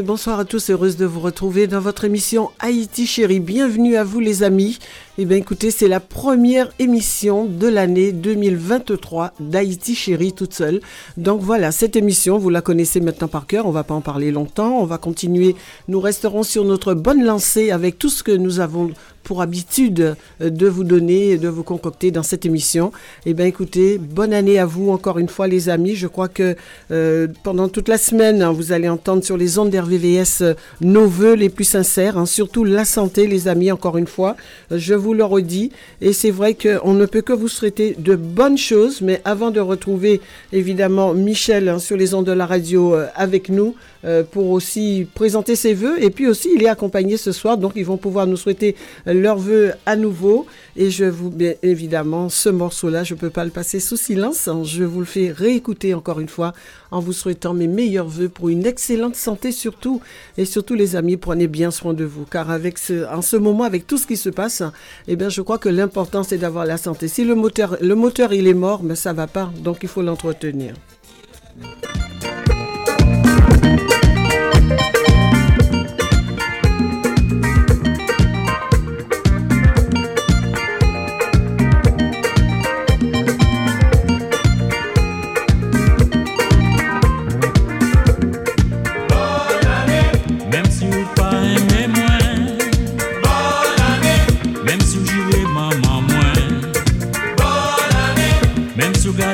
Bonsoir à tous, heureuse de vous retrouver dans votre émission Haïti chérie. Bienvenue à vous les amis. Eh bien écoutez, c'est la première émission de l'année 2023 d'Haïti chérie toute seule. Donc voilà, cette émission, vous la connaissez maintenant par cœur, on va pas en parler longtemps, on va continuer. Nous resterons sur notre bonne lancée avec tout ce que nous avons pour habitude euh, de vous donner, de vous concocter dans cette émission. Eh bien, écoutez, bonne année à vous encore une fois, les amis. Je crois que euh, pendant toute la semaine, hein, vous allez entendre sur les ondes d'RVVS euh, nos voeux les plus sincères, hein, surtout la santé, les amis, encore une fois. je vous le redis. Et c'est vrai qu'on ne peut que vous souhaiter de bonnes choses. Mais avant de retrouver, évidemment, Michel hein, sur les ondes de la radio avec nous, euh, pour aussi présenter ses voeux. Et puis aussi, il est accompagné ce soir, donc ils vont pouvoir nous souhaiter leurs voeux à nouveau. Et je vous, bien évidemment, ce morceau-là, je ne peux pas le passer sous silence. Je vous le fais réécouter encore une fois en vous souhaitant mes meilleurs voeux pour une excellente santé surtout. Et surtout, les amis, prenez bien soin de vous. Car avec en ce moment, avec tout ce qui se passe, eh bien, je crois que l'important, c'est d'avoir la santé. Si le moteur, le moteur, il est mort, mais ça va pas. Donc, il faut l'entretenir.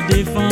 défendre.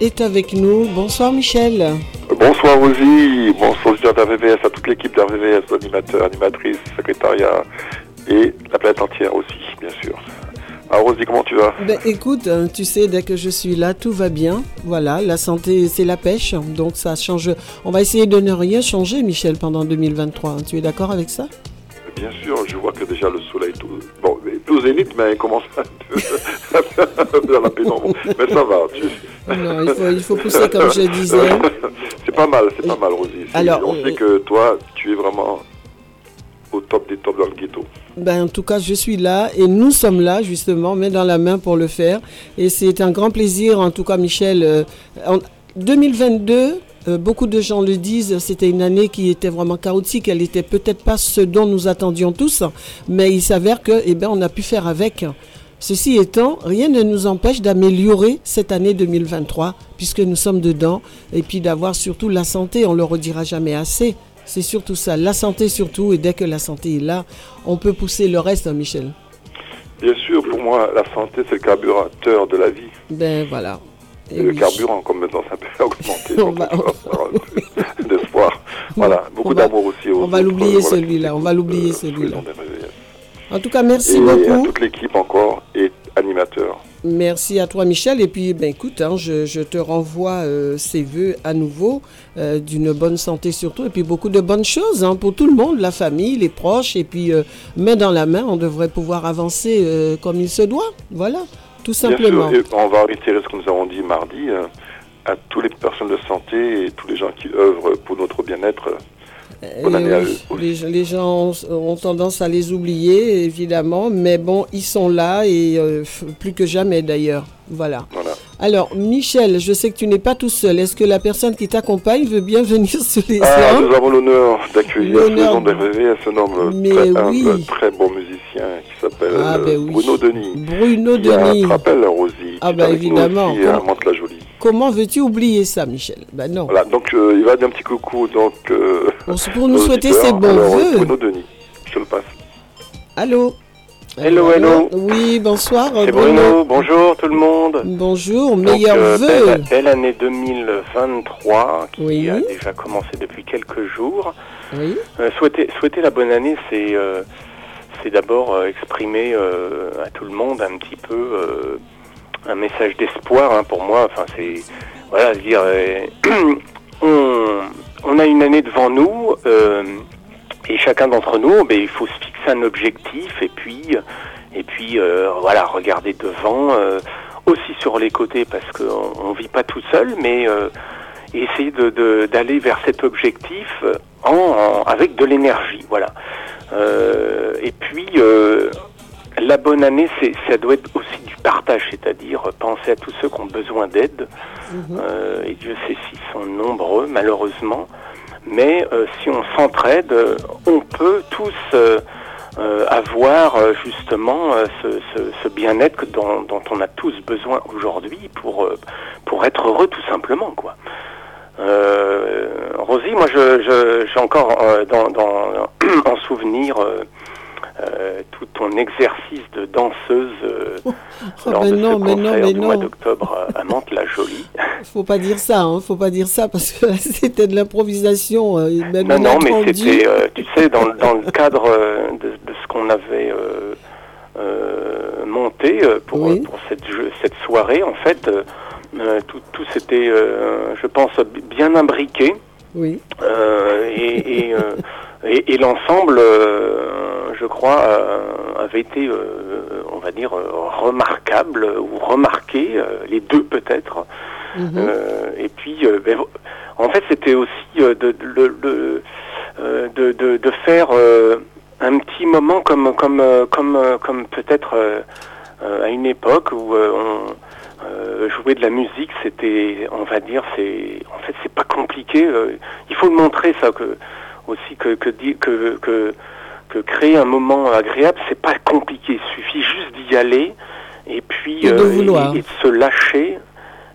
Est avec nous. Bonsoir Michel. Bonsoir Rosie, bonsoir d'RVVS, à toute l'équipe d'RVVS, animateurs, animatrices, secrétariat et la planète entière aussi, bien sûr. Ah, Rosie, comment tu vas? Ben écoute, hein, tu sais, dès que je suis là, tout va bien. Voilà, la santé, c'est la pêche, donc ça change. On va essayer de ne rien changer, Michel, pendant 2023. Tu es d'accord avec ça? Bien sûr, je vois que déjà le soleil, tout, bon, est au zénith, mais il commence un peu dans la pénombre. Mais ça va. tu- Non, il faut, il faut pousser, comme je disais. c'est pas mal, c'est pas mal, Rosie. Alors, on euh, sait que toi, tu es vraiment au top des tops dans le ghetto. Ben, en tout cas, je suis là et nous sommes là, justement, main dans la main pour le faire. Et c'est un grand plaisir, en tout cas, Michel. euh, en 2022, euh, beaucoup de gens le disent, c'était une année qui était vraiment chaotique. Elle n'était peut-être pas ce dont nous attendions tous, mais il s'avère que, eh ben, on a pu faire avec. Ceci étant, rien ne nous empêche d'améliorer cette année 2023, puisque nous sommes dedans, et puis d'avoir surtout la santé, on le redira jamais assez. C'est surtout ça, la santé surtout, et dès que la santé est là, on peut pousser le reste, hein, Michel. Bien sûr, pour moi, la santé, c'est le carburateur de la vie. Ben voilà. Et, le oui. carburant, comme maintenant ça peut augmenter. On va- on d'espoir. Voilà, beaucoup d'amour aussi. aux on va l'oublier, celui-là, on va l'oublier, euh, celui-là. En tout cas, merci Et à beaucoup. toute l'équipe encore et animateurs. Merci à toi, Michel. Et puis, ben, écoute, hein, je, je te renvoie euh, ces voeux à nouveau, euh, d'une bonne santé surtout, et puis beaucoup de bonnes choses hein, pour tout le monde, la famille, les proches, et puis euh, main dans la main, on devrait pouvoir avancer comme il se doit. Voilà, tout simplement. Bien sûr, et on va réitérer ce que nous avons dit mardi euh, à toutes les personnes de santé et tous les gens qui œuvrent pour notre bien-être. bonne Eh année à oui, eux aussi. les, gens- les gens ont, ont tendance à les oublier, évidemment, mais bon, ils sont là et euh, plus que jamais d'ailleurs. Voilà. Voilà. Alors, Michel, je sais que tu n'es pas tout seul. Est-ce que la personne qui t'accompagne veut bien venir sur les Ah, nous avons l'honneur d'accueillir sous de RVVS un homme Mais très humble, oui. très bon musicien qui s'appelle Ah, euh, ben oui. Bruno Denis. Bruno qui Denis. te rappelles, Rosie Ah, nous évidemment. aussi à Comment- Mantes-la-Jolie. Comment veux-tu oublier ça, Michel? Ben non. Voilà, donc euh, il va dire un petit coucou donc, euh, Pour, pour nous souhaiter ses bons voeux. Bruno Denis, je te le passe. Allô? Hello, hello. Oui, bonsoir. C'est Bruno, bonjour tout le monde. Bonjour, meilleurs euh, vœux. belle, belle année 2023 qui Oui. a déjà commencé depuis quelques jours. Oui, Euh, souhaiter, souhaiter la bonne année, c'est euh, d'abord euh, exprimer à tout le monde un petit peu un message d'espoir hein, pour moi. Enfin, c'est voilà, dire on, on a une année devant nous et chacun d'entre nous, ben, il faut se fixer un objectif et puis et puis euh, voilà, regarder devant, euh, aussi sur les côtés parce qu'on on vit pas tout seul, mais euh, essayer de- d'aller vers cet objectif en, en- avec de l'énergie, voilà. Euh, et puis euh, la bonne année, c'est ça doit être aussi du partage, c'est-à-dire penser à tous ceux qui ont besoin d'aide. Mhm. Euh, et Dieu sait s'ils sont nombreux, malheureusement. Mais euh, si on s'entraide, euh, on peut tous euh, avoir justement ce, ce- ce bien-être dont, dont on a tous besoin aujourd'hui pour, pour être heureux tout simplement. quoi. Euh, Rosie, moi je, je- j'ai encore euh, dans, dans, en souvenir euh, euh, tout ton exercice de danseuse euh, Oh, lors mais de non, ce mais non, mais du mois non. d'octobre à- à Mantes-la-Jolie. Faut pas dire ça, hein. Faut pas dire ça parce que c'était de l'improvisation. euh, Non, non, mais c'était, euh, tu sais, dans, le- dans le cadre euh, de, de ce qu'on avait euh, euh, monté euh, pour, Oui. pour cette, soirée, en fait, euh, euh, tout, tout s'était, euh, je pense, bien imbriqué. Oui. Euh, et, et, euh, et- et l'ensemble, euh, je crois, euh, avait été, euh, on va dire, remarquable ou remarqué, les deux peut-être. Mhm. Et puis, ben, en fait, c'était aussi de, de, de, de, de faire un petit moment comme, comme, comme, comme peut-être à une époque où on euh, jouer de la musique, c'était, on va dire, c'est, en fait, c'est pas compliqué. euh, il faut le montrer ça que aussi que que, que, que que créer un moment agréable, c'est pas compliqué. Il suffit juste d'y aller et puis Et de vouloir. et- et de se lâcher.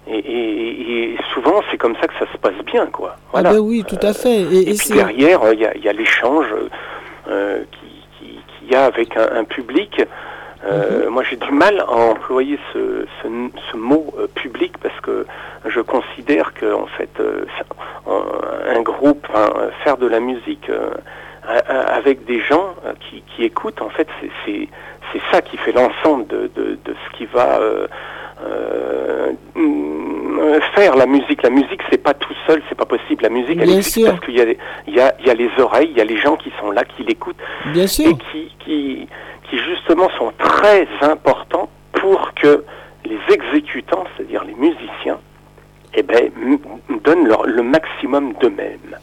Et, et- et souvent, c'est comme ça que ça se passe bien, quoi. Voilà. Ah ben oui, tout à fait. Et, puis derrière, euh, il y a, il y a l'échange euh, qui- qui- qu'il y a avec un, un public. Mhm. Euh, Moi, j'ai du mal à employer ce, ce, ce mot euh, public parce que je considère que, en fait, euh, un- groupe, faire de la musique avec des gens qui, qui écoutent, en fait, c'est- ça qui fait l'ensemble de, de, de va faire la musique. La musique, c'est pas tout seul, c'est pas possible. La musique, elle existe parce qu'il a, y a les oreilles, il y a les gens qui sont là, qui l'écoutent, et qui, qui, qui justement sont très importants pour que les exécutants, c'est-à-dire les musiciens, eh ben, donnent le maximum d'eux-mêmes.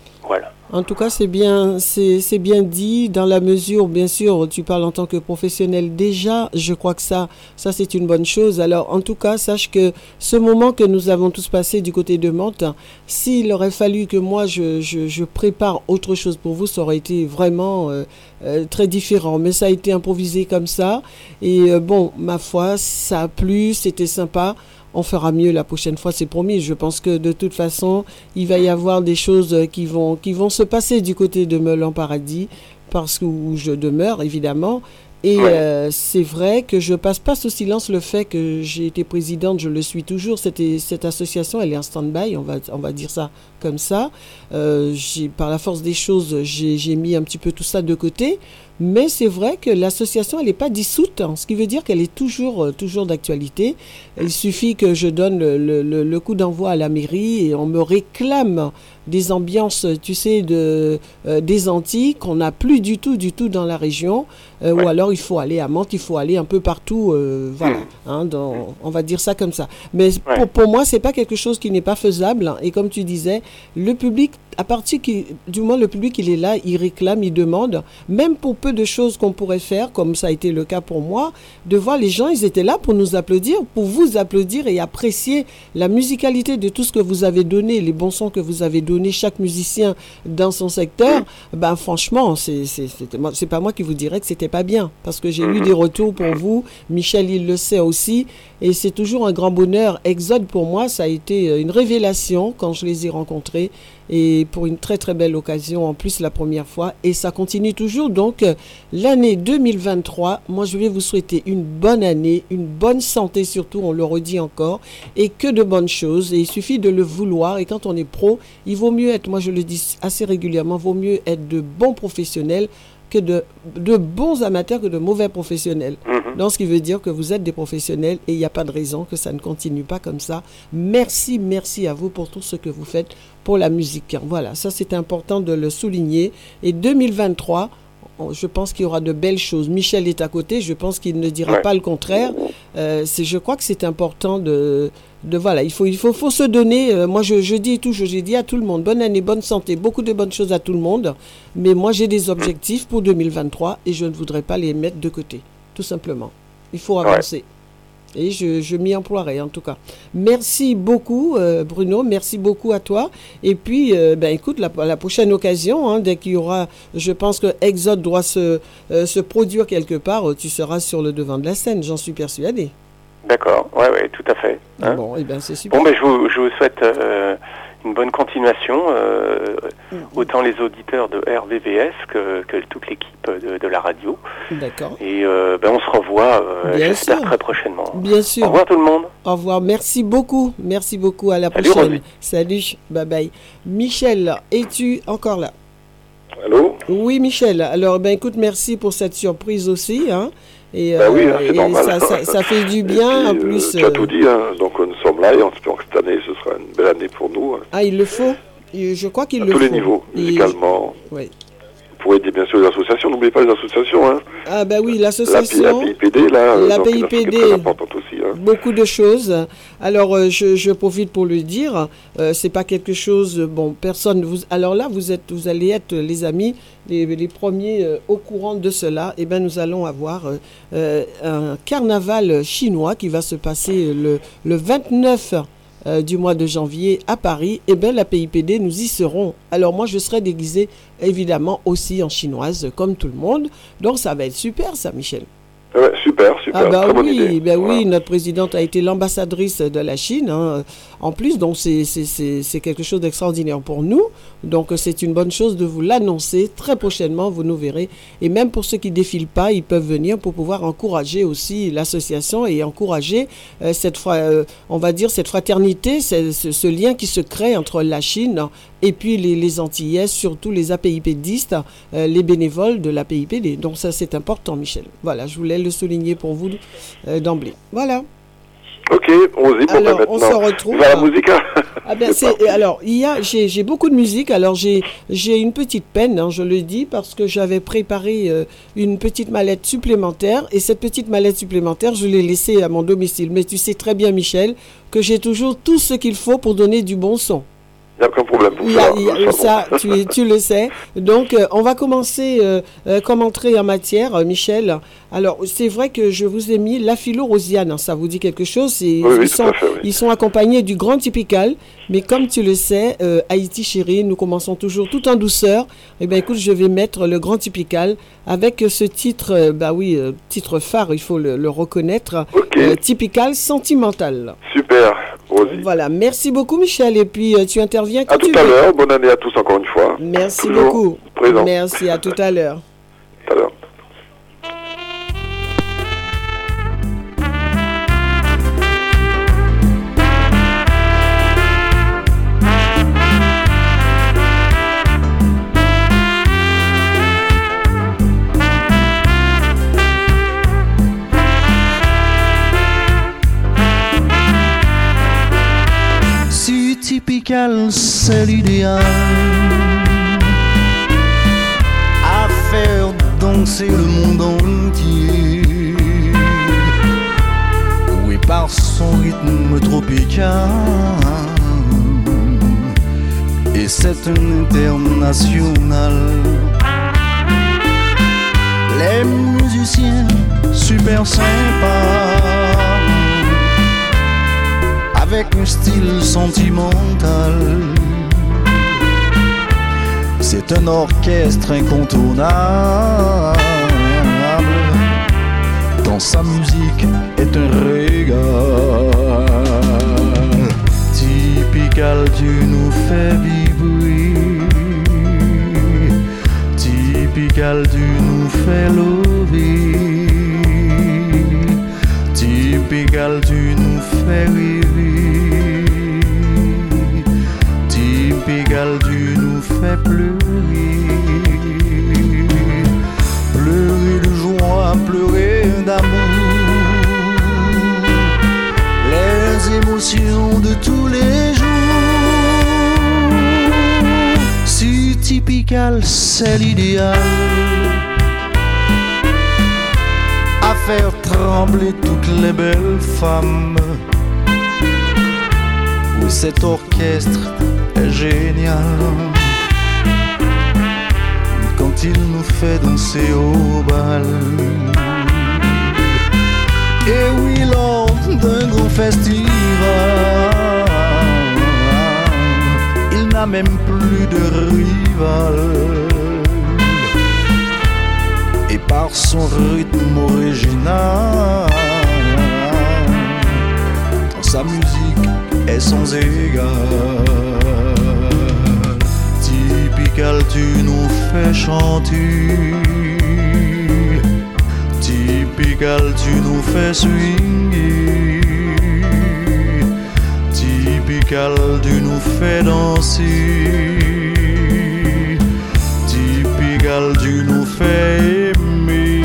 En tout cas, c'est bien, c'est bien dit dans la mesure, bien sûr, tu parles en tant que professionnel déjà. Je crois que ça, ça c'est une bonne chose. Alors, en tout cas, sache que ce moment que nous avons tous passé du côté de Mantes, s'il aurait fallu que moi je, je, prépare autre chose pour vous, ça aurait été vraiment euh, euh, très différent. Mais ça a été improvisé comme ça. Et euh, bon, ma foi, ça a plu, c'était sympa on fera mieux la prochaine fois, c'est promis. Je pense que de toute façon, il va y avoir des choses qui vont, qui vont se passer du côté de Meulin Paradis, parce que où je demeure, évidemment. Et euh, c'est vrai que je passe pas sous silence le fait que j'ai été présidente, je le suis toujours. Cette association, elle est en stand-by, on va, on va dire ça comme ça. Euh, par la force des choses, j'ai mis un petit peu tout ça de côté. Mais c'est vrai que l'association, elle n'est pas dissoute, hein, ce qui veut dire qu'elle est toujours, euh, toujours d'actualité. Il suffit que je donne le, le, coup d'envoi à la mairie et on me réclame des ambiances, tu sais, de, euh, des Antilles qu'on n'a plus du tout, du tout dans la région. Euh, ou alors il faut aller à Mantes, il faut aller un peu partout. voilà, hein, dans, on va dire ça comme ça. Mais pour, pour moi, c'est pas quelque chose qui n'est pas faisable. Hein. Et comme tu disais, le public à partir du moment le public il est là, il réclame, il demande, même pour peu de choses qu'on pourrait faire, comme ça a été le cas pour moi, de voir les gens, ils étaient là pour nous applaudir, pour vous applaudir et apprécier la musicalité de tout ce que vous avez donné, les bons sons que vous avez donnés, chaque musicien dans son secteur. Ben franchement, c'est c'est pas moi qui vous dirais que c'était pas bien, parce que j'ai eu des retours pour vous. Michel, il le sait aussi, et c'est toujours un grand bonheur. Exode pour moi, ça a été une révélation quand je les ai rencontrés et pour une très très belle occasion en plus la première fois. Et ça continue toujours. Donc euh, l'année 2023 moi je vais vous souhaiter une bonne année une bonne santé surtout on le redit encore et que de bonnes choses. Et il suffit de le vouloir. Et quand on est pro il vaut mieux être moi je le dis assez régulièrement vaut mieux être de bons professionnels que de, de bons amateurs que de mauvais professionnels. Mhm. Donc, ce qui veut dire que vous êtes des professionnels et il n'y a pas de raison que ça ne continue pas comme ça. Merci, merci à vous pour tout ce que vous faites pour la musique. Voilà, ça c'est important de le souligner. Et 2023, je pense qu'il y aura de belles choses. Michel est à côté, je pense qu'il ne dira pas le contraire. Euh, je crois que c'est important de, de, voilà, il faut, il faut, faut se donner. Euh, moi, je, je, dis tout, j'ai dit à tout le monde, bonne année, bonne santé, beaucoup de bonnes choses à tout le monde. Mais moi, j'ai des objectifs pour 2023 et je ne voudrais pas les mettre de côté, tout simplement. Il faut avancer. Et je, m'y emploierai en tout cas. Merci beaucoup euh, Bruno, merci beaucoup à toi. Et puis, euh, ben écoute, la, la prochaine occasion, hein, dès qu'il y aura, je pense que Exode doit se, se produire quelque part, tu seras sur le devant de la scène, j'en suis persuadé. D'accord, ouais, ouais, tout à fait. Hein. Bon, et eh ben c'est super. Bon, ben je vous, je vous souhaite une bonne continuation, euh, mm. autant les auditeurs de RVVS que, que toute l'équipe de, de, la radio. D'accord. Et euh, ben on se revoit, euh, j'espère, très prochainement. Bien sûr. Au revoir tout le monde. Au revoir, merci beaucoup. Merci beaucoup, à la prochaine. Salut, bye bye. Michel, es-tu encore là? Allô? Oui, Michel. Alors, ben écoute, merci pour cette surprise aussi. Hein. Et, bah oui, hein, Ça, ça, ça, fait du bien, en plus. tu as tout dit, hein. donc nous sommes là et en espérant que cette année, ce sera une belle année pour nous. Hein. Ah, il le faut Je crois qu'il le faut. À tous les niveaux, musicalement. Oui pour aider bien sûr les associations. N'oubliez pas les associations. Hein. Ah ben oui, l'association. La, PIPD, là. La PIPD. aussi. Hein. Beaucoup de choses. Alors, euh, je, je, profite pour le dire. Euh, c'est pas quelque chose. Bon, personne. Vous, alors là, vous êtes, vous allez être les amis, les, les premiers euh, au courant de cela. Et eh ben, nous allons avoir euh, un carnaval chinois qui va se passer le, le 29 euh, du mois de janvier à Paris, eh bien la PIPD, nous y serons. Alors moi, je serai déguisée évidemment aussi en chinoise comme tout le monde. Donc ça va être super ça, Michel super, super. Ah bah oui, ben oui, notre présidente a été l'ambassadrice de la Chine. Hein. En plus, donc c'est quelque chose d'extraordinaire pour nous. Donc c'est une bonne chose de vous l'annoncer très prochainement. Vous nous verrez. Et même pour ceux qui défilent pas, ils peuvent venir pour pouvoir encourager aussi l'association et encourager euh, cette, euh, on va dire cette fraternité, ce, ce, lien qui se crée entre la Chine et puis les, les Antillais, surtout les APIPDistes, euh, les bénévoles de l'APIPD. Donc ça c'est important, Michel. Voilà, je voulais le souligner pour vous euh, d'emblée. Voilà. Ok, on y Alors, on se retrouve. la musique. Ah ben alors il y a j'ai j'ai beaucoup de musique alors j'ai j'ai une petite peine hein, je le dis parce que j'avais préparé euh, une petite mallette supplémentaire et cette petite mallette supplémentaire je l'ai laissée à mon domicile mais tu sais très bien Michel que j'ai toujours tout ce qu'il faut pour donner du bon son. Il n'y a aucun problème pour Il y a- ça. y a- ça, tu, tu le sais. Donc, euh, on va commencer euh, euh, comme entrée en matière, Michel. Alors, c'est vrai que je vous ai mis la philo rosiane. Ça vous dit quelque chose? C'est- Oui, oui, ils, sont, à fait, oui. ils sont accompagnés du grand typical. Mais comme tu le sais, Haïti chérie, nous commençons toujours tout en douceur. Eh bien, écoute, je vais mettre le grand typical avec ce titre, bah oui, titre phare, il faut le, le reconnaître. Typical sentimental. Super, Rosie. Voilà, merci beaucoup Michel. Et puis, euh, tu interviens quand À tout tu à veux. l'heure. Bonne année à tous encore une fois. Merci Toujours beaucoup. Présent. Merci, à tout à l'heure. C'est l'idéal. À faire danser le monde entier. Oui, par son rythme tropical. Et c'est un international. Les musiciens super sympas avec un style sentimental. C'est un orchestre incontournable, quand sa musique est un régal. Typical, tu nous fais vibrer. Typical, tu nous fais lever. Typical, tu nous fais rêver. Tu nous fais pleurer. Pleurer de joie, pleurer d'amour. Les émotions de tous les jours. Si typical, c'est l'idéal à faire trembler toutes les belles femmes. Oui, cet orchestre génial. Quand il nous fait danser au bal. Et oui, lors d'un grand festival, il n'a même plus de rival et par son rythme original. Sa musique est sans égal. Typical, tu nous fais chanter. Typical, tu nous fais swinguer. Typical, tu nous fais danser. Typical, tu nous fais aimer.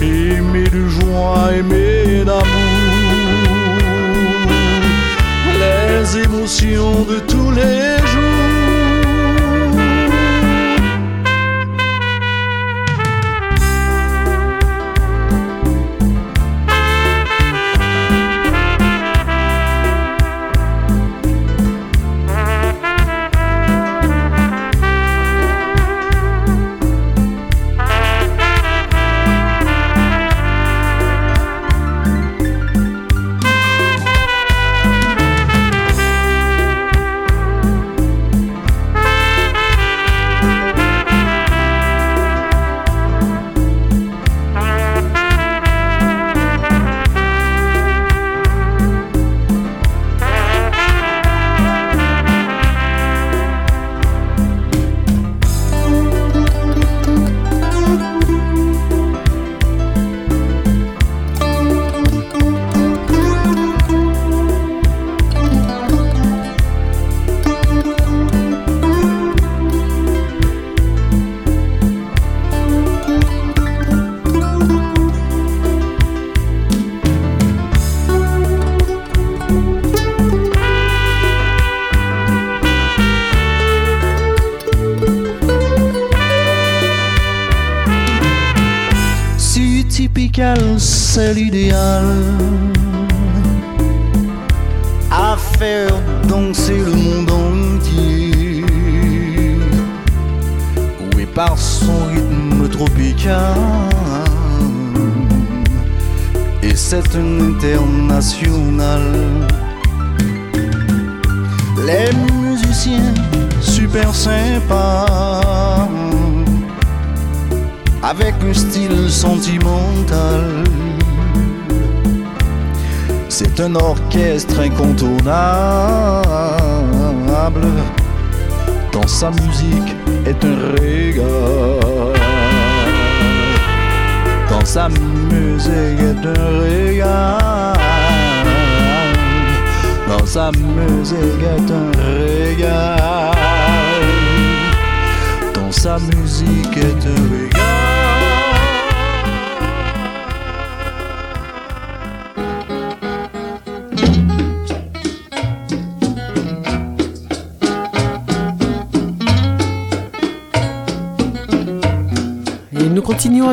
Aimer de joie, aimer d'amour. Les émotions de tous les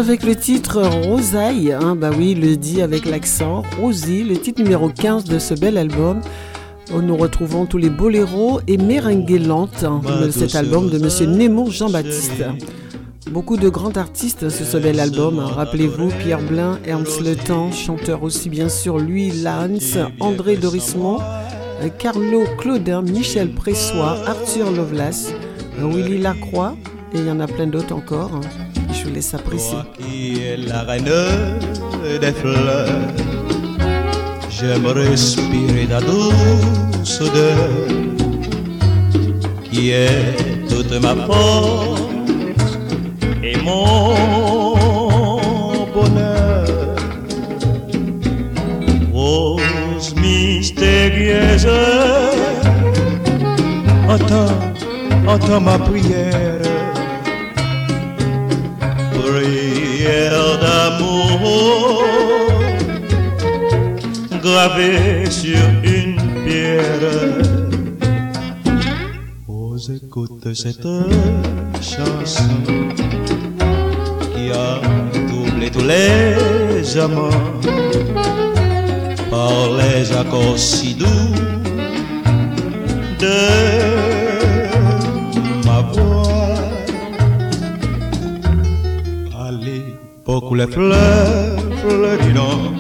avec le titre Rosaille. Hein, bah oui, le dit avec l'accent. Rosie, le titre numéro 15 de ce bel album. Où nous retrouvons tous les boléros et mérengues lentes hein, de cet album de Monsieur Nemo Jean-Baptiste. Beaucoup de grands artistes sur ce bel album. Rappelez-vous Pierre Blin, Ernst Le Temps, chanteur aussi bien sûr Louis Lance, André Dorismont, Carlo Claudin, Michel Pressois, Arthur Lovelace, Willy Lacroix, et il y en a plein d'autres encore. Toi qui es la reine des fleurs, j'aime respirer ta douce odeur, qui est toute ma force et mon bonheur. Rose mystérieuse, entends, entends ma prière d'amour gravée sur une pierre. Aux écoutes de cette chanson qui a doublé tous les amants par les accords si doux de où les fleurs fleuriront,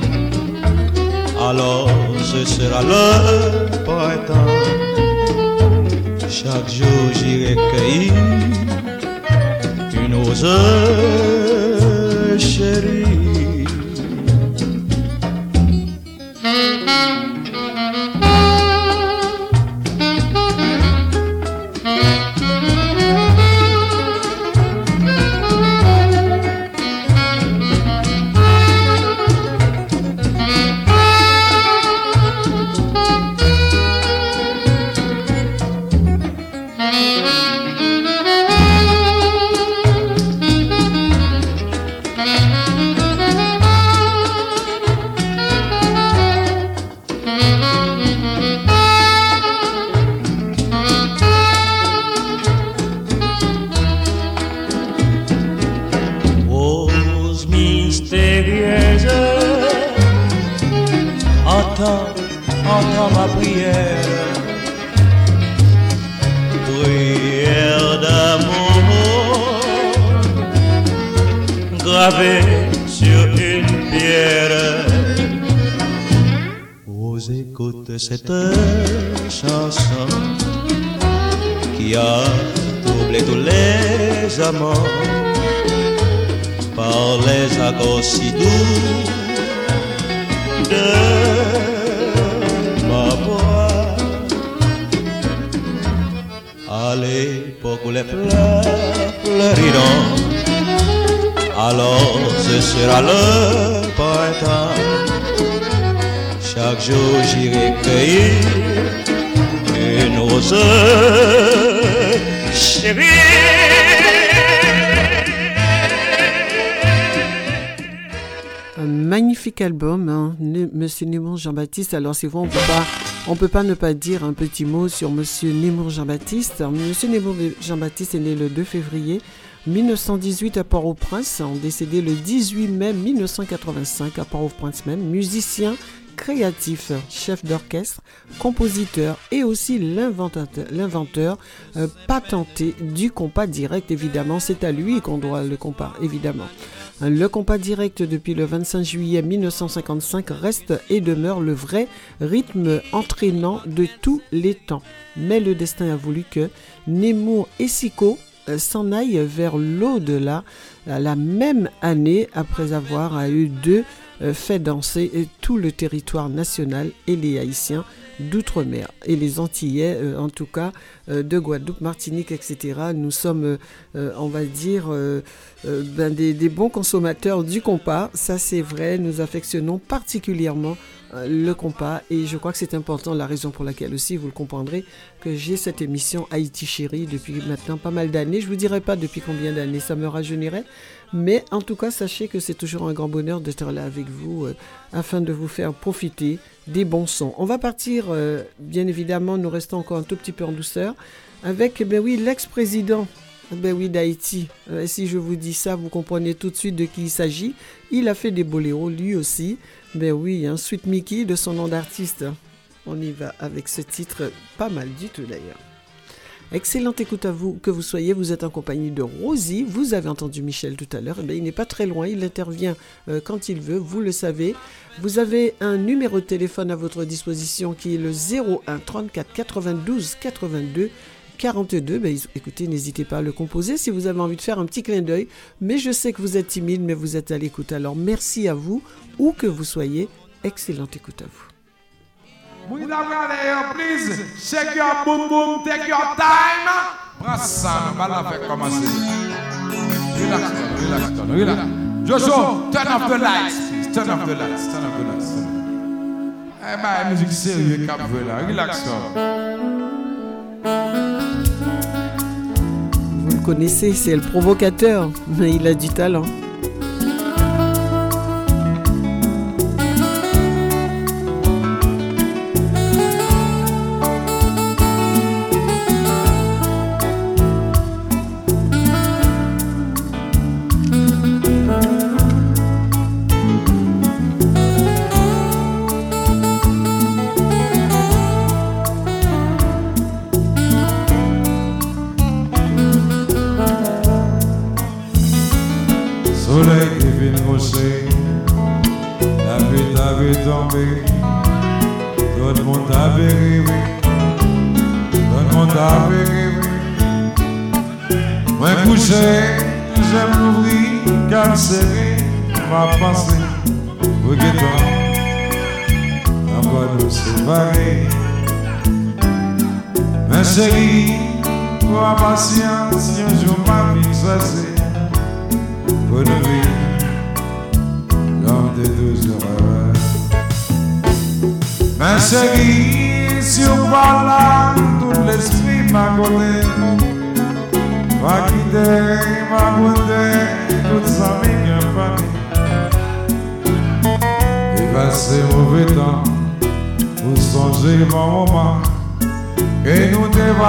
alors ce sera le printemps. Chaque jour j'irai cueillir une rose chérie. Alors c'est vrai, on peut pas, peut pas ne pas dire un petit mot sur Monsieur Nemours Jean-Baptiste. Monsieur Nemours Jean-Baptiste est né le 2 février 1918 à Port-au-Prince, décédé le 18 mai 1985 à Port-au-Prince même, musicien créatif, chef d'orchestre, compositeur et aussi l'inventeur euh, patenté du compas direct évidemment. C'est à lui qu'on doit le compas évidemment. Le compas direct depuis le 25 juillet 1955 reste et demeure le vrai rythme entraînant de tous les temps. Mais le destin a voulu que Nemo et Siko euh, s'en aillent vers l'au-delà la même année après avoir eu deux euh, fait danser tout le territoire national et les Haïtiens d'outre-mer et les Antillais, euh, en tout cas euh, de Guadeloupe, Martinique, etc. Nous sommes, on va dire, ben des, bons consommateurs du compas. Ça, c'est vrai. Nous affectionnons particulièrement le compas et je crois que c'est important, la raison pour laquelle aussi, vous le comprendrez, que j'ai cette émission Haïti Chérie depuis maintenant pas mal d'années. Je vous dirai pas depuis combien d'années ça me rajeunirait, mais en tout cas, sachez que c'est toujours un grand bonheur d'être là avec vous euh, afin de vous faire profiter des bons sons. On va partir, euh, bien évidemment, nous restons encore un tout petit peu en douceur, avec, ben oui, l'ex-président ben oui, d'Haïti. Euh, si je vous dis ça, vous comprenez tout de suite de qui il s'agit. Il a fait des boléros, lui aussi. Ben oui, Sweet Mickey de son nom d'artiste. On y va avec ce titre, pas mal du tout d'ailleurs. Excellente écoute à vous, que vous soyez. Vous êtes en compagnie de Rosie. Vous avez entendu Michel tout à l'heure. Eh il n'est pas très loin. Il intervient euh, quand il veut. Vous le savez. Vous avez un numéro de téléphone à votre disposition qui est le 01 34 92 82 42. écoutez, n'hésitez pas à le composer si vous avez envie de faire un petit clin d'œil. Mais je sais que vous êtes timide, mais vous êtes à l'écoute. Alors merci à vous, où que vous soyez. Excellente écoute à vous. please shake your boom boom, take your time. Prends ça, on va la faire commencer. Relax, relax, relax. Jojo, turn off the lights, please. Turn off the lights, turn off the lights. Eh ben, musique sérieuse, cap là. Relax, Vous le connaissez, c'est le provocateur, mais il a du talent.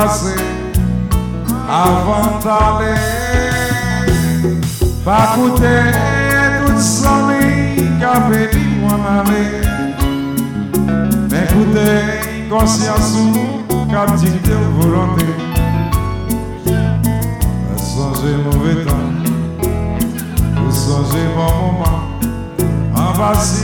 fazer a vandale Fakute tutsali kabeli wanale Mekute kosi asu kapti te volonté Songez mauvais temps, vous songez bon moment, en voici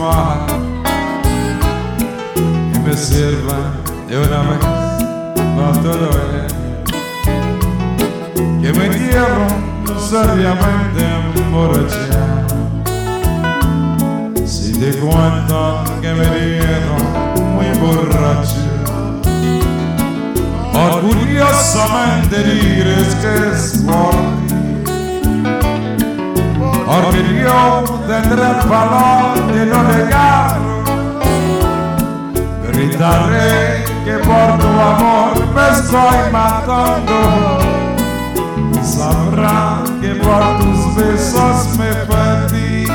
smile. Estoy matando sabrá que por tus besos me perdí.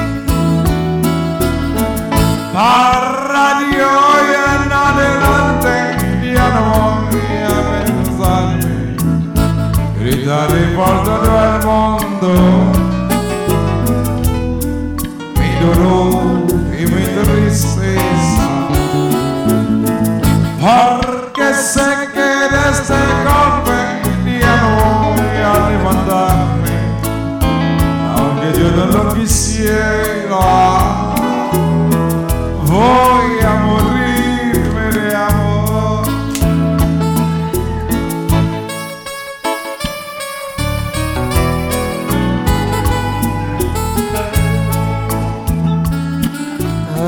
Para hoy en adelante ya no voy a pensarme, gritaré por todo el mundo mi dolor y mi tristeza, Ah,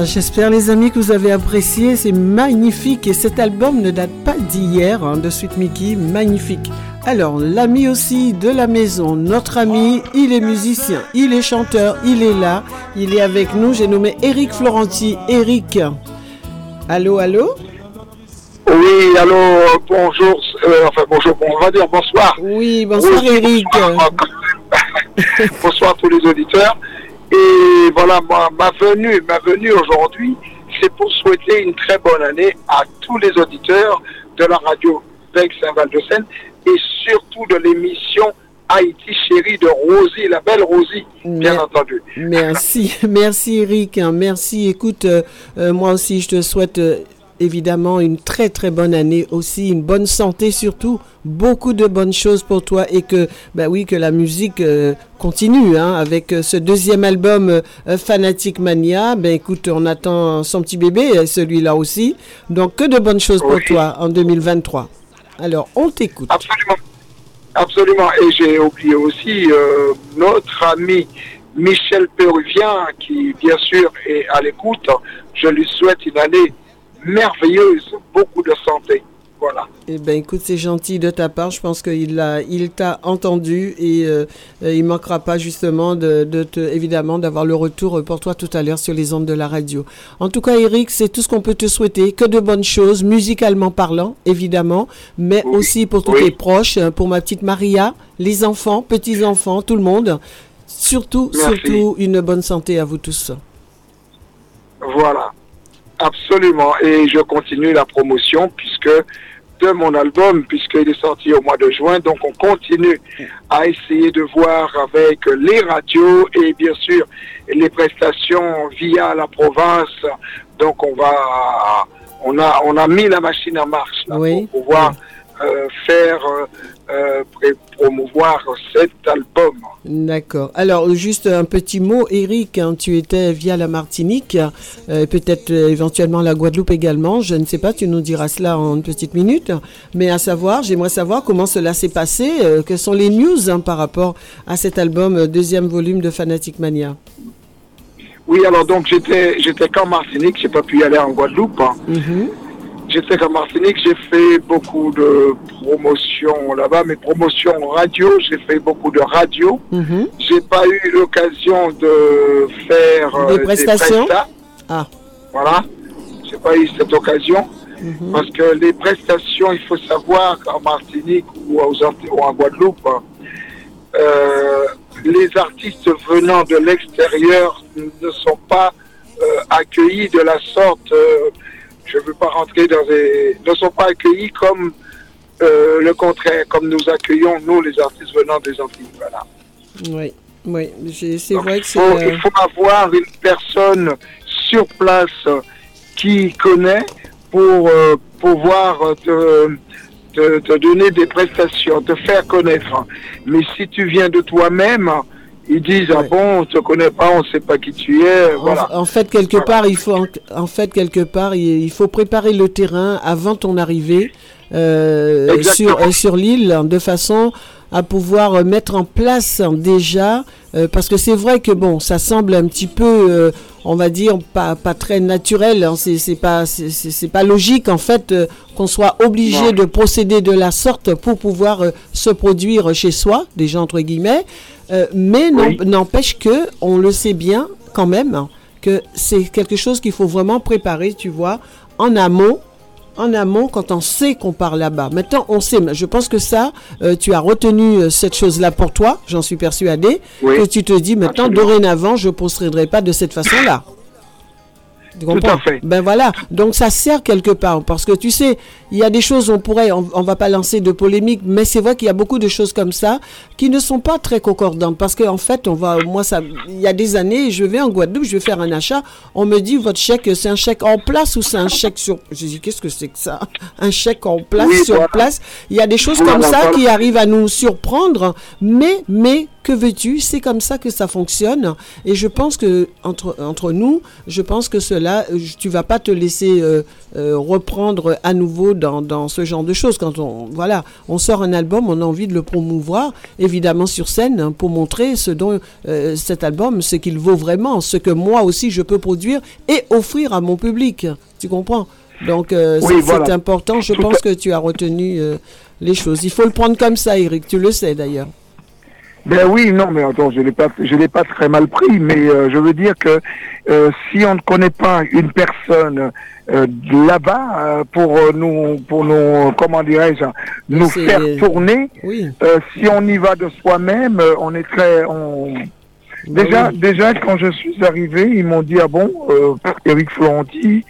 J'espère les amis que vous avez apprécié, c'est magnifique. Et cet album ne date pas d'hier hein, de Sweet Mickey, magnifique. Alors l'ami aussi de la maison, notre ami, il est musicien, il est chanteur, il est là, il est avec nous, j'ai nommé Eric Florenti. Eric, allô, allô? Oui, allô, bonjour, euh, enfin bonjour, bon, on va dire bonsoir. Oui, bonsoir Oui, Eric. Bonsoir, bonsoir à tous les auditeurs. Et voilà, ma, ma venue, ma venue aujourd'hui, c'est pour souhaiter une très bonne année à tous les auditeurs de la radio Bec Saint-Val de Seine et surtout de l'émission Haïti chérie de Rosie, la belle Rosie, bien Mer- entendu. Merci, merci Eric, merci. Écoute, euh, euh, moi aussi je te souhaite euh, évidemment une très très bonne année aussi, une bonne santé surtout, beaucoup de bonnes choses pour toi et que, bah oui, que la musique continue hein, avec ce deuxième album euh, Fanatic Mania. Ben écoute, on attend son petit bébé, celui-là aussi. Donc que de bonnes choses pour toi en 2023. Alors on t'écoute. Absolument. Absolument. Et j'ai oublié aussi euh, notre ami Michel Péruvien, qui bien sûr est à l'écoute. Je lui souhaite une année merveilleuse, beaucoup de santé. Voilà. Eh ben, écoute, c'est gentil de ta part. Je pense qu'il a, il t'a entendu et euh, euh, il manquera pas justement de, de te, évidemment, d'avoir le retour pour toi tout à l'heure sur les ondes de la radio. En tout cas, Eric, c'est tout ce qu'on peut te souhaiter. Que de bonnes choses, musicalement parlant, évidemment, mais Oui, aussi pour tous oui. tes proches, euh, pour ma petite Maria, les enfants, petits enfants, tout le monde. Surtout, Merci. surtout, une bonne santé à vous tous. Voilà. Absolument. Et je continue la promotion puisque de mon album, puisqu'il est sorti au mois de juin. Donc on continue à essayer de voir avec les radios et bien sûr les prestations via la province. Donc on va, on a, on a mis la machine en marche là, Oui. pour pouvoir euh, faire, euh, euh, promouvoir cet album. D'accord. Alors, juste un petit mot, Eric, hein, tu étais via la Martinique, euh, peut-être euh, éventuellement la Guadeloupe également, je ne sais pas, tu nous diras cela en une petite minute, mais à savoir, j'aimerais savoir comment cela s'est passé, euh, quelles sont les news hein, par rapport à cet album, deuxième volume de Fanatic Mania. Oui, alors donc j'étais j'étais qu'en Martinique, j'ai pas pu y aller en Guadeloupe. hein. Mhm. J'étais qu'en Martinique, j'ai fait beaucoup de promotions là-bas, mes promotions radio, j'ai fait beaucoup de radio. Mhm. J'ai pas eu l'occasion de faire euh, Des prestations? prestats. Ah. Voilà, j'ai pas eu cette occasion Mhm. parce que les prestations, il faut savoir qu'en Martinique ou, aux ou en Guadeloupe, euh, les artistes venant de l'extérieur ne sont pas euh, accueillis de la sorte, euh, je ne veux pas rentrer dans des... ne sont pas accueillis comme euh, le contraire, comme nous accueillons, nous, les artistes venant des Antilles. Voilà. Oui, oui, c'est vrai que c'est... euh, il faut avoir une personne sur place qui connaît pour euh, pouvoir te, te, te donner des prestations, te faire connaître. Mais si tu viens de toi-même, ils disent ah Ouais. bon, on te connaît pas, on sait pas qui tu es, En- voilà. En, fait, quelque part, il faut, en, en fait, quelque part, il, faut préparer le terrain avant ton arrivée euh, sur, euh, sur l'île, de façon à pouvoir euh, mettre en place déjà, euh, parce que c'est vrai que bon, ça semble un petit peu, euh, on va dire, pas, pas très naturel, hein, c'est c'est pas, c'est- pas logique en fait euh, qu'on soit obligé de procéder de la sorte pour pouvoir se produire chez soi, déjà entre guillemets, mais Oui. n'empêche que on le sait bien quand même hein, que c'est quelque chose qu'il faut vraiment préparer, tu vois, en amont. En amont, quand on sait qu'on part là-bas. Maintenant, on sait. mais Je pense que ça, euh, tu as retenu euh, cette chose-là pour toi. J'en suis persuadé. Oui. Que tu te dis maintenant, Absolument. dorénavant, je procéderai pas de cette façon-là. Tu Tout comprends à fait. Ben voilà. Donc ça sert quelque part parce que tu sais, il y a des choses on pourrait, on, on va pas lancer de polémique, mais c'est vrai qu'il y a beaucoup de choses comme ça qui ne sont pas très concordantes parce qu'en fait, on va, moi ça, il y a des années, je vais en Guadeloupe, je vais faire un achat, on me dit votre chèque, c'est un chèque en place ou c'est un chèque sur, je dis qu'est-ce que c'est que ça, un chèque en place Oui, sur voilà. place. Il y a des choses comme ça qui arrivent à nous surprendre, mais mais que veux-tu? C'est comme ça que ça fonctionne. Et je pense que entre, entre nous, je pense que cela, euh, tu vas pas te laisser euh, euh, reprendre à nouveau dans, dans ce genre de choses. Quand on voilà, on sort un album, on a envie de le promouvoir, évidemment sur scène, hein, pour montrer ce dont euh, cet album, ce qu'il vaut vraiment, ce que moi aussi je peux produire et offrir à mon public. Tu comprends? Donc euh, Oui, c'est voilà. important. Je Tout pense à- que tu as retenu euh, les choses. Il faut le prendre comme ça, Eric. Tu le sais d'ailleurs. Ben oui, non, mais attends, je l'ai pas, je l'ai pas très mal pris, mais euh, je veux dire que euh, si on ne connaît pas une personne euh, là-bas pour nous, pour nous, comment dirais-je, nous faire tourner, Oui. si on y va de soi-même, on est très, on... Bah Déjà, oui. déjà quand je suis arrivé, ils m'ont dit ah bon, Eric Florenti,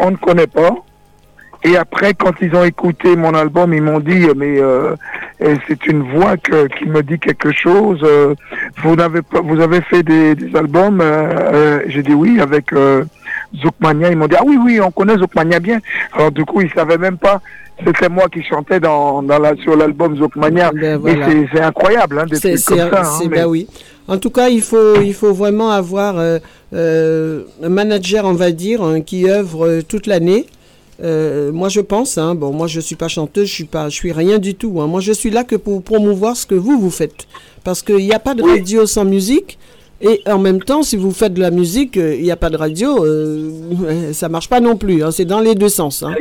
on ne connaît pas. Et après, quand ils ont écouté mon album, ils m'ont dit mais euh, c'est une voix que, qui me dit quelque chose. euh, vous n'avez pas, vous avez fait des, des albums euh, euh, J'ai dit oui avec euh, Zoukmania. Ils m'ont dit ah oui oui, on connaît Zoukmania bien. Alors du coup, ils savaient même pas. C'était moi qui chantais dans, dans la, sur l'album Zoukmania. Ben, voilà. c'est- c'est incroyable, hein, des trucs comme ça. hein, mais- ben oui. En tout cas, il faut, il faut vraiment avoir un manager, on va dire, hein, qui œuvre toute l'année. Euh, moi, je pense, hein, bon, moi, je suis pas chanteuse, je suis pas, je suis rien du tout. hein. Moi, je suis là que pour promouvoir ce que vous vous faites, parce qu'il n'y a pas de Oui. radio sans musique. Et en même temps, si vous faites de la musique, euh, il n'y a pas de radio, euh, ça marche pas non plus. hein. C'est dans les deux sens. hein.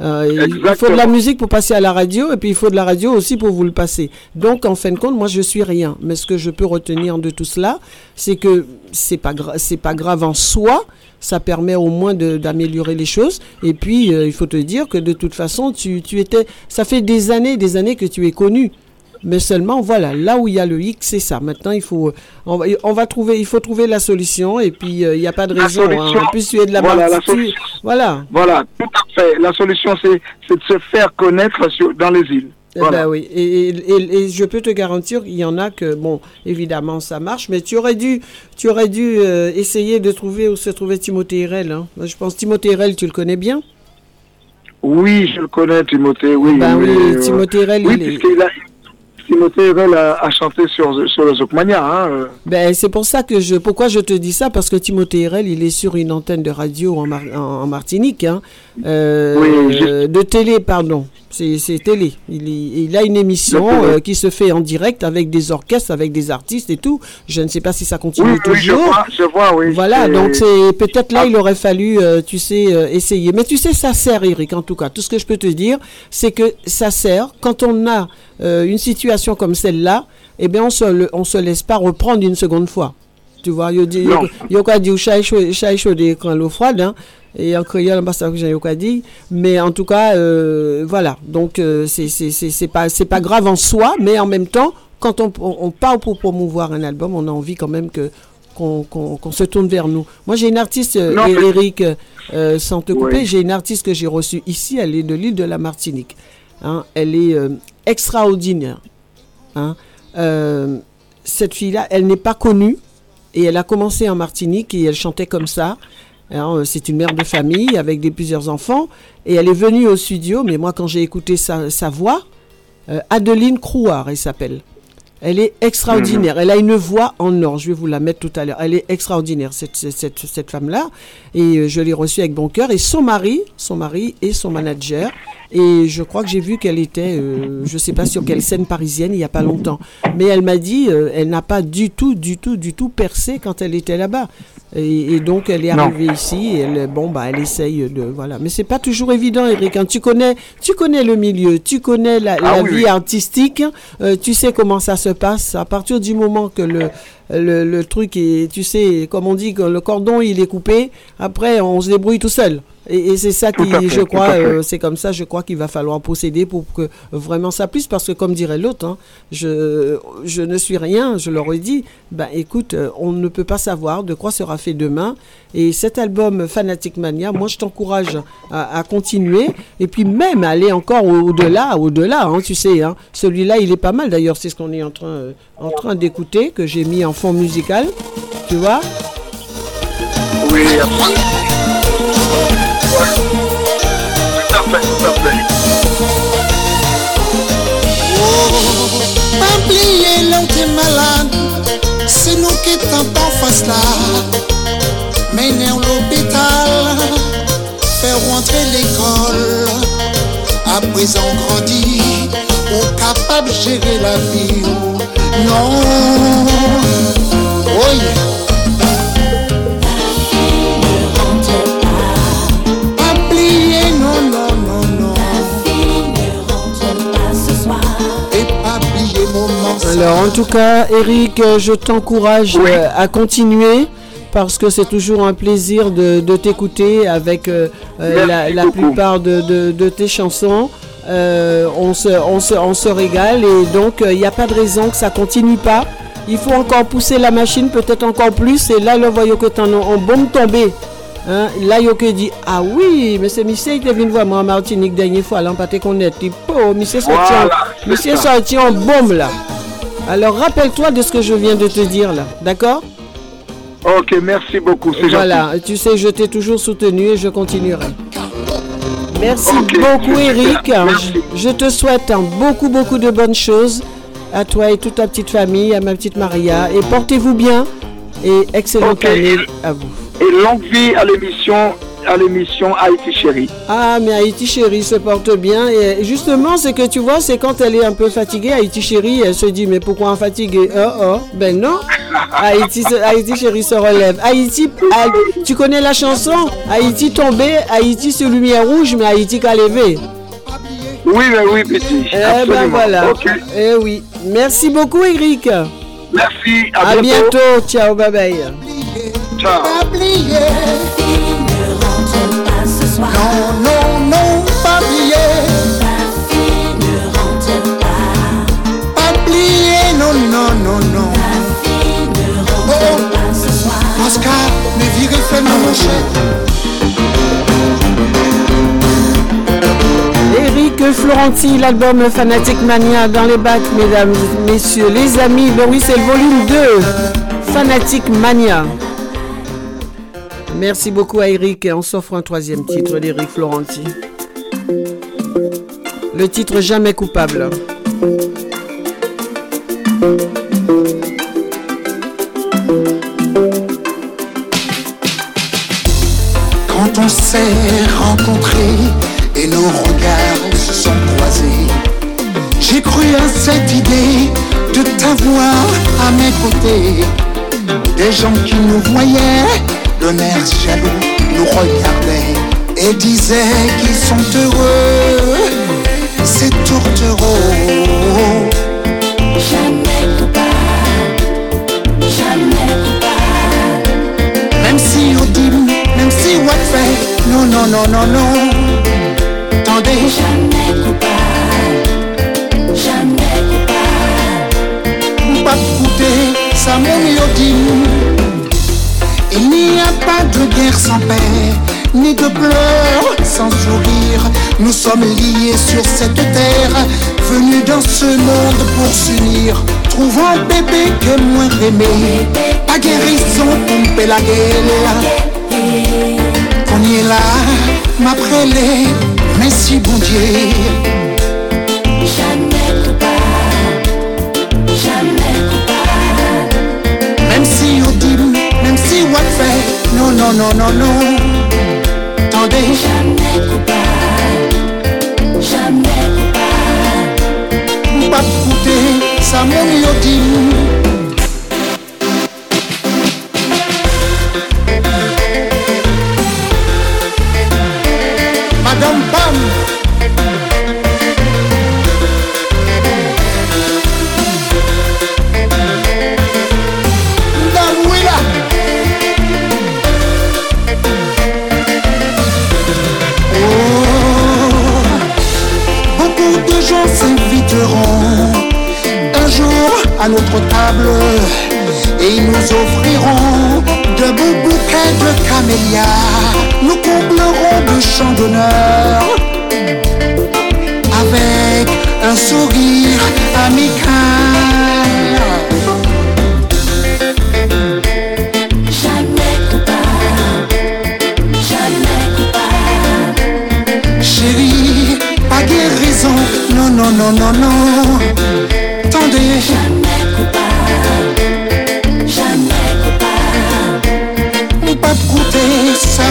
Euh, il- faut de la musique pour passer à la radio, et puis il faut de la radio aussi pour vous le passer. Donc, en fin de compte, moi, je suis rien. Mais ce que je peux retenir de tout cela, c'est que c'est pas c'est pas grave en soi. Ça permet au moins d'améliorer les choses. Et puis, euh, il faut te dire que de toute façon, tu, tu étais. Ça fait des années, des années que tu es connu. Mais seulement, voilà, là où il y a le hic, c'est ça. Maintenant, il faut, on va, on va trouver, il faut trouver la solution. Et puis, euh, il n'y a pas de raison. hein. solution, En plus, tu es de la voilà, la. Voilà. Voilà, tout à fait. La solution, c'est c'est de se faire connaître sur, dans les îles. Eh ben oui, et, et- et- et je peux te garantir qu'il y en a que, bon, évidemment, ça marche, mais tu aurais dû, tu aurais dû euh, essayer de trouver où se trouvait Timothée Hérel. hein. Je pense Timothée Hérel, tu le connais bien? Oui, je le connais, Timothée, oui. Ben mais, oui, euh, Timothée Hérel, Oui, il est- a... Timothée a, a chanté sur, sur le Zoukmania. Hein, euh. Ben, c'est pour ça que je, pourquoi je te dis ça, parce que Timothée Hérel, il est sur une antenne de radio en, Mar- en, en Martinique, hein, euh, Oui, euh, de télé, pardon. C'est télé. Il, il a une émission euh, qui se fait en direct avec des orchestres, avec des artistes et tout. Je ne sais pas si ça continue Oui, oui, je toujours. vois, je vois, oui. Voilà, donc c'est peut-être là il aurait fallu, euh, tu sais, euh, essayer. Mais tu sais, ça sert, Eric, en tout cas. Tout ce que je peux te dire, c'est que ça sert quand on a euh, une situation comme celle-là. Eh bien, on se, le- on se laisse pas reprendre une seconde fois. Tu vois, il dit, Non. il y a quoi dire chat chaud, chat chaud des- quand l'eau froide, hein. Et en créole, bah, ça que j'ai quoi dit. Mais en tout cas, euh, voilà. Donc, euh, c'est pas, grave en soi, mais en même temps, quand on, on, on part pour promouvoir un album, on a envie quand même que qu'on se tourne vers nous. Moi, j'ai une artiste, euh, Non, Eric, euh, sans te couper, Oui. j'ai une artiste que j'ai reçue ici, elle est de l'île de la Martinique. Hein, elle est euh, extraordinaire. Hein. Euh, cette fille-là, elle n'est pas connue et elle a commencé en Martinique et elle chantait comme ça. Hein, c'est une mère de famille avec des plusieurs enfants. Et elle est venue au studio, mais moi, quand j'ai écouté sa, sa voix, euh, Adeline Crouard, elle s'appelle. Elle est extraordinaire. Elle a une voix en or. Je vais vous la mettre tout à l'heure. Elle est extraordinaire, cette, cette, cette femme-là. Et euh, je l'ai reçue avec bon cœur. Et son mari, son mari et son manager. Et je crois que j'ai vu qu'elle était, euh, je ne sais pas sur quelle scène parisienne, il n'y a pas longtemps. Mais elle m'a dit, euh, elle n'a pas du tout, du tout, du tout percé quand elle était là-bas. Et, et donc elle est Non. arrivée ici. Et elle, bon bah, elle essaye de, voilà. Mais c'est pas toujours évident, Eric. hein. Tu connais, tu connais le milieu, tu connais la, Ah la oui, vie oui. artistique. euh, tu sais comment ça se passe. À partir du moment que le le, le truc est, tu sais, comme on dit, que le cordon il est coupé, après on se débrouille tout seul. Et, et c'est ça Tout qui, fait, je crois, euh, c'est comme ça, je crois qu'il va falloir procéder pour que vraiment ça puisse, parce que comme dirait l'autre, hein, je, je ne suis rien, je leur ai dit, ben écoute, euh, on ne peut pas savoir de quoi sera fait demain. Et cet album Fanatic Mania, moi je t'encourage à, à continuer, et puis même aller encore au- au-delà, au-delà, hein, tu sais, hein. celui-là il est pas mal d'ailleurs, c'est ce qu'on est en train, euh, en train d'écouter, que j'ai mis en fond musical, tu vois. Oui, Oubliye lè ou te malade Se nou ki tan pan fas la Mène ou l'hôpital Fè rentre l'école A prezan grandi Ou kapab jere la vi ou Non. Oye oh yeah. Alors en tout cas, Eric, je t'encourage Oui. euh, à continuer parce que c'est toujours un plaisir de, de t'écouter avec euh, euh, la, plupart de, de- de tes chansons. Euh, on, se, on, se, on se régale et donc il n'y a pas de raison que ça continue pas. Il faut encore pousser la machine peut-être encore plus et là le voyons que t'en en bombe tombée. Hein, là, yo que dit, ah oui, mais c'est monsieur qui est venu voir moi en Martinique dernière fois, là, on pas te connaître. Il oh, monsieur sorti, Voilà, monsieur sorti en bombe, là. Alors, rappelle-toi de ce que je viens de te dire, là. D'accord? Ok, merci beaucoup, gentil. Voilà, tu sais, je t'ai toujours soutenu et je continuerai. Merci beaucoup, Eric. merci. Je, je te souhaite hein, beaucoup, beaucoup de bonnes choses à toi et toute ta petite famille, à ma petite Maria. Et portez-vous bien et excellente année à vous. Et longue vie à l'émission, à l'émission Haïti Chérie. Ah, mais Haïti chérie se porte bien. Et justement, c'est que tu vois, c'est quand elle est un peu fatiguée, Haïti chérie, elle se dit, mais pourquoi en fatiguée? Oh, oh, ben non. Haïti, Haïti chérie se relève. Haïti, Haï- tu connais la chanson? Haïti tombé, Haïti sur lumière rouge, mais Haïti qu'a levé. Oui, mais oui, petit. Eh ben voilà. Ok, Eh oui. Merci beaucoup, Eric. merci, à, À bientôt. Ciao, bye bye. Ciao. Pas. Non, non, non, pas oublier. Pas oublier, non, non, non, non. Oh, Oscar, mais virez, fais-moi mon Eric Florenti, l'album Fanatic Mania dans les bacs, mesdames, messieurs, les amis. Ben oui, c'est le volume 2, Fanatic Mania. Merci beaucoup à Eric et on s'offre un troisième titre d'Eric Florenti. Le titre Jamais coupable. Quand on s'est rencontrés et nos regards se sont croisés, j'ai cru à cette idée de t'avoir à mes côtés. Des gens qui nous voyaient d'un air jaloux nous regardaient et disaient qu'ils sont heureux. C'est tourtereau. Jamais coupable, jamais coupable, Même si on dit, même si on fait, non, non, non, non, non. Attendez, jamais coupable, jamais coupable, pas goûter, ça mon iodine. Il n'y a pas de guerre sans paix, ni de pleurs sans sourire. Nous sommes liés sur cette terre, venus dans ce monde pour s'unir. Trouvons bébé que moins aimé, pas guérison me la gueule. là, m'après merci bon Dieu. one friend Non, non, non, non, non Tendez Jamais coupable Jamais coupable. M'pap koute sa moun yo di mou notre table et ils nous offriront de beaux bouquets de camélias. Nous comblerons de chants d'honneur avec un sourire amical.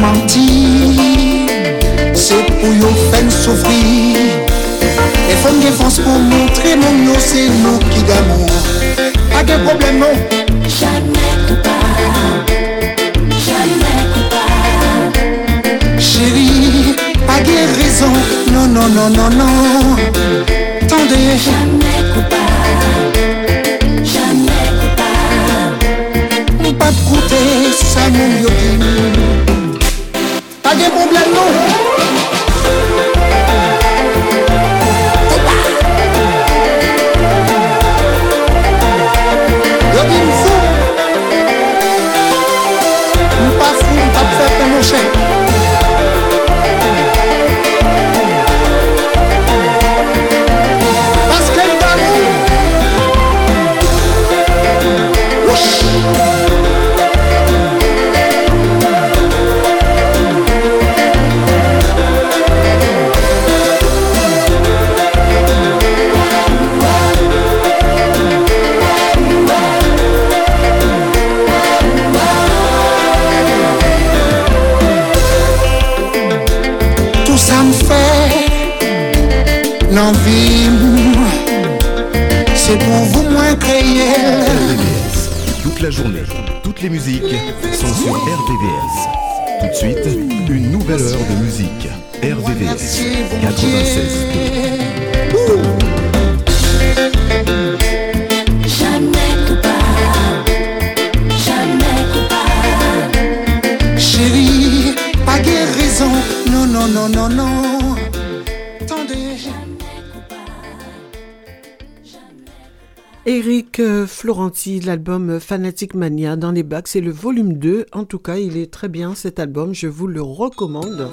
manti Se pou yo fen soufri E fon gen fons pou montre Moun yo se nou ki d'amou A gen problem nou Jamais coupable Jamais coupable Chéri, a gen rezon Non, non, non, non, non. Tande Jamais coupable Jamais coupable Mou pa t'koute sa moun yo ki problem nou. Mwen pa foun, mwen pa foun, mwen pa foun. L'envie. C'est pour vous moins créer. RVVS. Toute la journée, toutes les musiques sont sur RVVS. Tout de suite, une nouvelle heure de musique. RVVS 96. Eric euh, Florenti, l'album Fanatic Mania dans les bacs, c'est le volume 2. En tout cas, il est très bien cet album, je vous le recommande.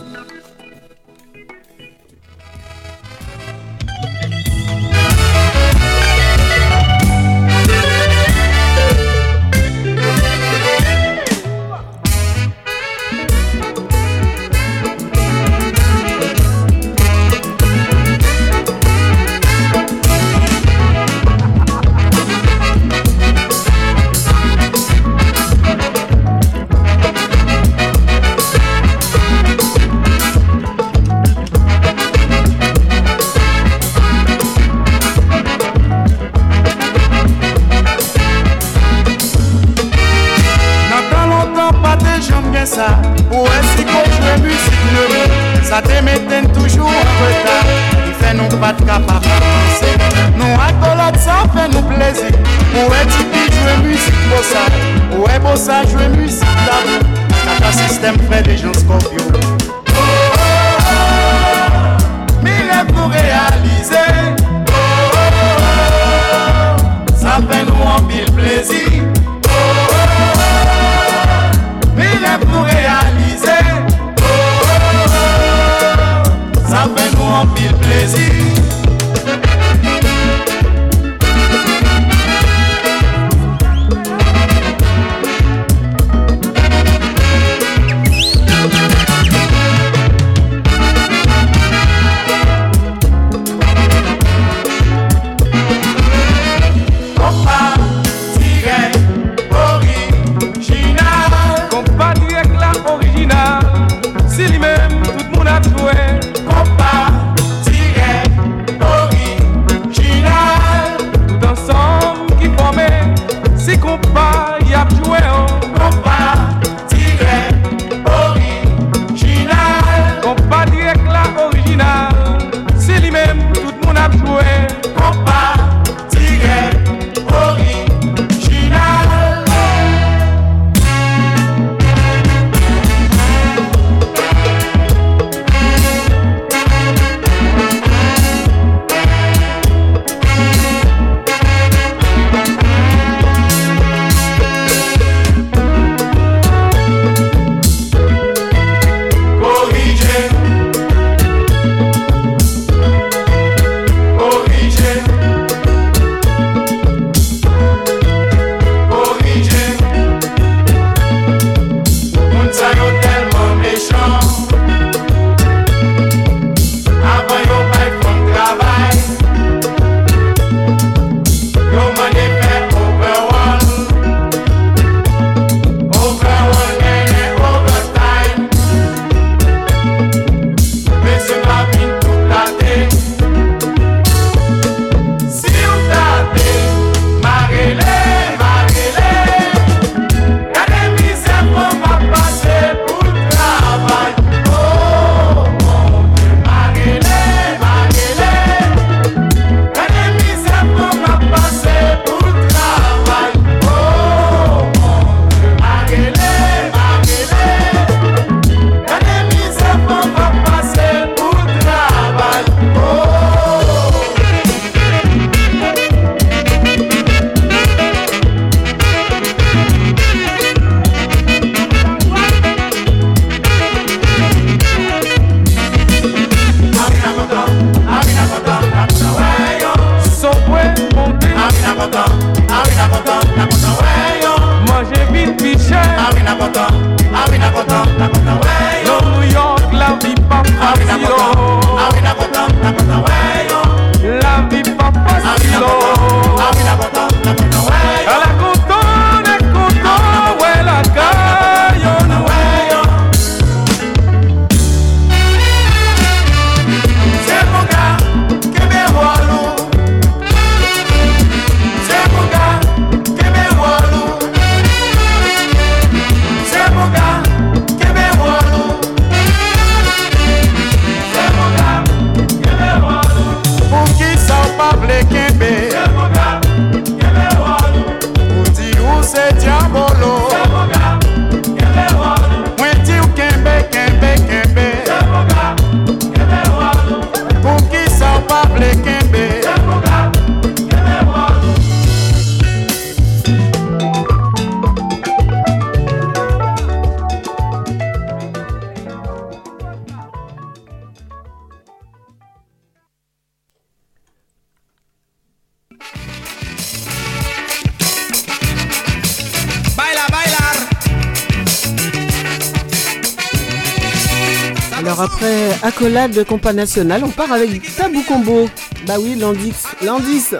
de compas national, on part avec Tabou Combo. Bah oui, l'indice. L'indice.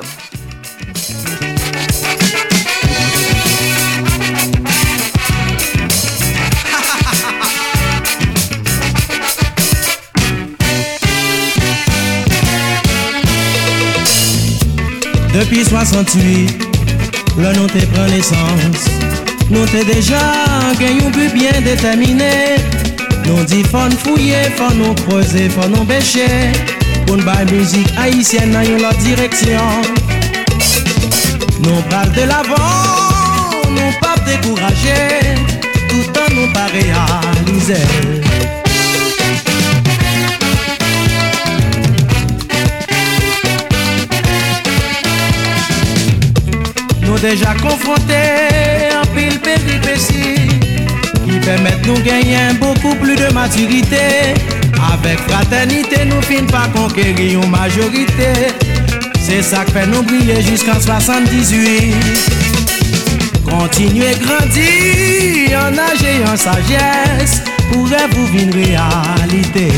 Depuis 68, le nom te prenons naissance. Nous t'es déjà gagné un but bien déterminé. Nous disons, faut nous fouiller, il faut nous creuser, il faut nous bêcher. Pour nous bailler la musique haïtienne dans notre direction. Nous parlons de l'avant, nous ne sommes pas découragés. Tout en nous ne pas. Nous déjà confrontés à pile pédripécis qui permettent nous gagner beaucoup plus de maturité. Avec fraternité, nous finissons pas conquérir une majorité. C'est ça qui fait nous briller jusqu'en 78. Continuez grandir en âge et en sagesse pour vous une réalité.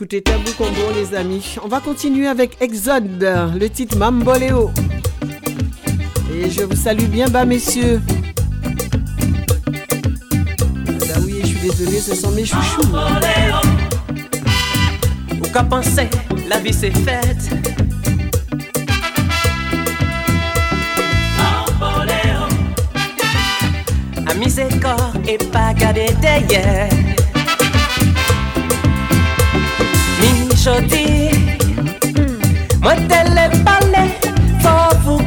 D'écouter Tabou Combo, les amis. On va continuer avec Exode, le titre Mamboléo. Et je vous salue bien bas, messieurs. Ah oui, je suis désolé, ce sont mes chouchous. Ou qu'à penser, la vie c'est faite. amuser corps et pas garder derrière. Mi jodi, moi tel est parler, faut vous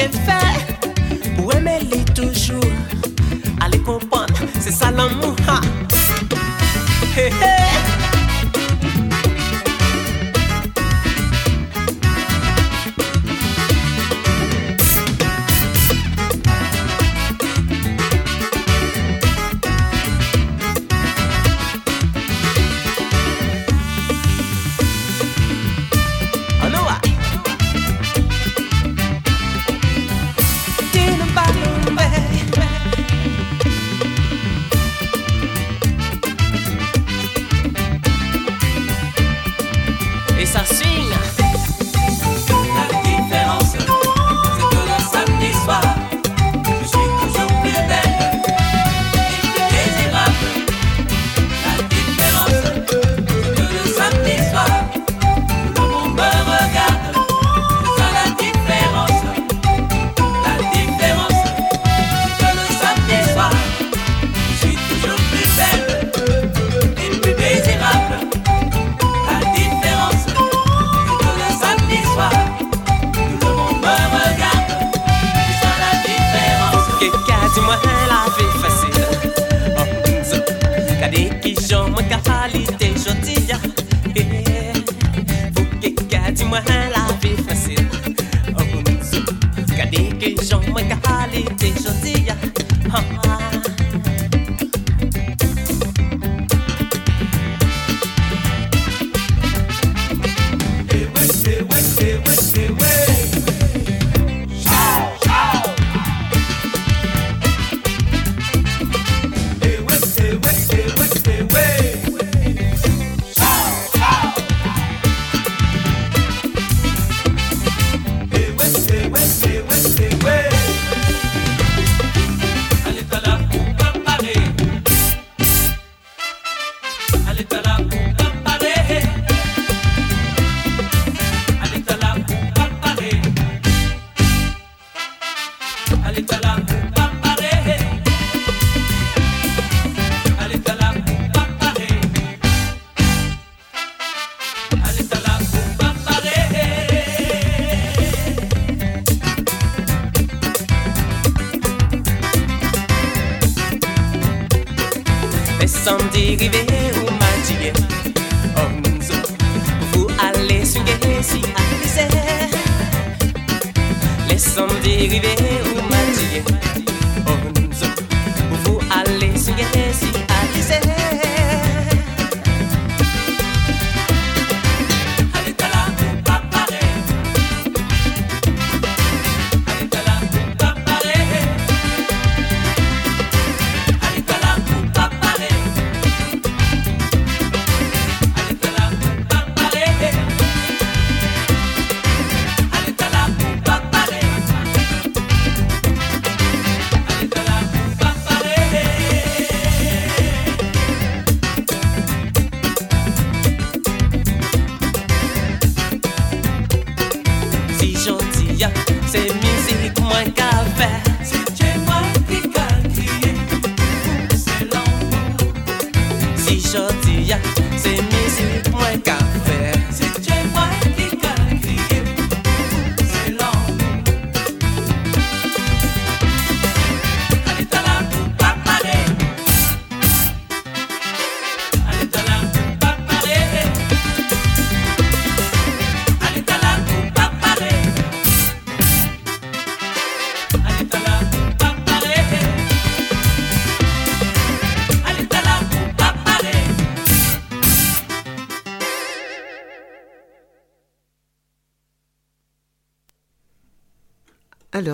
It's fast.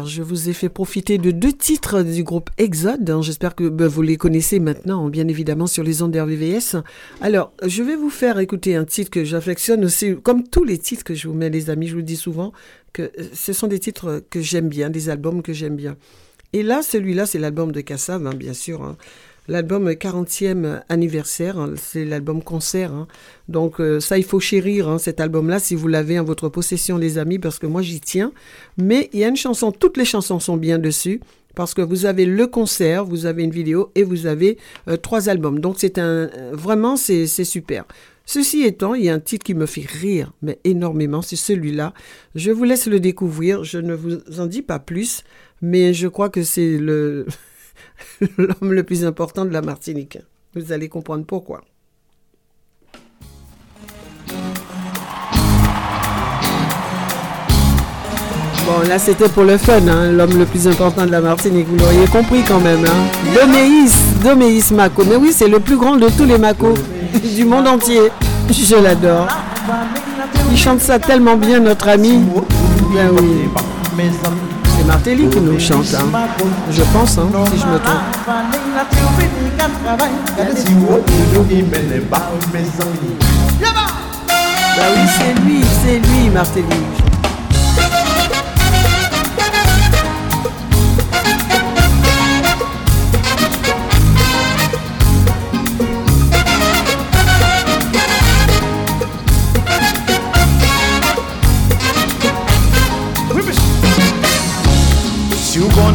Je vous ai fait profiter de deux titres du groupe Exode. Hein. J'espère que ben, vous les connaissez maintenant, hein, bien évidemment, sur les ondes RVVS. Alors, je vais vous faire écouter un titre que j'affectionne aussi, comme tous les titres que je vous mets, les amis. Je vous dis souvent que euh, ce sont des titres que j'aime bien, des albums que j'aime bien. Et là, celui-là, c'est l'album de Kassav, hein, bien sûr. L'album 40e anniversaire, hein, c'est l'album concert. hein. Donc euh, ça, il faut chérir hein, cet album-là si vous l'avez en votre possession, les amis, parce que moi, j'y tiens. Mais il y a une chanson, toutes les chansons sont bien dessus. Parce que vous avez le concert, vous avez une vidéo et vous avez euh, trois albums. Donc c'est un euh, vraiment c'est c'est super. Ceci étant, il y a un titre qui me fait rire, mais énormément, c'est celui-là. Je vous laisse le découvrir, je ne vous en dis pas plus, mais je crois que c'est le l'homme le plus important de la Martinique. Vous allez comprendre pourquoi. Bon, là, c'était pour le fun, hein, l'homme le plus important de la Martinique. Vous l'auriez compris quand même. Hein. Doméis, Doméis Mako. Mais oui, c'est le plus grand de tous les Mako du monde entier. Je l'adore. Il chante ça tellement bien, notre ami. Ben. C'est Martelly qui nous chante, hein. je pense, hein, si je me trompe. Bah oui, c'est lui, c'est lui, Martelly.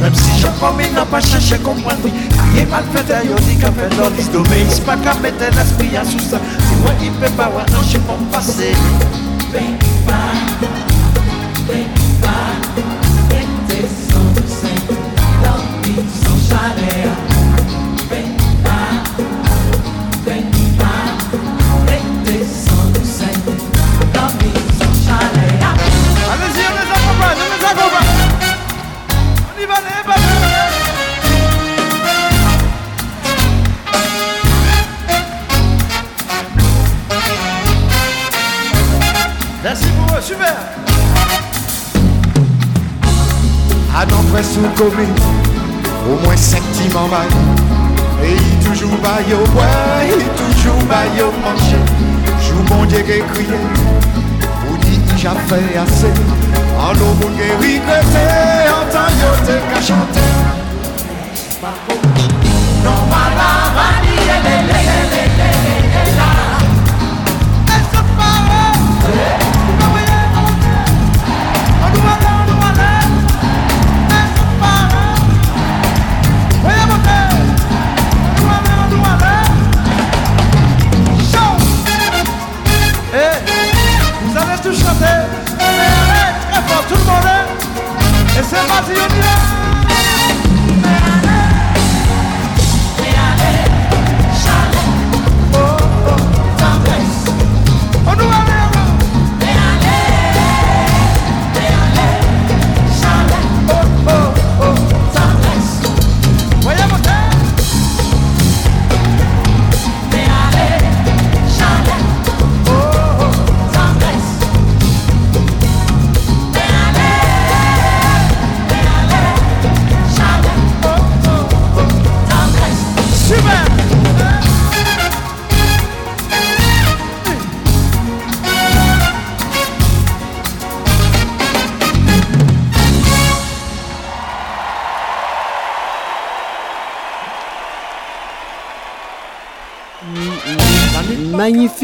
même si je promets n'a pas cherché comprendre. Qui est mal fait d'ailleurs il dit qu'à faire dans l'île d'obéis pas qu'à mettre l'esprit à sous ça. Si moi il peut pas voir non je ne peux pas passer komi Ou mwen sentiman bay E yi toujou bay yo Wey, yi toujou bay yo manche Jou moun diye ge kriye Ou di ija fe ase An nou moun ge An tan yo Non la ese pasillo, mira.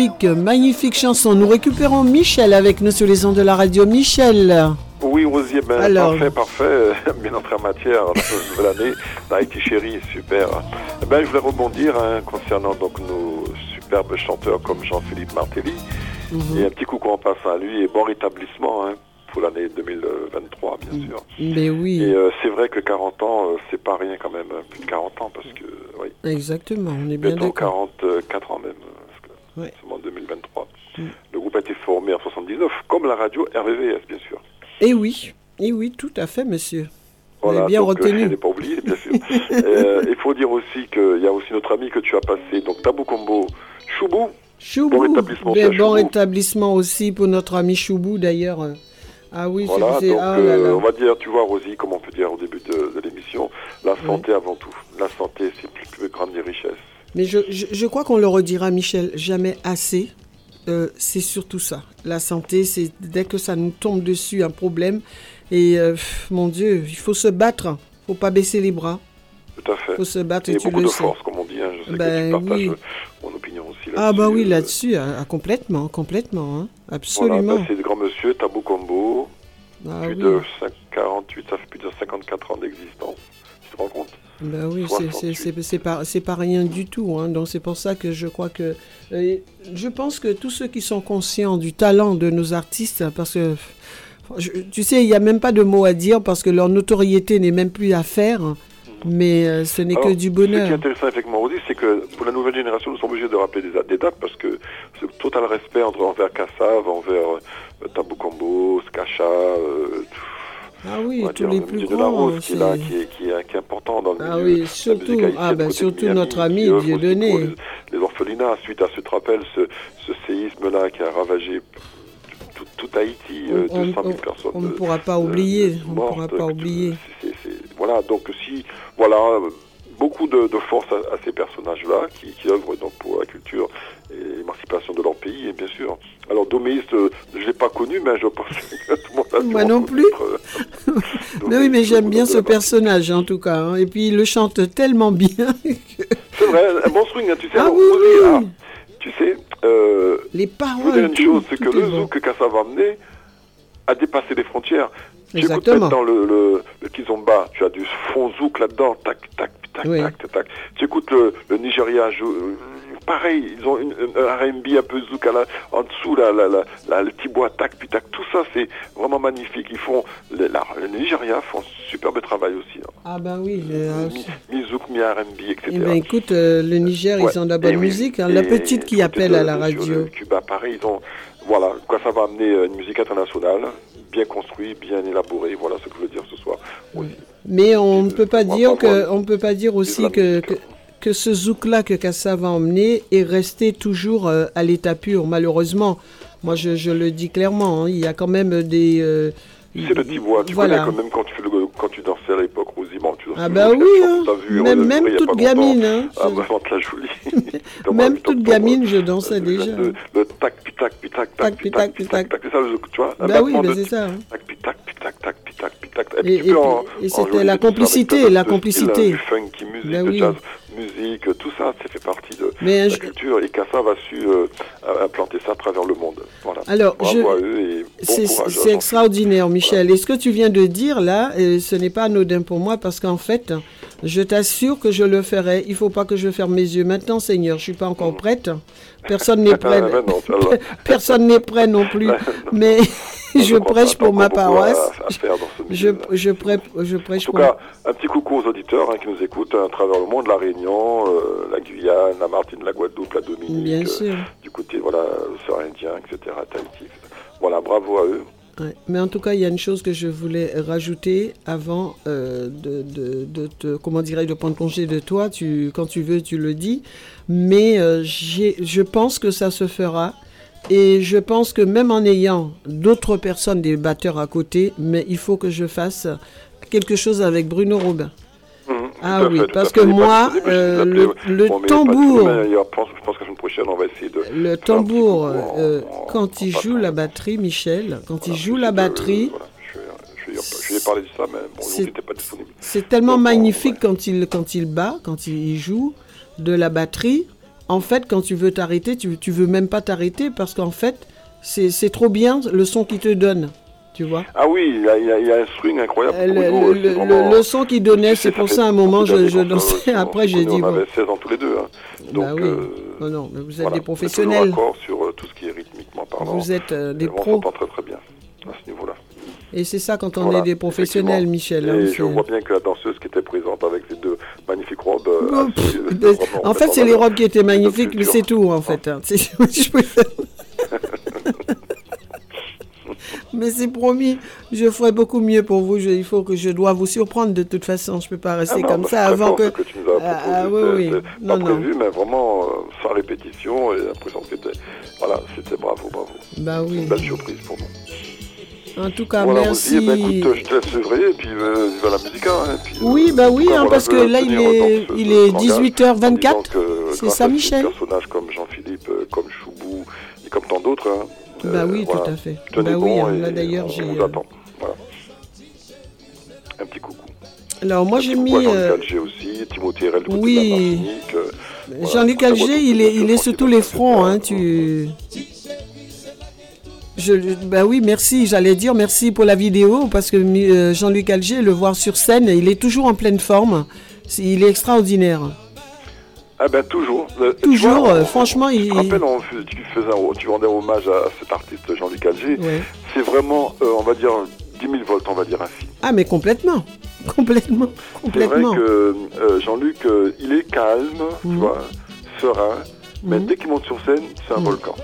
Magnifique, magnifique chanson. Nous récupérons Michel avec nous sur les ondes de la radio. Michel. Oui, Rosier, ben, Alors. parfait, parfait. Bien entré en matière, la nouvelle année, Haïti chérie, super. Ben, je voulais rebondir hein, concernant donc nos superbes chanteurs comme Jean-Philippe Martelly. Mhm. Et un petit coucou en passant à lui et bon rétablissement hein, pour l'année 2023, bien sûr. Mais oui, Et euh, c'est vrai que 40 ans, euh, c'est pas rien quand même, hein, plus de 40 ans, parce que, oui, exactement, on est bien bientôt d'accord. 44 ans même, Ouais. en 2023. Mm. Le groupe a été formé en 79, comme la radio RVVS, bien sûr. Et oui, et oui, tout à fait, monsieur. Vous Voilà, avez bien donc, euh, retenu. je n'ai pas oublié, bien sûr. Euh, Il faut dire aussi qu'il y a aussi notre ami que tu as passé, donc Tabou Combo, Choubou. Choubou, Bon rétablissement, bien bon Choubou. rétablissement aussi pour notre ami Choubou d'ailleurs. euh. Ah oui, c'est- Voilà, donc ah là euh, là. on va dire, tu vois, Rosie, comme on peut dire au début de, de l'émission, la santé avant tout. La santé, c'est plus, plus grande des richesses. Mais je, je, je crois qu'on le redira, Michel, jamais assez. Euh, c'est surtout ça. La santé, c'est dès que ça nous tombe dessus, un problème. Et euh, mon Dieu, il faut se battre. faut pas baisser les bras. Tout à fait. faut se battre et, Et tu beaucoup le de sais. force, comme on dit. hein. Je sais Ben que tu partages oui. mon opinion aussi là-dessus. Ah bah oui, Euh, là-dessus, ah, ah, complètement, complètement. hein. Voilà, Absolument. bah, c'est le grand monsieur, Tabou Combo. Ah plus oui. de 5 48, ça fait plus de 54 ans d'existence. Tu te rends compte? Ben oui, c'est- pas, pas rien du tout. hein. Donc c'est pour ça que je crois que... euh, je pense que tous ceux qui sont conscients du talent de nos artistes, parce que... je- tu sais, il n'y a même pas de mots à dire parce que leur notoriété n'est même plus à faire. Mais euh, ce n'est que du Ce qui est bonheur. intéressant effectivement aussi, c'est que pour la nouvelle génération, nous sommes obligés de rappeler des, des dates parce que ce total respect entre, envers Kassav, envers euh, Tabou Combo, Skacha, euh, Ah oui, tous dire, les le plus musée de la grands. Rose qui est là, qui est, qui est, qui est important dans le Ah milieu oui, la surtout, ah ben, surtout Miami, notre ami Dieudonné. Les, les orphelinats, suite à, ce, rappelles, ce, ce séisme-là qui a ravagé tout, tout Haïti, euh, On- 200 000 on- personnes. On ne euh, pourra pas euh, oublier. On ne pourra pas oublier. voilà, donc si, voilà, euh, beaucoup de, de force à, à ces personnages-là qui, qui œuvrent donc pour la culture et l'émancipation de leur pays, et bien sûr. Alors, Doméiste, euh, je ne l'ai pas connu, mais je pense que tout le monde a Moi non plus. euh, Mais oui, mais j'aime bien ce personnage en tout cas. hein. Et puis il le chante tellement bien. C'est vrai, un bon swing, hein, tu sais. Ah alors, oui, ah, tu sais, euh, Les je veux paroles. dire une tout, chose, c'est que le bon. zouk que ça va amener a dépassé les frontières. Tu écoutes Exactement. maintenant le, le, le kizomba, tu as du fond zouk là-dedans, tac, tac, tac, Oui. tac, tac, tac. Tu écoutes le, le Nigeria, euh, pareil, ils ont une, un R&B un peu zouk à la, en dessous, là, là, là, le petit bois, tac, puis tac, tout ça, c'est vraiment magnifique. Ils font, le, la- le Nigeria font un superbe travail aussi. hein. Ah ben oui. euh, Mi, mi zouk, mi R&B, etc. eh ben écoute, euh, le Niger, Ouais, ils ont de la bonne musique. hein. La et petite qui appelle de- à la radio. le Cuba, pareil, ils ont, voilà, quoi, ça va amener euh, une musique internationale, bien construite, bien élaborée, voilà ce que je veux dire ce soir. Mais on ne peut pas dire que, on ne peut pas dire aussi que, que, que ce zouk-là que Kassa va emmener est resté toujours euh, à l'état pur, malheureusement. Moi, je, je le dis clairement, hein, il y a quand même des... euh, C'est le petit bois, tu Voilà. connais quand même quand tu, fais le, quand tu dansais à l'époque, Rosie, bon, tu dansais Ah bah oui, hein. vue, Même- même vu a toute gamine, hein. Ah bah, l'a jolie. Même toute gamine, je dansais déjà. Le, le tac, puis tac, puis tac, tac, puis tac, c'est ça tu vois Bah oui, c'est ça. hein. tac, puis tac, puis tac, tac, puis tac, puis tac. Et- c'était la complicité, la styles, complicité. Du funky music, Bah de jazz musique, tout ça, ça fait partie de Mais la je- culture. Et Kassav a su euh, implanter ça à travers le monde. Voilà. Alors, je- bon C'est extraordinaire, Michel. Et ce que tu viens de dire là, euh, ce n'est pas anodin pour moi parce qu'en fait, je t'assure que je le ferai. Il faut pas que je ferme mes yeux maintenant, Seigneur. Je suis pas encore prête. Personne n'est prêt. Ah, va. Personne n'est prêt non plus. Mais je prêche pour ma beaucoup paroisse. à- à Je, je, prêche, je prêche En tout pour. cas, un petit coucou aux auditeurs hein, qui nous écoutent à travers le monde, la Réunion, euh, la Guyane, la Martinique, la Guadeloupe, la Dominique, Bien euh, sûr. du côté voilà, océan Indien, etc. Tahiti. Voilà, bravo à eux. Mais en tout cas, il y a une chose que je voulais rajouter avant euh, de, te, comment dirais de prendre congé de toi. Tu, quand tu veux, tu le dis. Mais euh, je pense que ça se fera. Et je pense que même en ayant d'autres personnes, des batteurs à côté, mais il faut que je fasse quelque chose avec Bruno Robin. Ah Tout oui, fait, parce que pas moi, euh, le, Bon, pas tambour, disponible, mais je pense, je pense que la semaine prochaine, on va essayer de. le tambour, euh, quand il joue la batterie, Michel, quand il joue la batterie, Je de ça, mais bon, C'est- il n'était pas disponible. C'est tellement magnifique quand, il, quand il bat, quand il joue de la batterie. En fait, quand tu veux t'arrêter, tu, tu veux même pas t'arrêter parce qu'en fait, c'est c'est trop bien le son qu'il te donne. Tu vois Ah oui, il y a, il a- il y a un swing incroyable. Le, Bruno, le- c'est le- vraiment- le son qu'il donnait, c'est pour ça à un moment je, je dansais. Après, j'ai on dit On bon. avait 16 ans tous les deux. hein. Donc, Bah oui. euh, Non, non, mais vous êtes voilà, des on professionnels. d'accord sur euh, tout ce qui est rythmiquement parlant. Vous êtes euh, des on pros. s'entend très très bien à ce niveau-là. Et c'est ça quand on Voilà, est des professionnels, Michel. hein, Et c'est- je vois bien que la danseuse qui était présente avec ces deux magnifiques robes. euh, Oh, pff, en fait, c'est les robes qui étaient magnifiques, mais c'est tout, en fait. hein. C'est- je préfère- mais c'est promis, je ferai beaucoup mieux pour vous. Je- il faut que je dois vous surprendre de toute façon. Je peux pas rester Ah non, comme ça avant que. que tu nous as Ah, ah, oui, oui. Non, pas non. prévu, mais vraiment euh, sans répétition et l'impression que c'était. Voilà, c'était bravo, bravo. Bah oui. Une belle surprise pour nous. En tout cas, voilà, merci. Eh ben, écoute, je te laisse œuvrer et puis euh, vive la musique. Hein, puis, Oui, bah oui, hein, voilà, parce que là, il est, ce- il est langage en 18h24. disant que C'est ça, Michel personnages comme Jean-Philippe, euh, comme Choubou et comme tant d'autres. hein, Bah euh, oui, voilà, tout à fait. tenez Bah oui, bon hein, et là, d'ailleurs, on j'ai, vous euh, attend. Voilà. Un petit coucou. Alors, moi, j'ai mis. Jean-Luc euh, Alger aussi, Timothée côté oui. Jean-Luc Alger, il est, il est sur tous les fronts. Hein, tu... Je, bah oui, merci. J'allais dire merci pour la vidéo parce que Jean-Luc Alger, le voir sur scène, il est toujours en pleine forme. Il est extraordinaire. Ah ben toujours. Euh, Toujours, vois, euh, on- franchement, Je il- rappelle, on tu, faisais un- tu rendais hommage à cet artiste Jean-Luc Alger. Ouais. C'est vraiment, euh, on va dire, 10 000 volts, on va dire ainsi. Ah, mais complètement. Complètement. C'est vrai Complètement. que euh, Jean-Luc, euh, il est calme, tu Mhm. vois, serein, mais Mhm. dès qu'il monte sur scène, c'est un Mhm. volcan.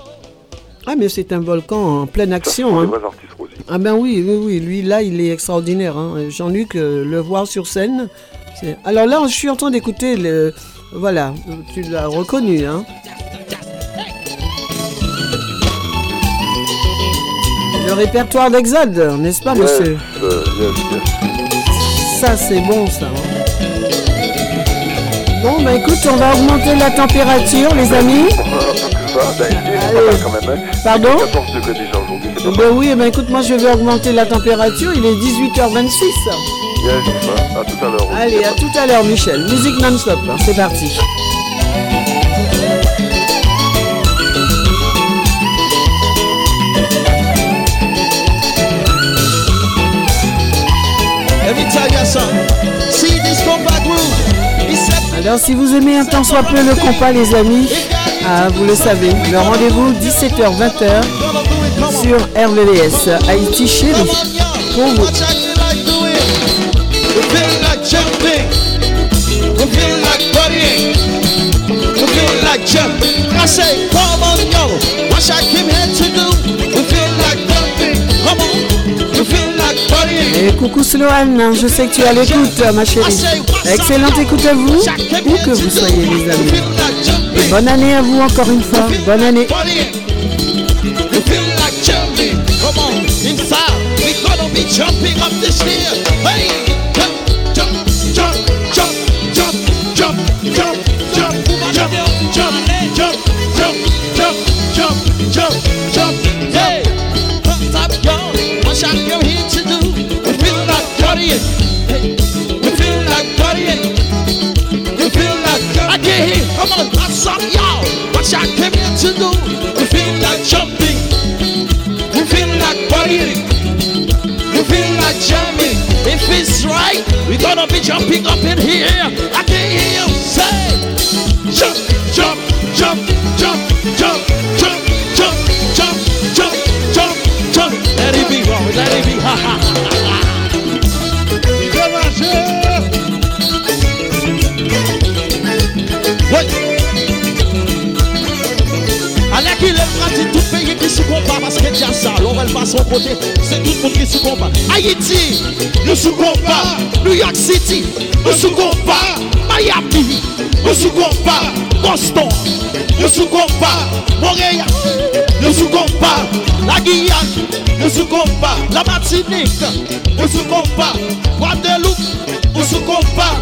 Ah, mais c'est un volcan en pleine action. hein. artistes, Rosie. Ah ben oui, oui, oui, lui là, il est extraordinaire. hein. Jean-Luc, le voir sur scène. Alors là, je suis en train d'écouter le... Voilà, tu l'as reconnu, hein. Le répertoire d'Exode, n'est-ce pas, monsieur euh, yes, yes. Ça, c'est bon, ça. hein. Bon, bah écoute, on va augmenter la température, les amis. Pardon 14 degrés déjà aujourd'hui. c'est pas Ben oui, ben écoute, moi je vais augmenter la température, il est 18h26. Yes, voilà. à tout à l'heure. Rosie. Allez, à tout à l'heure, Michel. Musique non-stop, hein, c'est parti. Alors, si vous aimez un tant soit peu le compas, les amis, ah, vous le savez, le rendez-vous 17h-20h sur RVVS Haïti Chérie. Pour vous. Jumping. We feel like partying. We feel like jumping. I say, come on, yo. What I came here to do? We feel like jumping. Come on. We feel like partying. Et coucou Sloane, je sais que tu es à l'écoute, ma chérie. Excellente écoute à vous, où que vous soyez, les amis. Et bonne année à vous encore une fois. Bonne année. Jumping. Up this. Hey, We feel like partying. We feel like I can't hear. Come on, y'all. What y'all came to do? We feel like jumping. We feel like partying. We feel like jamming. If it's right, we're gonna be jumping up in here. I can hear you say, jump, jump, jump, jump, jump, jump, jump, jump, jump, jump. Let it be. Let it be. Ha ha ha Allez qu'il est parti tout pays qui sous combat parce que déjà ça, l'on va au côté, c'est tout le monde qui sous combat. Haïti, nous sous combat. New York City, nous sous combat. Miami, nous sous combat. Boston, nous sous combat. Montréal, nous sous combat. La Guyane, nous sous combat. La Martinique, nous sous combat. Guadeloupe, nous sous combat.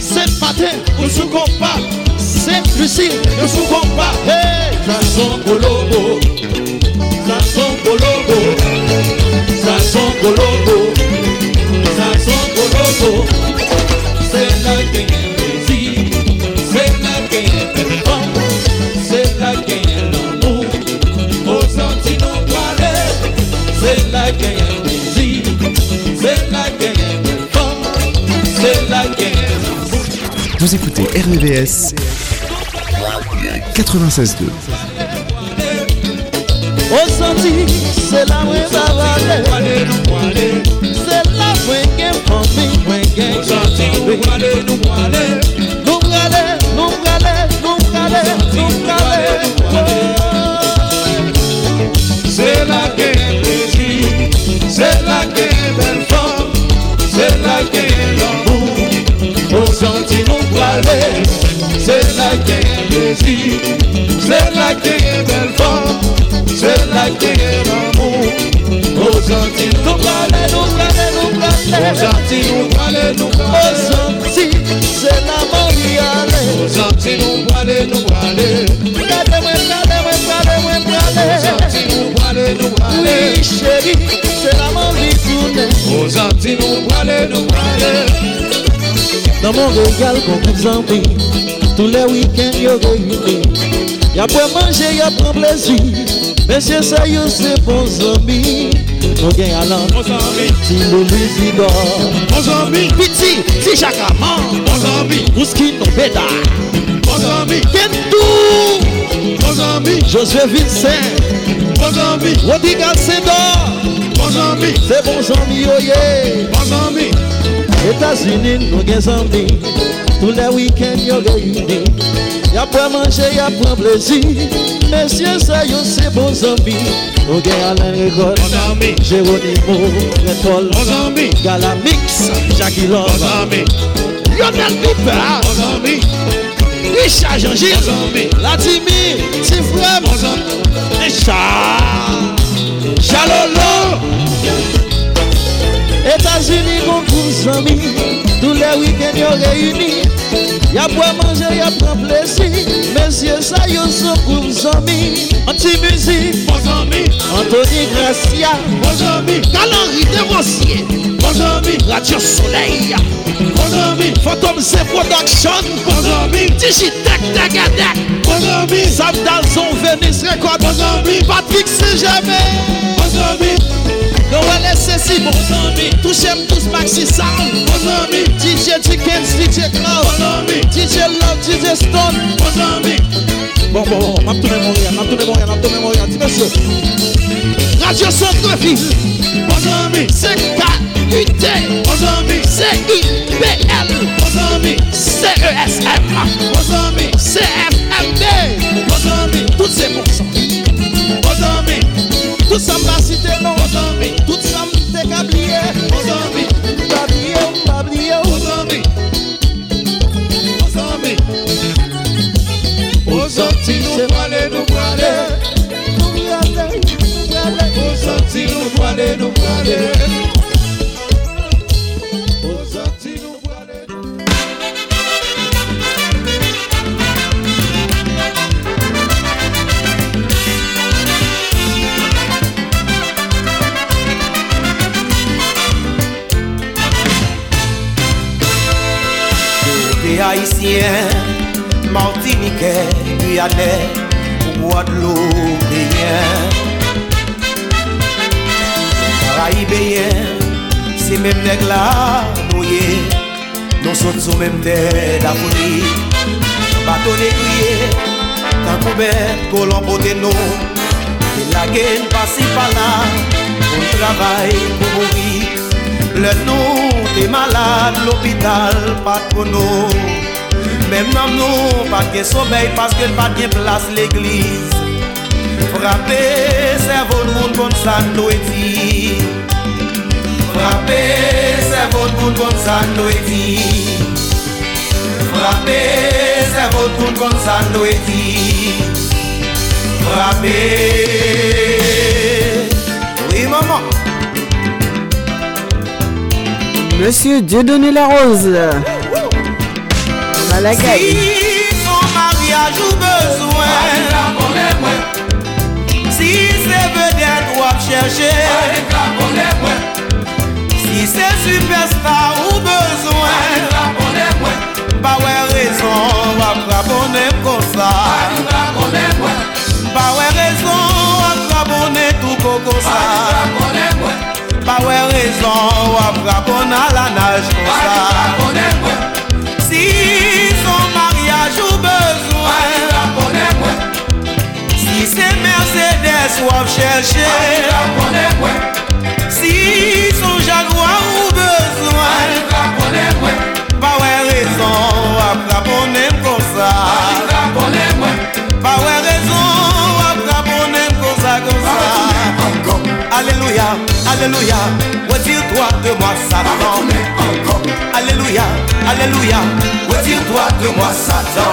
Saint-Martin, nous sous combat. Sainte-Lucie, nous souvent pas. C'est Vous écoutez RVVS 96.2 Osanti, se la mwen zavade Se la mwen gen pwami mwen gen Osanti, nou wale, nou wale Nou wale, nou wale, nou wale Nou wale Se la gen plezi Se la gen ki gen bel fòm, se la ki gen amou. O zanti nou prale, nou prale, nou prale, O zanti nou prale, nou prale, O zanti se la mori ale, O zanti nou prale, nou prale, Prale mwen, prale mwen, prale mwen, prale, O zanti nou prale, nou prale, Oui chéri, se la mori toune, O zanti nou prale, nou prale, Nan mon regal kon kout zanpi, Tou le wikend yo go yuni, Ya pou manje, ya pran plezi Mesye se yo se bon zami Nou gen yalan Si nou lusidor Bon zami Piti, si chakaman Bon zami Mouski nou beda Bon zami Kentou Bon zami Josue Vincent. Bon zami Rodiga Sedor Bon zami Se bon zami oye oh Bon zami Etasini nou gen zami Tou le week-end yo gen yudi Ya pran manje, ya pran plezi Mesye sa yo se bon zambi Nou gen Alain Regol Jeronimo, Retol Galamix, Jackie Love. Yonel Piper Richard Jean-Gilles. Latimi, Tifrem. Richard. Jalolo. Etasini kon koum zami Dou le wiken yo reyuni Ya pou a manje, ya pou a plesi Mesye sa yo sou koum zomi. Anti-musi, bon zomi. Anthony Gracia, bon zomi. Kalan Rite Rossier, bon zomi. Radio Soleil, bon zomi. Fantom Se Production, bon zomi. Digitek Degadek, bon zomi. Sam Dalzon Venice Record, bon zomi. Patrick Sejavé, bon zomi. Cécile, bons amis. Touchez-moi tous Maxi Sound, DJ Dickens, DJ Cloud, DJ Love, DJ Stone. Bon, bon, bon, m'a tourné Montréal, m'a tourné Montréal, m'a tourné Montréal, dis monsieur. Radio Centre-Ville, C-K-U-T, bons amis, C-I-B-L, bons amis, C-E-S-M, C-F-M-D. Toutes ces bons sons. Tout sa mba site nou Tout sa mte kabliye Mbabliye ou mbabliye ou Ozanti nou prale nou prale Nou prale nou prale Ozanti nou prale nou prale Haïtien, Martinique, Guyanais, Guadeloupéen. Caraïbéen, c'est non même nègre là, mouillé, nous sommes sous même terre d'Afrique. Bateau négrier, tant couvert, colombo de nous, et la guerre passe par là, pour travail, pour mourir. Le nou te malade, l'opital pat kono nous. Même dans nous, pas de sommeil parce que pas de place l'église. Frappez, cerveau de monde comme ça, nous est dit. Frappez, cerveau de monde comme ça, nous est dit. Frappez, cerveau de monde comme ça, nous est dit. Frappez. Oui, maman. Monsieur Dieudonné Larose. Si son maryaj ou bezwen Si se vedet wap chèche Si se superstar ou bezwen Ba wè rezon wap rabonem kon sa Ba wè rezon wap rabonem tout kon kon sa Ba wè rezon wap rabon ala naj kon sa Si se Mercedes wap chèche Si son Jaguar ou bezwen Pa wè rezon wap raponem kon sa. Pa wè rezon wap raponem kon sa kon sa. Aleluya, aleluya, retire-toi de moi Satan. Aleluya, aleluya, retire-toi de moi Satan.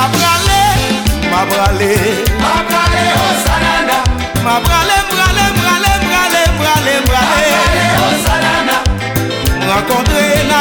mabrale mabrale. Mabrale osalana mabrale mbrale mbrale mbrale mbrale mbrale osalana rencontre na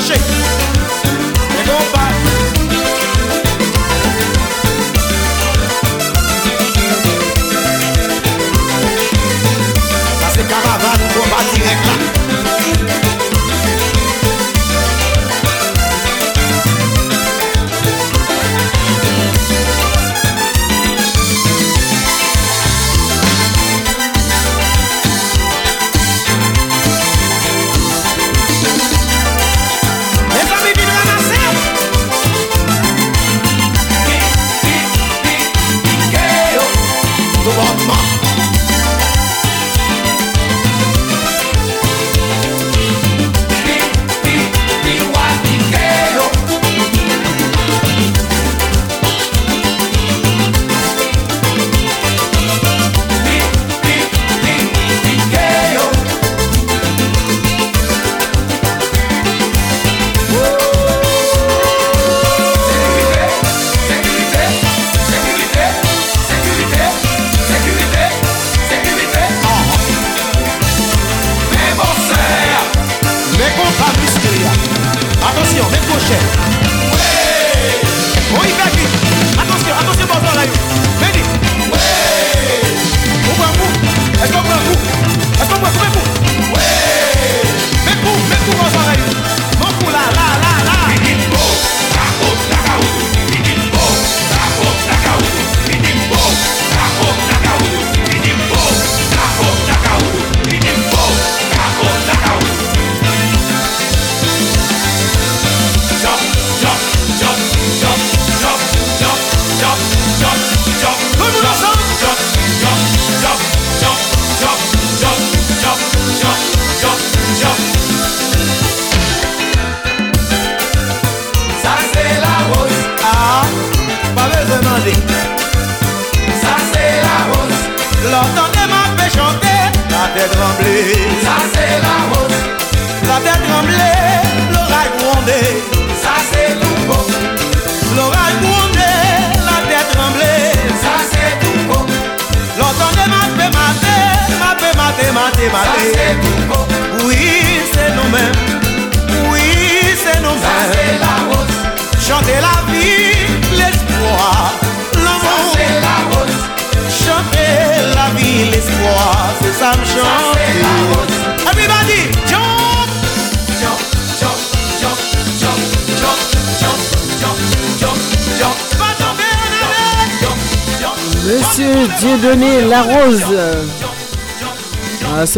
achei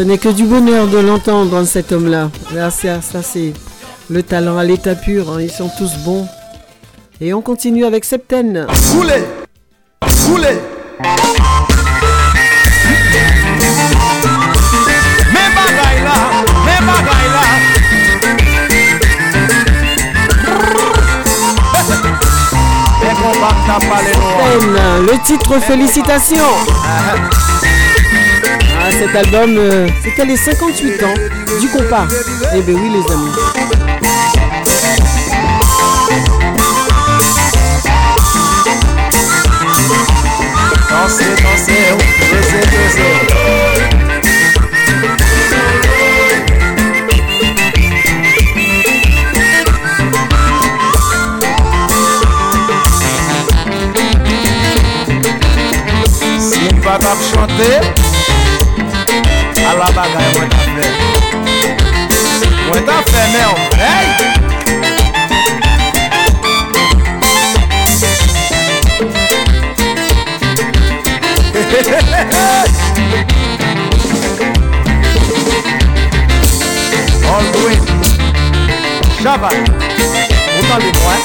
ce n'est que du bonheur de l'entendre, cet homme-là. Là, ça, ça, c'est le talent à l'état pur. hein, Ils sont tous bons. Et on continue avec Septaine. Noirs Septaine, le titre Félicitations. Cet album, euh, c'était les 58 ans du compas. Eh bien oui, les amis. Pa tap chante A la bagay mwen ta fe Mwen ta fe men om Hey! All the way Chaval Autant de moi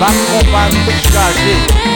Bak kompan chaje Napoule, napoule,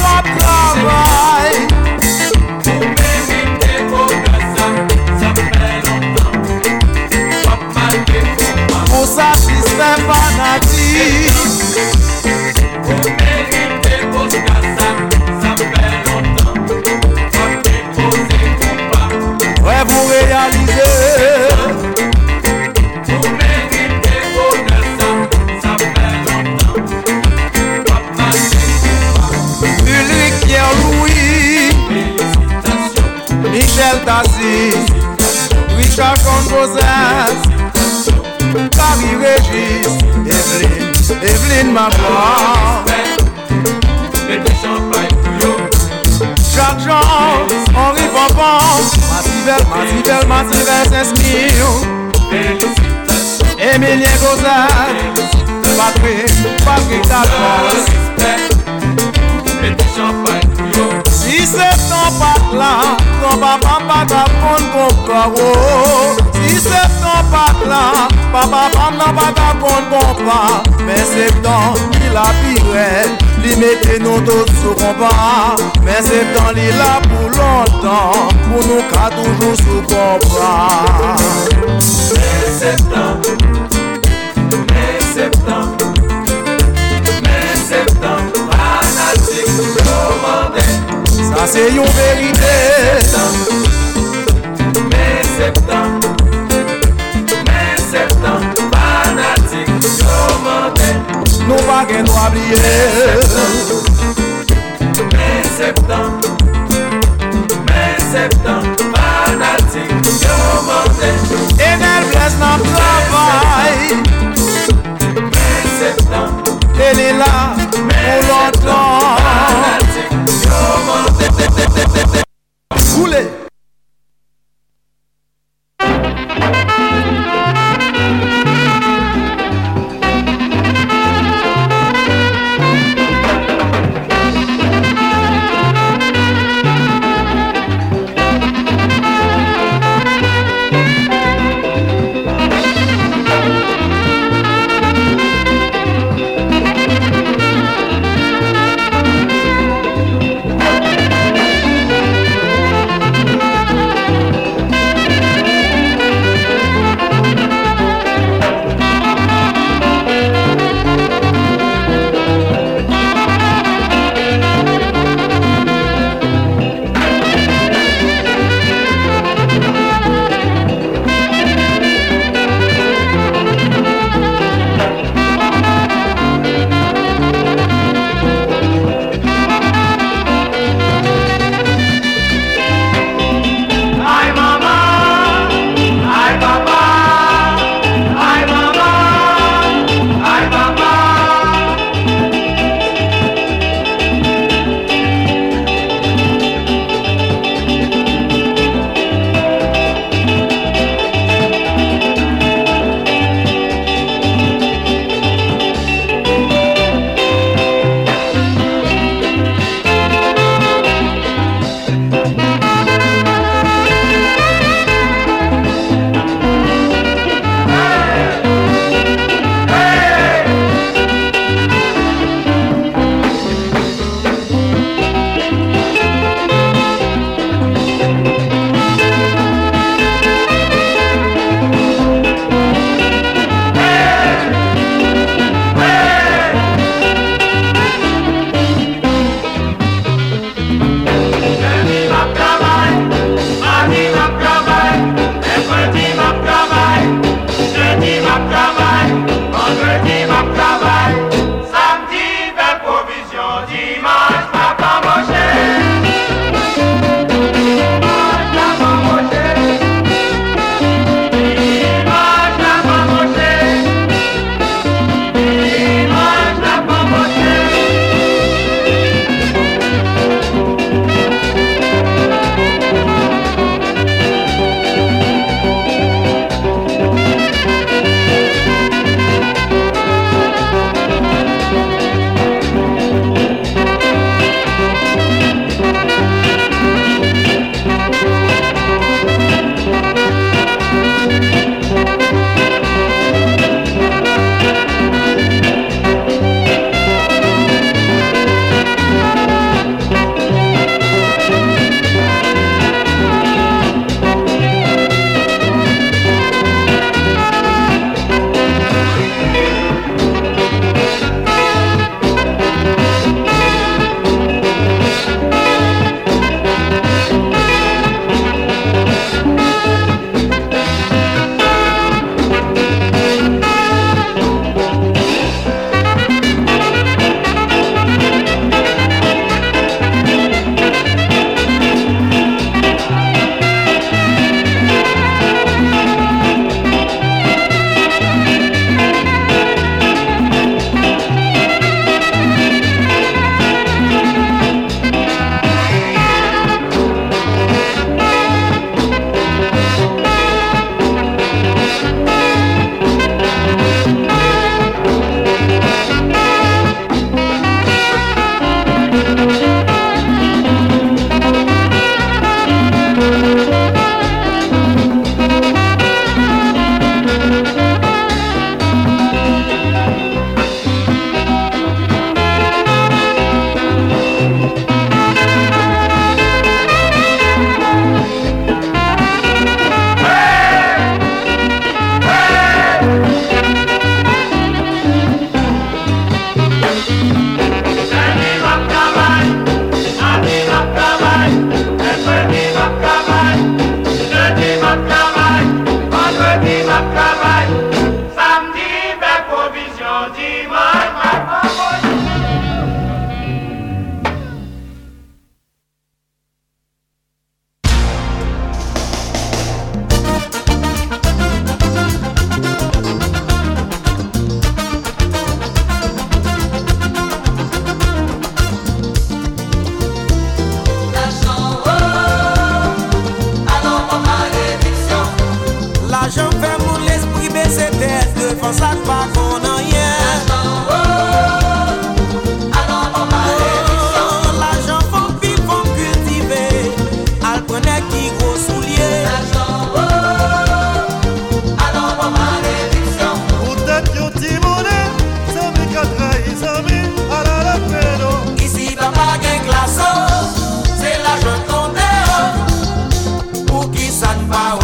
Controsas Paris Régis Evelyne Evelyne Magloire Jacques Jean, Henri. Emilien Gozal, Patrick, Patrick Dalphonse. Si c'est ton pack là, ton papa pas ta compte ton septan non pak la, papa pam nan pa ka kon kon pa, men septan li la pire, li mette nou tout sou kon pa, men septan li la pou lontan, pou nou ka toujou sou kon pa. Men septan, men septan, men septan, panatik pou komande, sa se yon verite. Men septan, men septan, Nou pa gen nou abliye Men septan Men septan Fanatik yo mante Enel bles nan travay Men septan Tele la pou lontan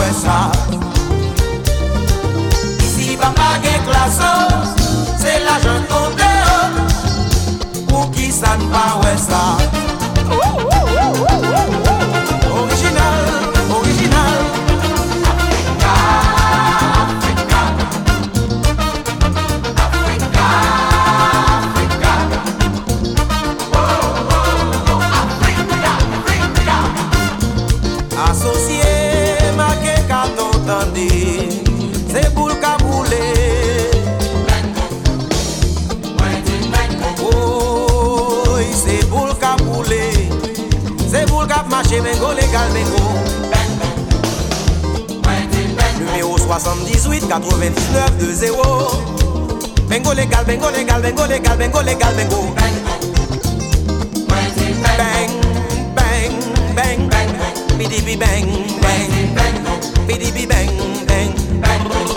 fè sa Isi pa page klaso Se la jen ton de o Pou ki sa n'pa wè sa 78 99 20 Bengo legal, bengo legal, bengo legal, bengo legal, bengo. Bang, bang, bang, bang Bidibi bang, bang, bang. Bidibi bang, bang, bang Bang,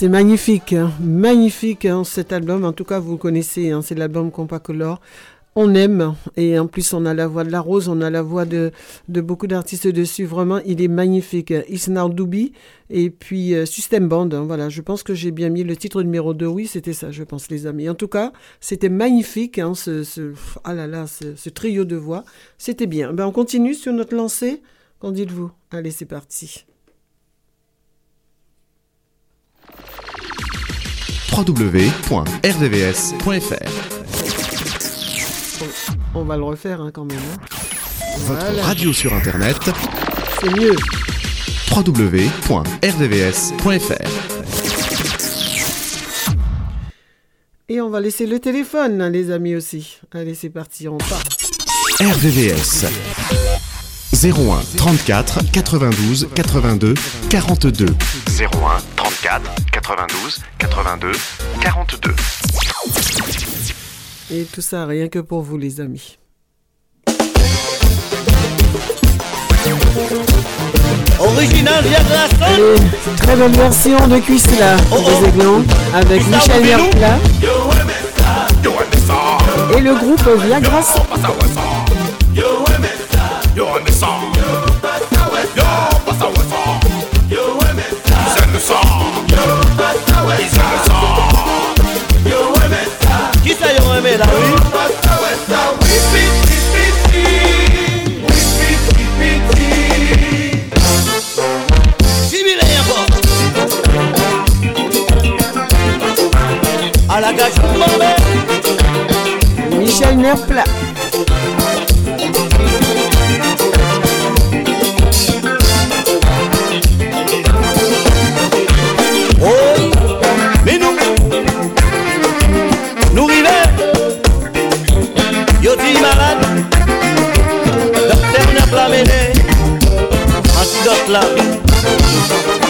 C'est magnifique, hein, magnifique hein, cet album. En tout cas, vous le connaissez, hein, c'est l'album Compacolor. On aime et en plus on a la voix de la rose, on a la voix de, beaucoup d'artistes dessus. Vraiment, il est magnifique. Isnar Doubi et puis euh, System Band. voilà, je pense que j'ai bien mis le titre numéro 2. Oui, c'était ça, je pense, les amis. En tout cas, c'était magnifique. ce, ah là trio de voix, c'était bien. Ben, on continue sur notre lancée. Qu'en dites-vous? Allez, c'est parti. www.rdvs.fr On va le refaire hein, quand même. hein. Votre Voilà. radio sur Internet C'est mieux. www.rdvs.fr Et on va laisser le téléphone, hein, les amis aussi. Allez, c'est parti, on part. RVVS 01 34 92 82 42. 01 34 92 82 42 Et tout ça, rien que pour vous, les amis. Original Viagra Allez, très bonne version de Cuisla des Aiglons avec Michel Mercla et le groupe Qui ça oui À la gage Michel Mercla. Scotland.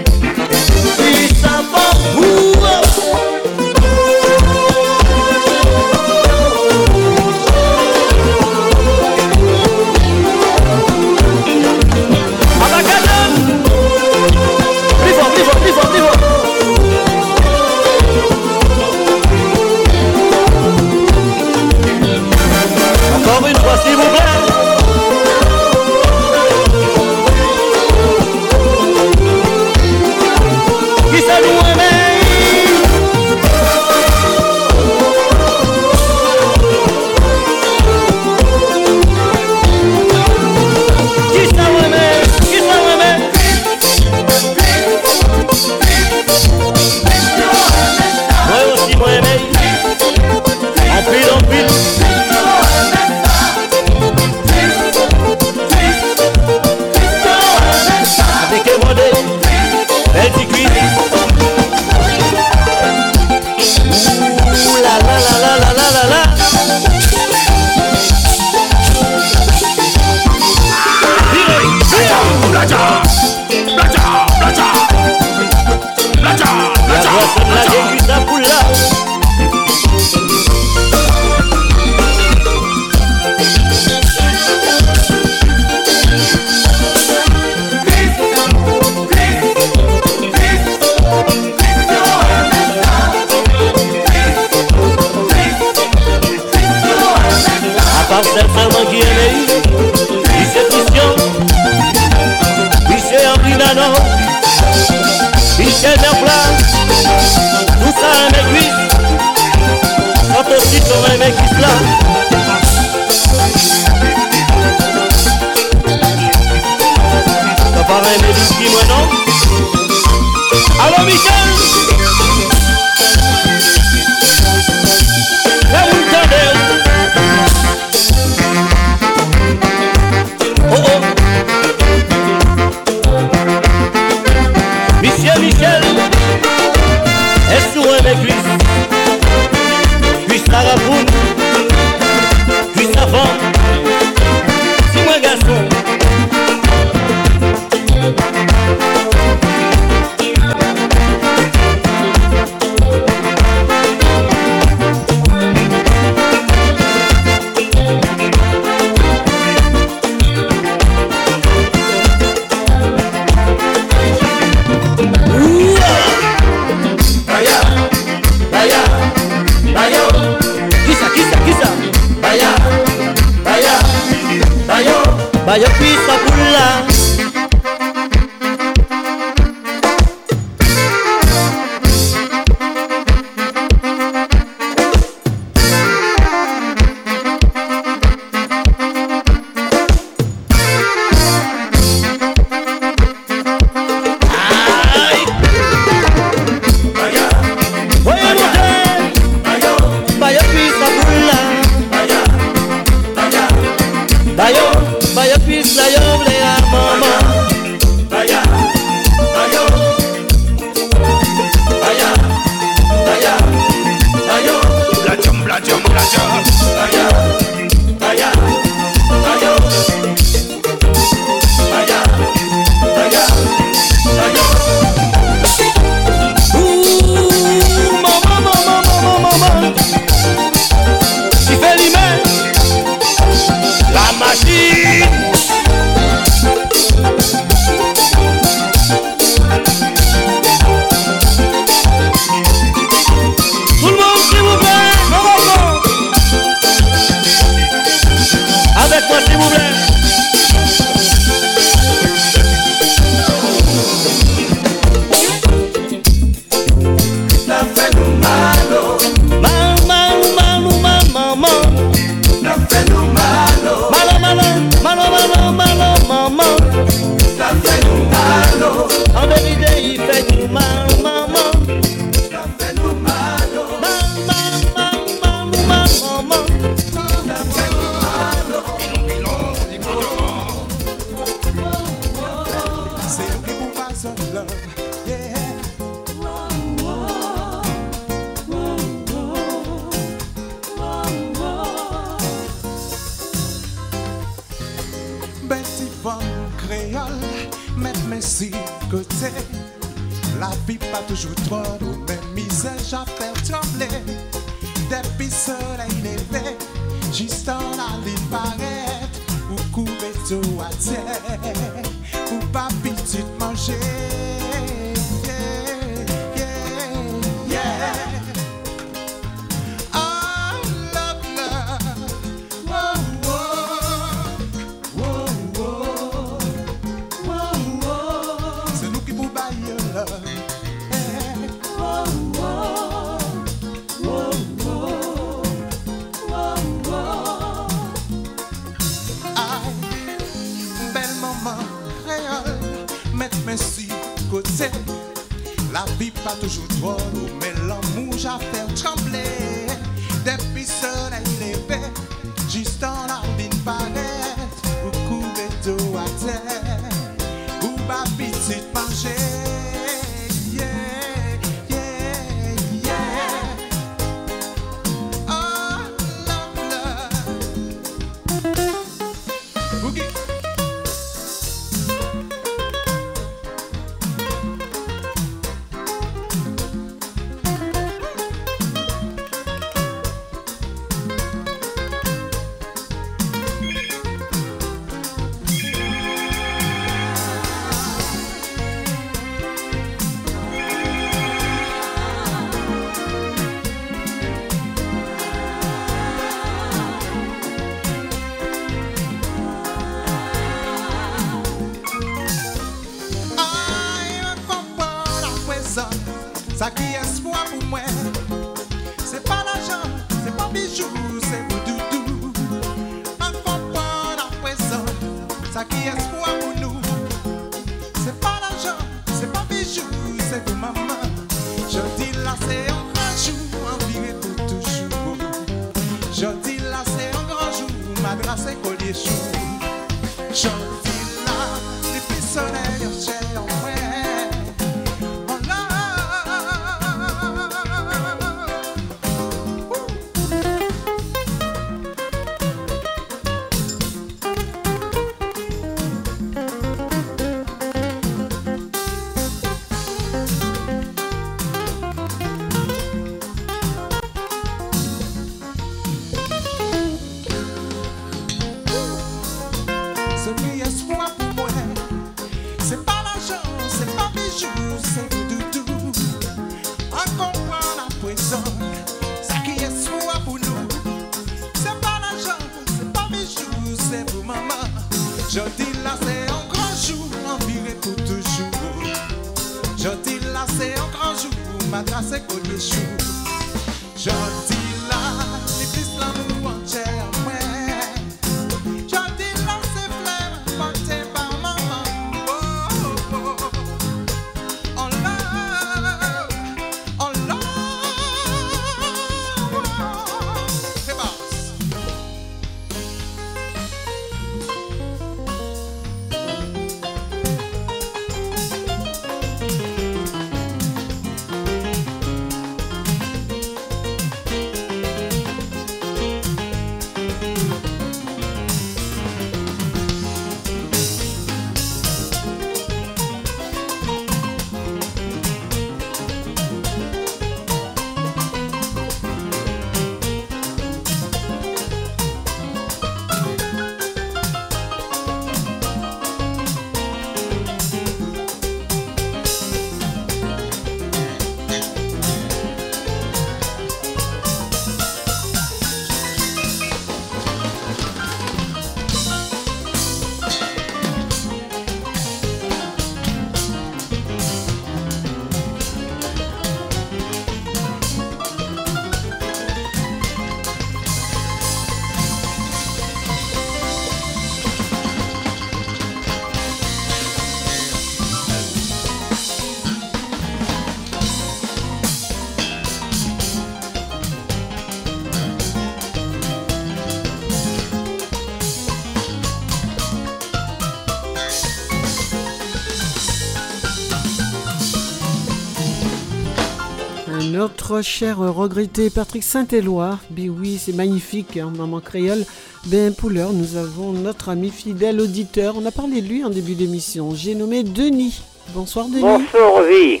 Notre cher regretté Patrick Saint-Éloi, ben oui, c'est magnifique, hein, maman créole. Ben pour l'heure, nous avons notre ami fidèle auditeur. On a parlé de lui en début d'émission. J'ai nommé Denis. Bonsoir Denis. Bonsoir, Rosie.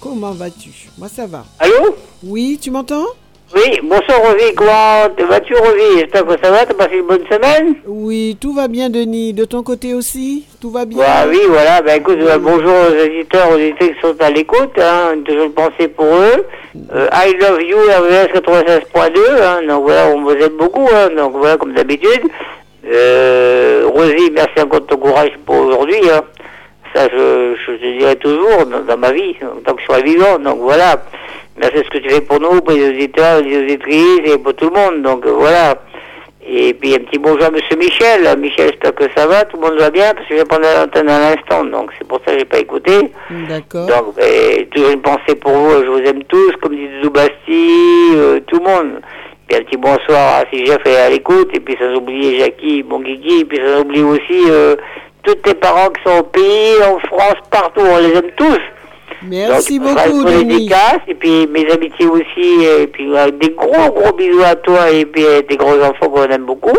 Comment vas-tu? Moi ça va. Allô? Oui, tu m'entends? Oui, bonsoir, Rosie. Comment vas-tu, Rosie J'espère que ça va. T'as passé une bonne semaine? Oui, tout va bien Denis. De ton côté aussi? Tout va bien? Bah oui, voilà. Ben écoute, euh, bonjour aux auditeurs, aux auditeurs qui sont à l'écoute. Hein, toujours une pensée pour eux. Euh, I love you, RVS 96.2. Hein, donc voilà, on vous aime beaucoup. Hein, donc voilà, comme d'habitude. Euh, Rosie, merci encore de ton courage pour aujourd'hui. Hein. Ça, je, je te dirai toujours dans, ma vie, tant que je serai vivant. Donc voilà. Merci ce que tu fais pour nous, pour les auditeurs, les auditrices et pour tout le monde. Donc voilà. Et puis un petit bonjour à Monsieur Michel. Michel, j'espère que ça va, tout le monde va bien, parce que je vais prendre l'antenne à l'instant, donc c'est pour ça que j'ai pas écouté. D'accord. Donc, ben, toujours une pensée pour vous, je vous aime tous, comme dit Doudou Basti, euh, tout le monde. Puis un petit bonsoir à si Jeff est à l'écoute, et puis sans oublier Jackie, bon Guigui, et puis sans oublier aussi euh, tous tes parents qui sont au pays, en France, partout, on les aime tous. Merci Donc, beaucoup, Denis. Et puis mes amitiés aussi, et puis euh, des gros gros bisous à toi, et puis euh, des gros enfants qu'on aime beaucoup.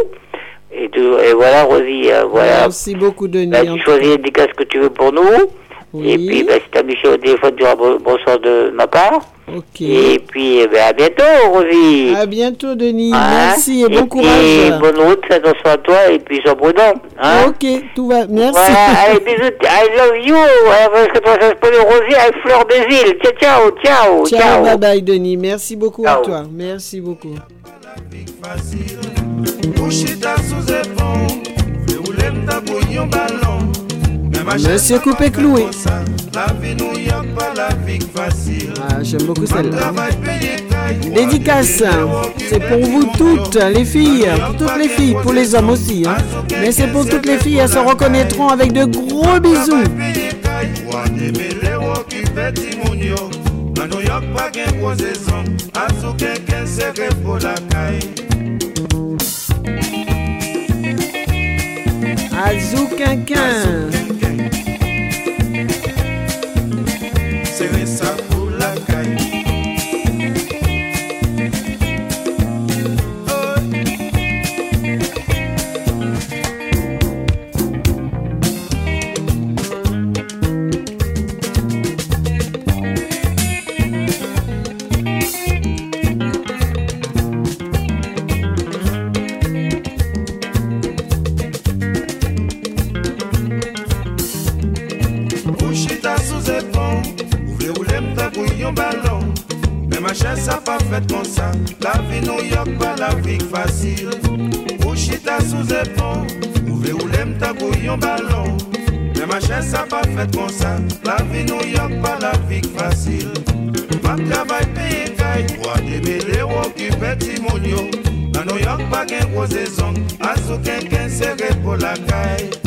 Et, tout- et voilà, Rosie, euh, voilà. Merci beaucoup Denis. Bah, tu choisis les dédicaces que tu veux pour nous. Et puis, bah, si t'as Michel au téléphone, tu auras bon- bonsoir de ma part. Ok. Et puis, eh ben, à bientôt, Rosie. À bientôt Denis. Hein Merci et bon puis, courage. bonne route, fais attention à toi, et puis prudent. Hein Ok, tout va. Merci. Voilà, allez, bisous, I love you. Parce que toi, ça se peut le Rosie avec Fleur des îles. Ciao, ciao, ciao, Ciao, ciao. bye bye Denis. Merci beaucoup à toi. Merci beaucoup. Monsieur Coupé Cloué. La vie nous y a pas la vie facile. Ah, J'aime beaucoup celle-là. Dédicace, c'est pour vous toutes, les filles, pour toutes les filles, pour les hommes aussi. hein. Mais c'est pour toutes les filles, elles se reconnaîtront avec de gros bisous. wademele wokipe kozezon azokeke nserebolaka ye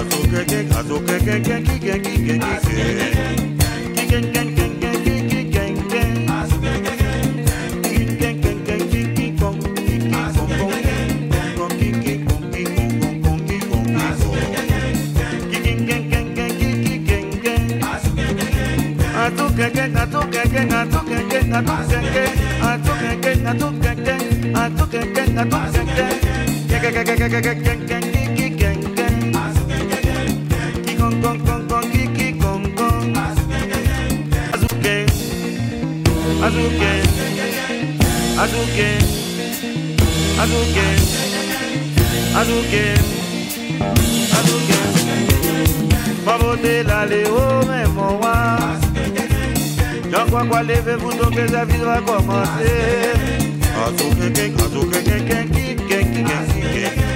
I took a léo mais mon roi. J'en crois quoi levez-vous donc que la vie va commencer. Azouke, azouke, D'après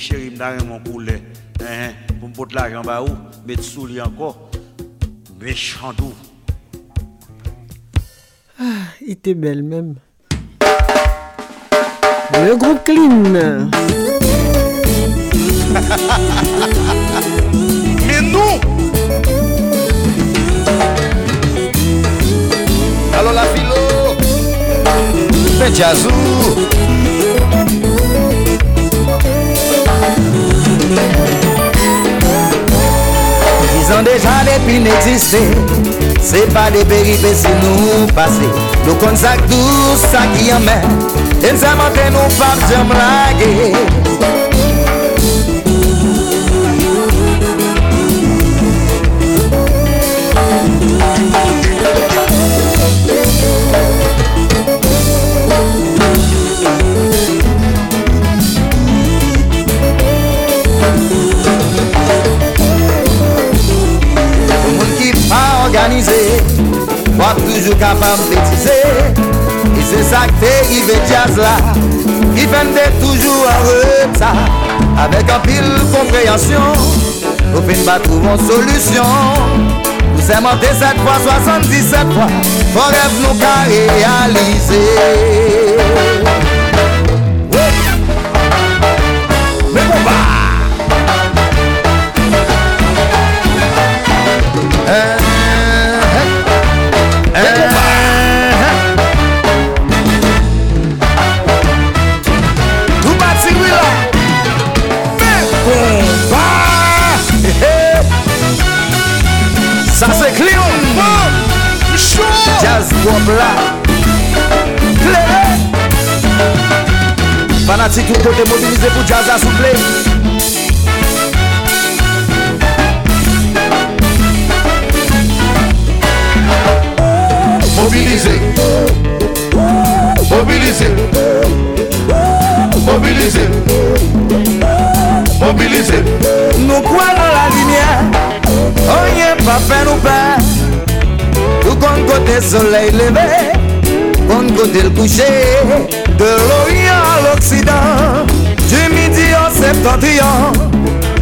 chéri, m'dare mon poulet. Hein, pour me porter l'argent bas où, mettre sous lui encore. Méchant doux. Ah, il était belle même. Le groupe Clean. Mais non Alors la philo, fait jazou. an deja depi n'existe Se pa de beribe se nou pase Nou kon sak dou sak yon men En sa mante nou pap jom lage Wap toujou kapam petize E se sakte i ve jazz la Ki fende toujou an reta Awek an pil kompreyansyon Ou fin ba trouvon solusyon Ou seman de 7 fwa, 77 fwa Fon rev nou ka realize fanatik yon kote mobilize pou jazz a souple Mobilize Mobilize Mobilize Mobilize Nou kwa nan la linye Onye pa fe nou pe Nou kon kote soley leve Bon côté le coucher De l'Orient à l'Occident. Du midi au septentrion.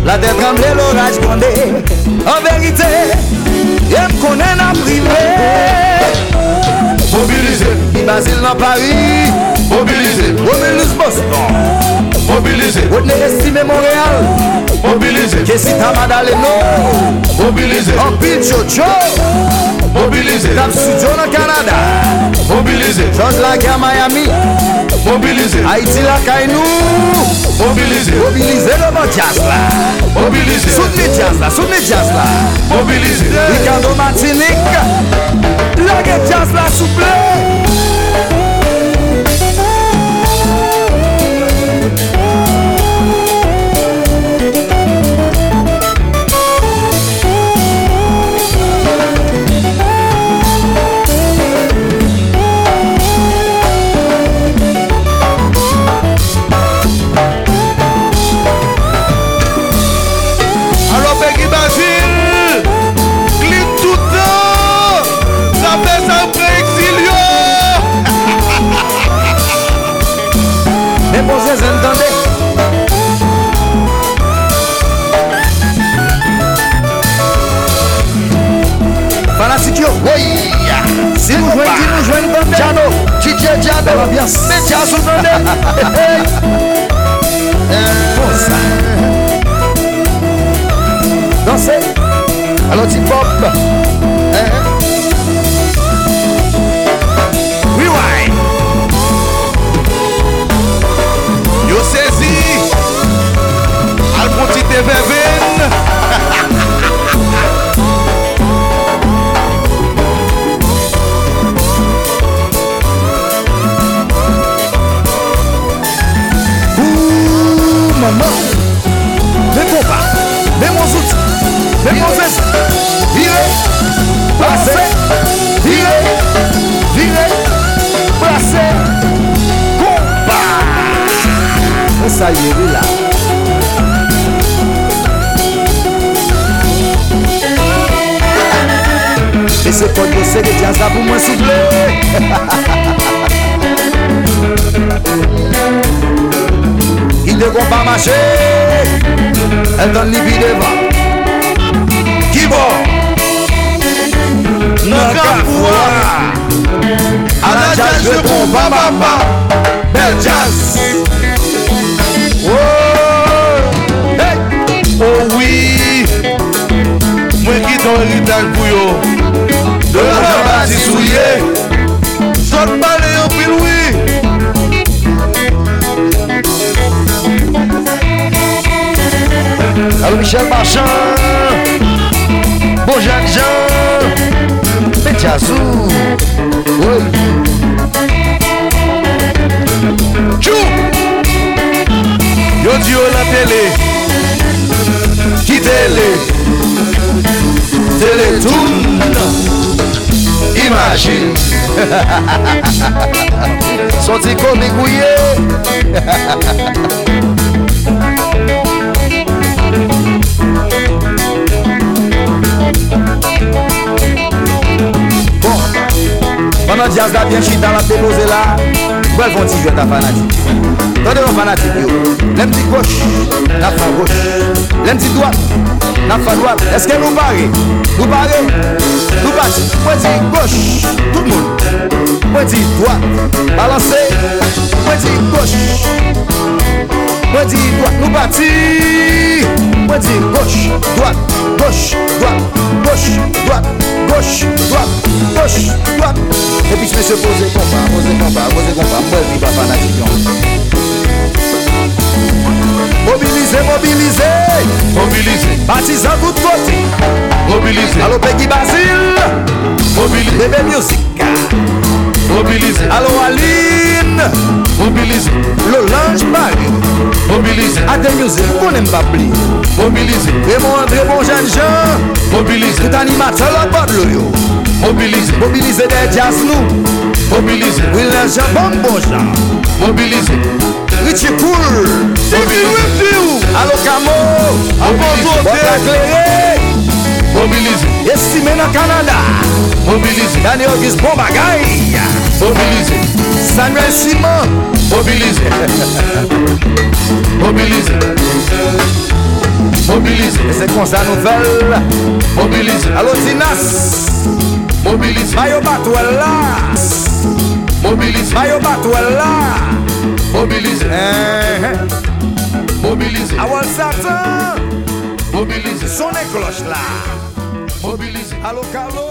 La terre tremblait, l'orage grondait. En vérité, je connais la privée Mobilisé. Basile dans Paris. Mobilisé. Romulus Boston. Mobilize. Wotne esime Montreal Mobilize. Kesita Madaleno Mobilize. Opil Jojo Mobilize. Dam Sujo nan Kanada. Mobilize. George Laga Miami. Mobilize. Haiti la Kainou Mobilize. Mobilize le bon jazz la. Mobilize. Soutni jazz la, soutni jazz la. Mobilize. Ricardo Martinique. Lage jazz la souple Jano, DJ Jano Meti asou mene eh, Bonsa Danse Alo ti pop. Eh, eh. Rewind. Yo sezi Al poti te veven Virez Placez Virez Virez Placez Compas Et ça y est, là. Et c'est pas que c'est que jazz là pour moi souffler Qui ne vont pas marcher. Elle donne les billes devant Bibo Nankapwa A la jazz je prends bon, ba ba ba. Bel jazz. Oh hey. Oh oui. Mwen ki don rital pou yo De la jamba si souye Sot bale yo piloui Alô Michel Baixão Bon Jacques Jean. Petiazou ouais. Tchou. Yo diyo la télé. Ki télé. Télé tout Imagine. Son ti komik ouye nan jazz la byen chita la te pose la Bwèl fon ti jwè ta fanatik Tande yon fanatik yo. Lèm ti goch, na fa goch Lèm ti doat, na fa doat Eske nou pare, nou pare, nou pati Mwen ti goch, tout moun Mwen ti doat, balanse Mwen ti goch Mwen ti doat, nou pati Mwen ti goch, doat gauche, droite, gauche, droite, gauche, droite, gauche, droite. Et puis je me suis posé combat, posé combat, posé combat, moi je pas fanatique. Mobiliser, mobiliser, mobiliser, partisan tout côté, mobiliser. Allô Peggy Basile, mobiliser, bébé musique. mobilize. Allo Aline, mobilize. Lolange Marie, mobilize. Ate Music, konen Babli, mobilize. Raymond André, bon jeune Jean, mobilize. Tout animateur la Pablo yo, mobilize. Mobilize des jazz nous, mobilize. William Jean, bon bon Jean, mobilize. Richie Poul, mobilize. Allo Camo, Abonzo, Bob Mobilize. Esti men an Kanada. Mobilize. Dan yo gis bon bagay. mobilize. Samuel Simon. Mobilize. Mobilize. Mobilize. Se kon sa nou vel mobilize. Alo Tinas. Mobilize. Mayo batwel la mobilize. Mayo batwel la mobilize eh, eh. mobilize. Awal satan mobilize. Son e kloch la mobilize. Alo Carlo.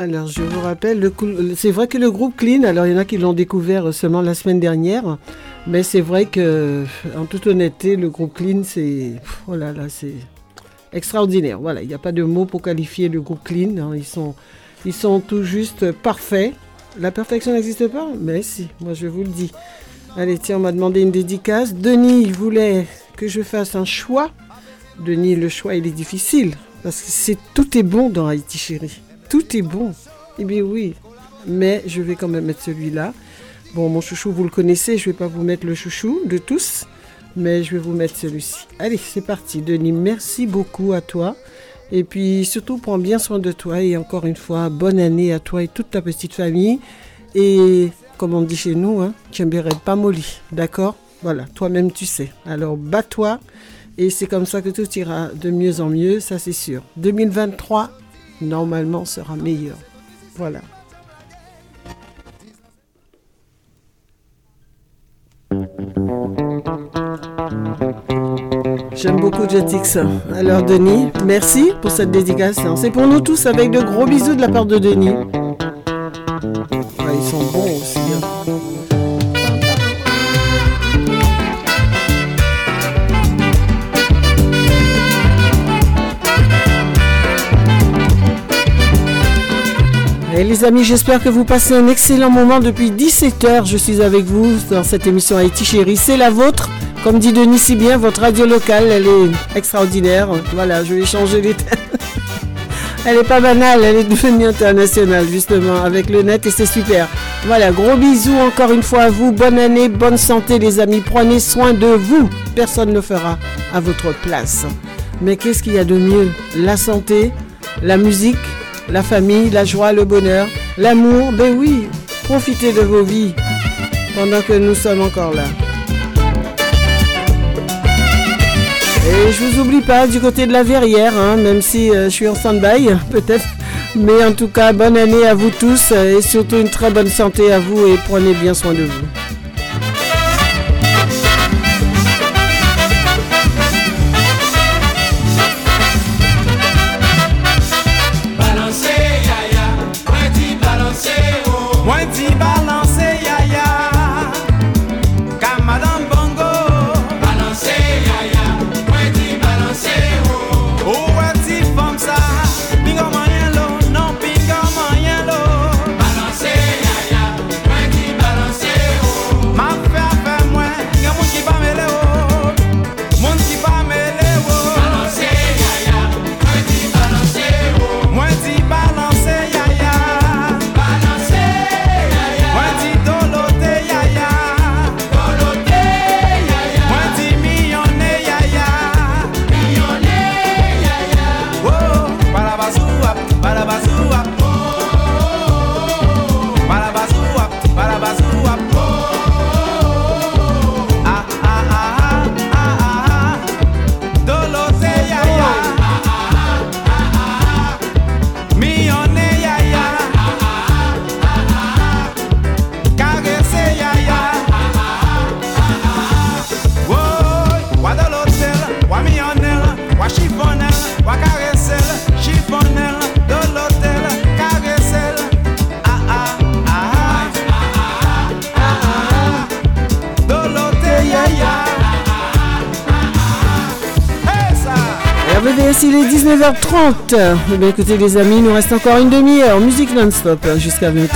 Alors, je vous rappelle, c'est vrai que le groupe Clean, alors il y en a qui l'ont découvert seulement la semaine dernière, mais c'est vrai que, en toute honnêteté, le groupe Clean, c'est. Oh extraordinaire. Voilà, il n'y a pas de mots pour qualifier le groupe Clean. hein. Ils, sont, tout juste parfaits. La perfection n'existe pas Mais si, moi je vous le dis. Allez, tiens, on m'a demandé une dédicace. Denis, voulait que je fasse un choix. Denis, le choix, il est difficile. Parce que tout est bon dans Haïti, chérie. Tout est bon. Eh bien oui. Mais je vais quand même mettre celui-là. Bon, mon chouchou, vous le connaissez. Je vais pas vous mettre le chouchou de tous. Mais je vais vous mettre celui-ci. Allez, c'est parti. Denis, merci beaucoup à toi. Et puis surtout, prends bien soin de toi. Et encore une fois, bonne année à toi et toute ta petite famille. Et comme on dit chez nous, hein, Tchemberet pas molly. D'accord? Voilà, toi-même tu sais. Alors bats-toi. Et c'est comme ça que tout ira de mieux en mieux, ça c'est sûr. 2023, normalement, sera meilleur. Voilà. J'aime beaucoup Jetix. Alors Denis, merci pour cette dédication. C'est pour nous tous avec de gros bisous de la part de Denis. Les amis, j'espère que vous passez un excellent moment depuis 17h. Je suis avec vous dans cette émission Haïti Chérie. C'est la vôtre. Comme dit Denis si bien, votre radio locale, elle est extraordinaire. Voilà, je vais changer les thèmes. Elle est pas banale, elle est devenue internationale justement avec le net et c'est super. Voilà, gros bisous encore une fois à vous. Bonne année, bonne santé les amis. Prenez soin de vous. Personne ne fera à votre place. Mais qu'est-ce qu'il y a de mieux? La santé, la musique, la famille, la joie, le bonheur, l'amour. Ben oui, profitez de vos vies pendant que nous sommes encore là. Et je vous oublie pas du côté de la verrière, hein, même si euh, je suis en stand-by, peut-être. Mais en tout cas, bonne année à vous tous euh, et surtout une très bonne santé à vous et prenez bien soin de vous. 19h30. Eh bien, écoutez les amis, il nous reste encore une demi-heure. Musique non-stop hein, jusqu'à 20h.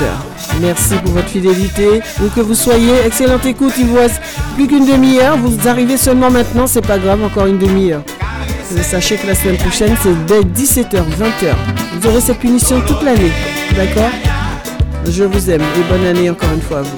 Merci pour votre fidélité. Où que vous soyez, excellente écoute. Il vous reste plus qu'une demi-heure. Vous arrivez seulement maintenant, c'est pas grave, encore une demi-heure. Mais Sachez que la semaine prochaine, c'est dès 17h, 20h. Vous aurez cette punition toute l'année. D'accord? Je vous aime et bonne année encore une fois à vous.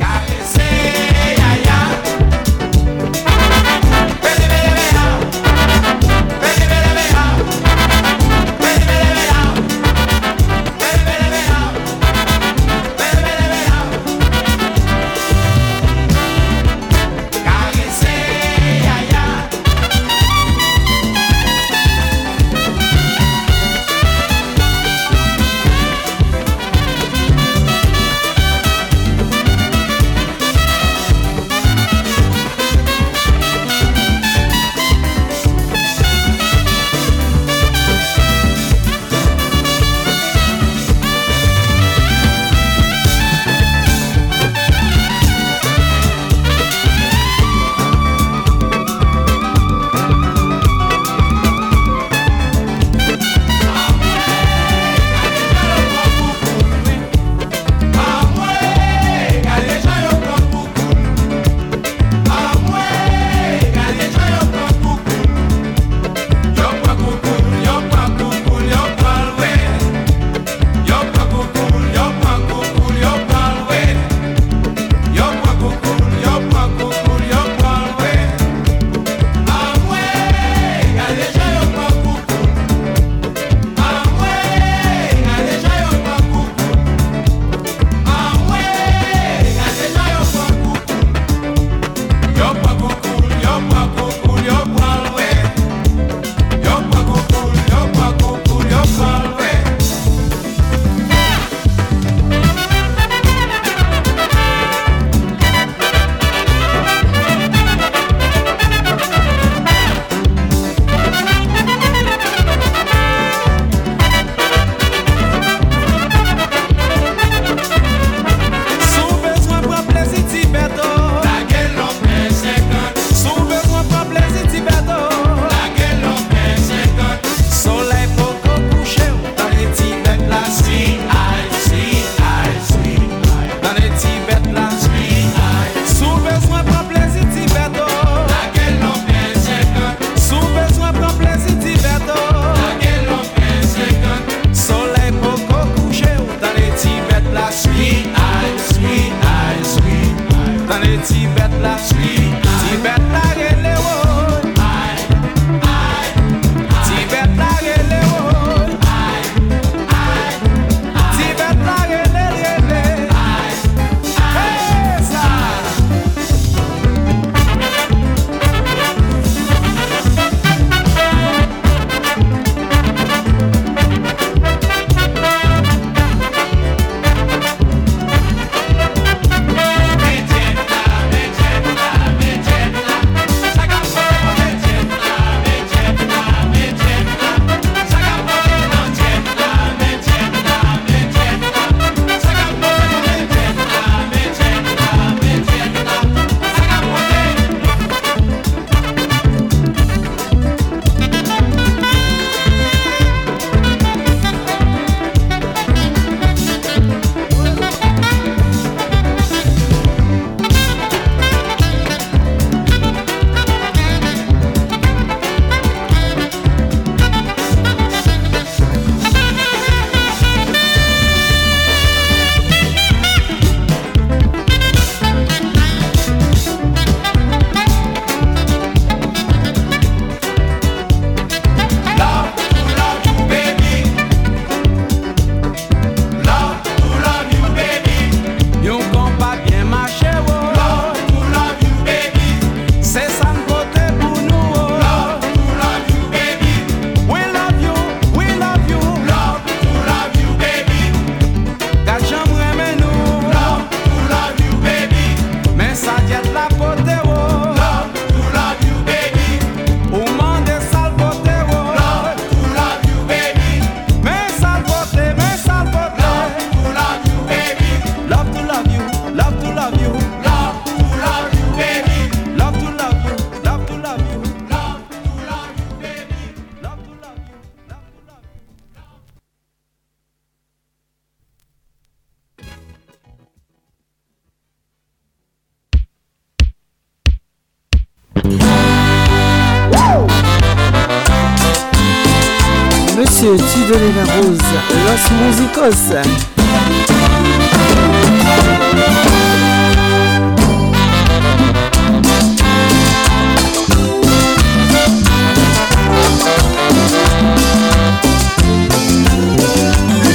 Monsieur, donnais la rose. Los Musicos.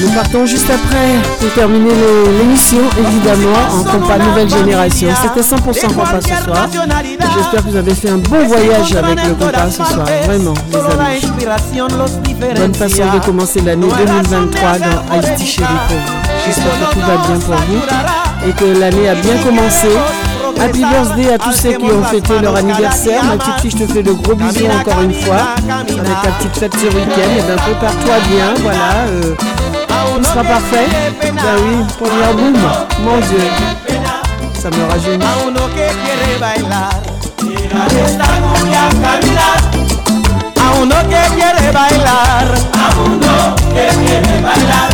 Nous partons juste après pour terminer l'émission, évidemment, en compas Nouvelle Génération. C'était 100% compas ce soir. J'espère que vous avez fait un bon voyage avec le compas ce soir. Vraiment, les amis. Bonne façon de commencer l'année 2023 dans Haïti Chéri pour vous. J'espère que tout va bien pour vous et que l'année a bien commencé. Happy birthday à tous ceux qui ont fêté leur anniversaire. Ma petite fille, je te fais de gros bisous encore une fois. Avec ta petite fête ce week-end. Et bien, prépare-toi bien. Voilà. euh, tout sera parfait. Ben oui, première boum. Mon Dieu. Ça me rajeunit. A uno que quiere bailar, a uno que quiere bailar,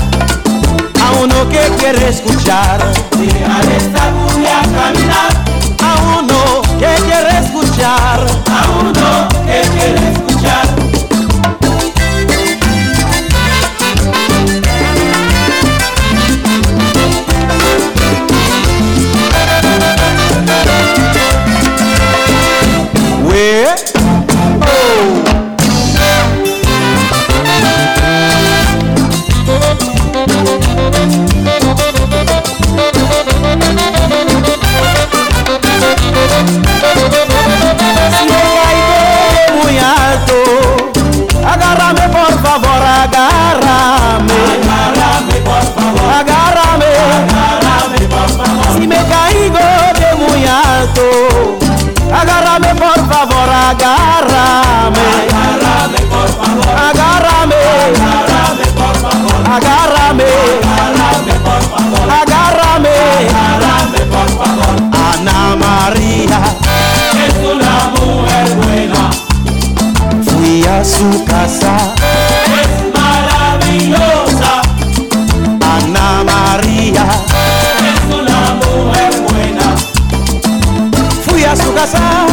a uno que quiere escuchar, dejar esta cumbia caminar, a uno que quiere escuchar, a uno que quiere agárrame por favor, agárrame. Agárrame por favor. Agárrame. Agárrame por favor. Si me caigo de muy alto, agárrame por favor, agárrame. Agárrame por favor. Agárrame. Agárrame por favor. Agárrame. Agárrame por favor. Agárrame. Agárrame por favor. Ana María es una mujer buena. Su casa. Es maravillosa. Ana María es una mujer buena. Fui a su casa.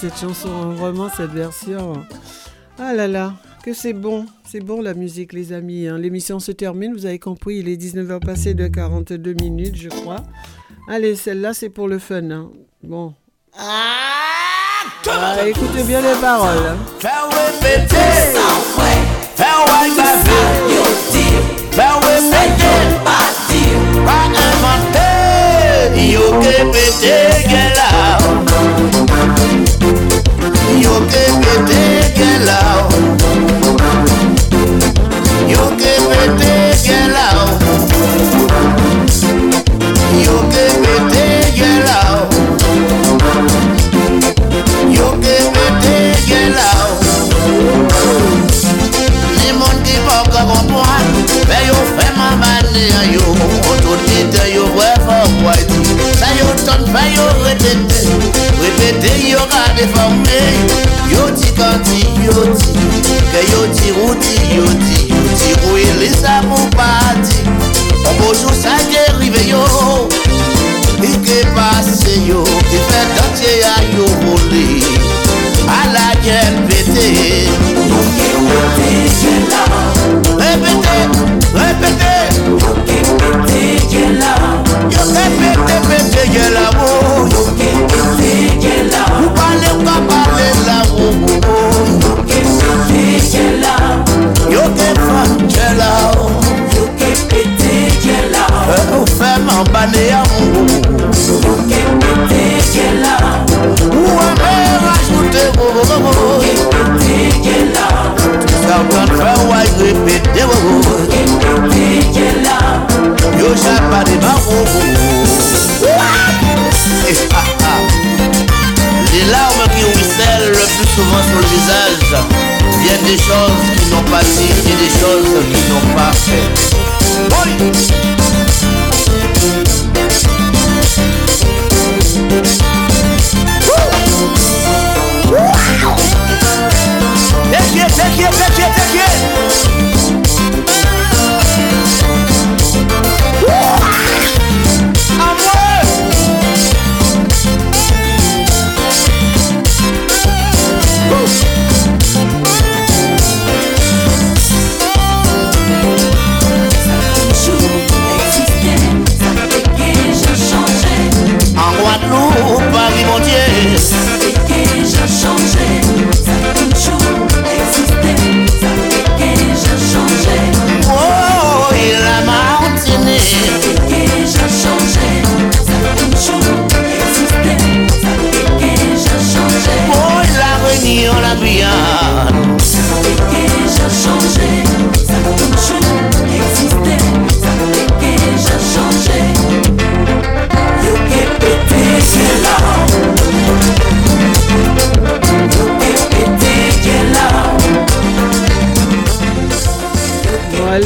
Cette chanson, hein, vraiment cette version. Ah là là, que c'est bon, c'est bon la musique les amis. hein. L'émission se termine, vous avez compris, il est 19h passé de 42 minutes je crois. Allez, celle-là c'est pour le fun. hein. Bon. Ah, écoutez bien les paroles. hein. Yo fèman manye an yo Otonite yo wè fò wè. yo ton fay yo repete. Repete yo ka deforme. Yo ti kanti yo ti Ke yo ti routi yo ti Yo ti rouye lisa pou pati. An bojou sa ke rive yo I ke pase yo Ki fe dante a yo vole. A la gen pete. Yo ke Yo japa de barou Wouah E pa! Larmes qui ruissellent le plus souvent sur le visage viennent des choses qui n'ont pas dit et des choses qui n'ont pas fait. Oui.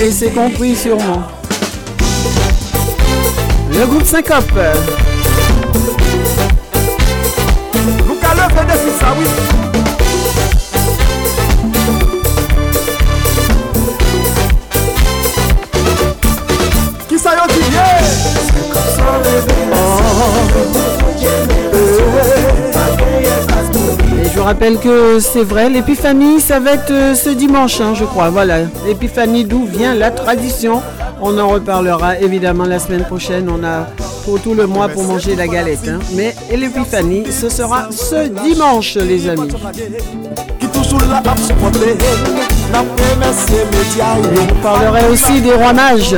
Allez, c'est compris sûrement. Le groupe Syncope. Nou ka leve defi sa, oui. Sa yo di ye? Et je vous rappelle que c'est vrai, l'épiphanie, ça va être euh, ce dimanche, hein, je crois. Voilà, l'épiphanie, d'où vient la tradition. On en reparlera évidemment la semaine prochaine. On a pour tout le mois pour manger la galette. hein. Mais l'épiphanie, ce sera ce dimanche, les amis. On parlerait aussi des rois mages.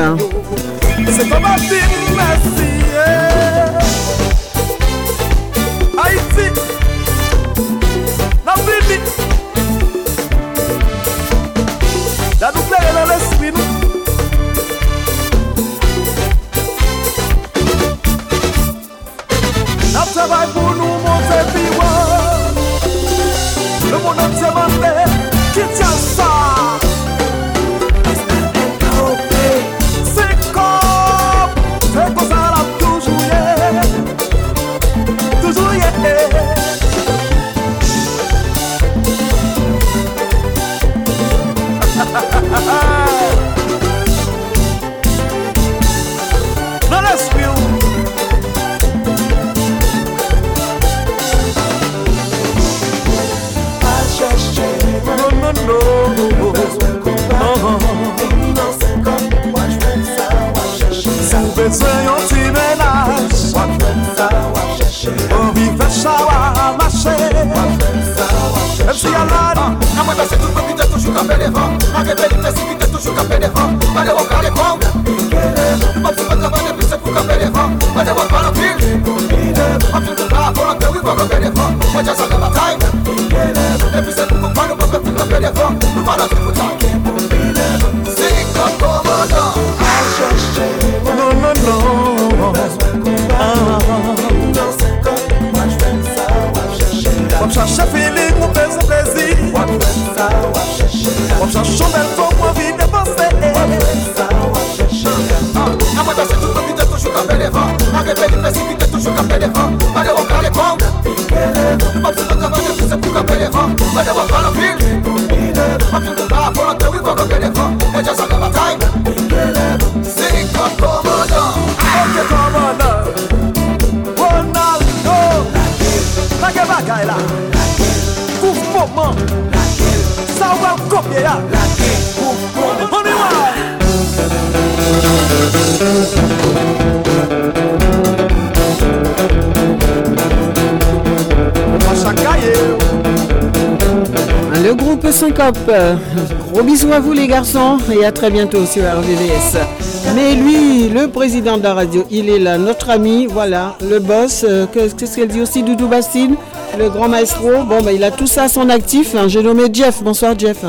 Gros bisous à vous les garçons et à très bientôt sur RVVS. Mais lui, le président de la radio, il est là, notre ami, voilà, le boss. euh, que- Qu'est-ce qu'elle dit aussi, Doudou Bastine, le grand maestro. Bon, bah, il a tout ça à son actif. hein. J'ai nommé Jeff. Bonsoir Jeff.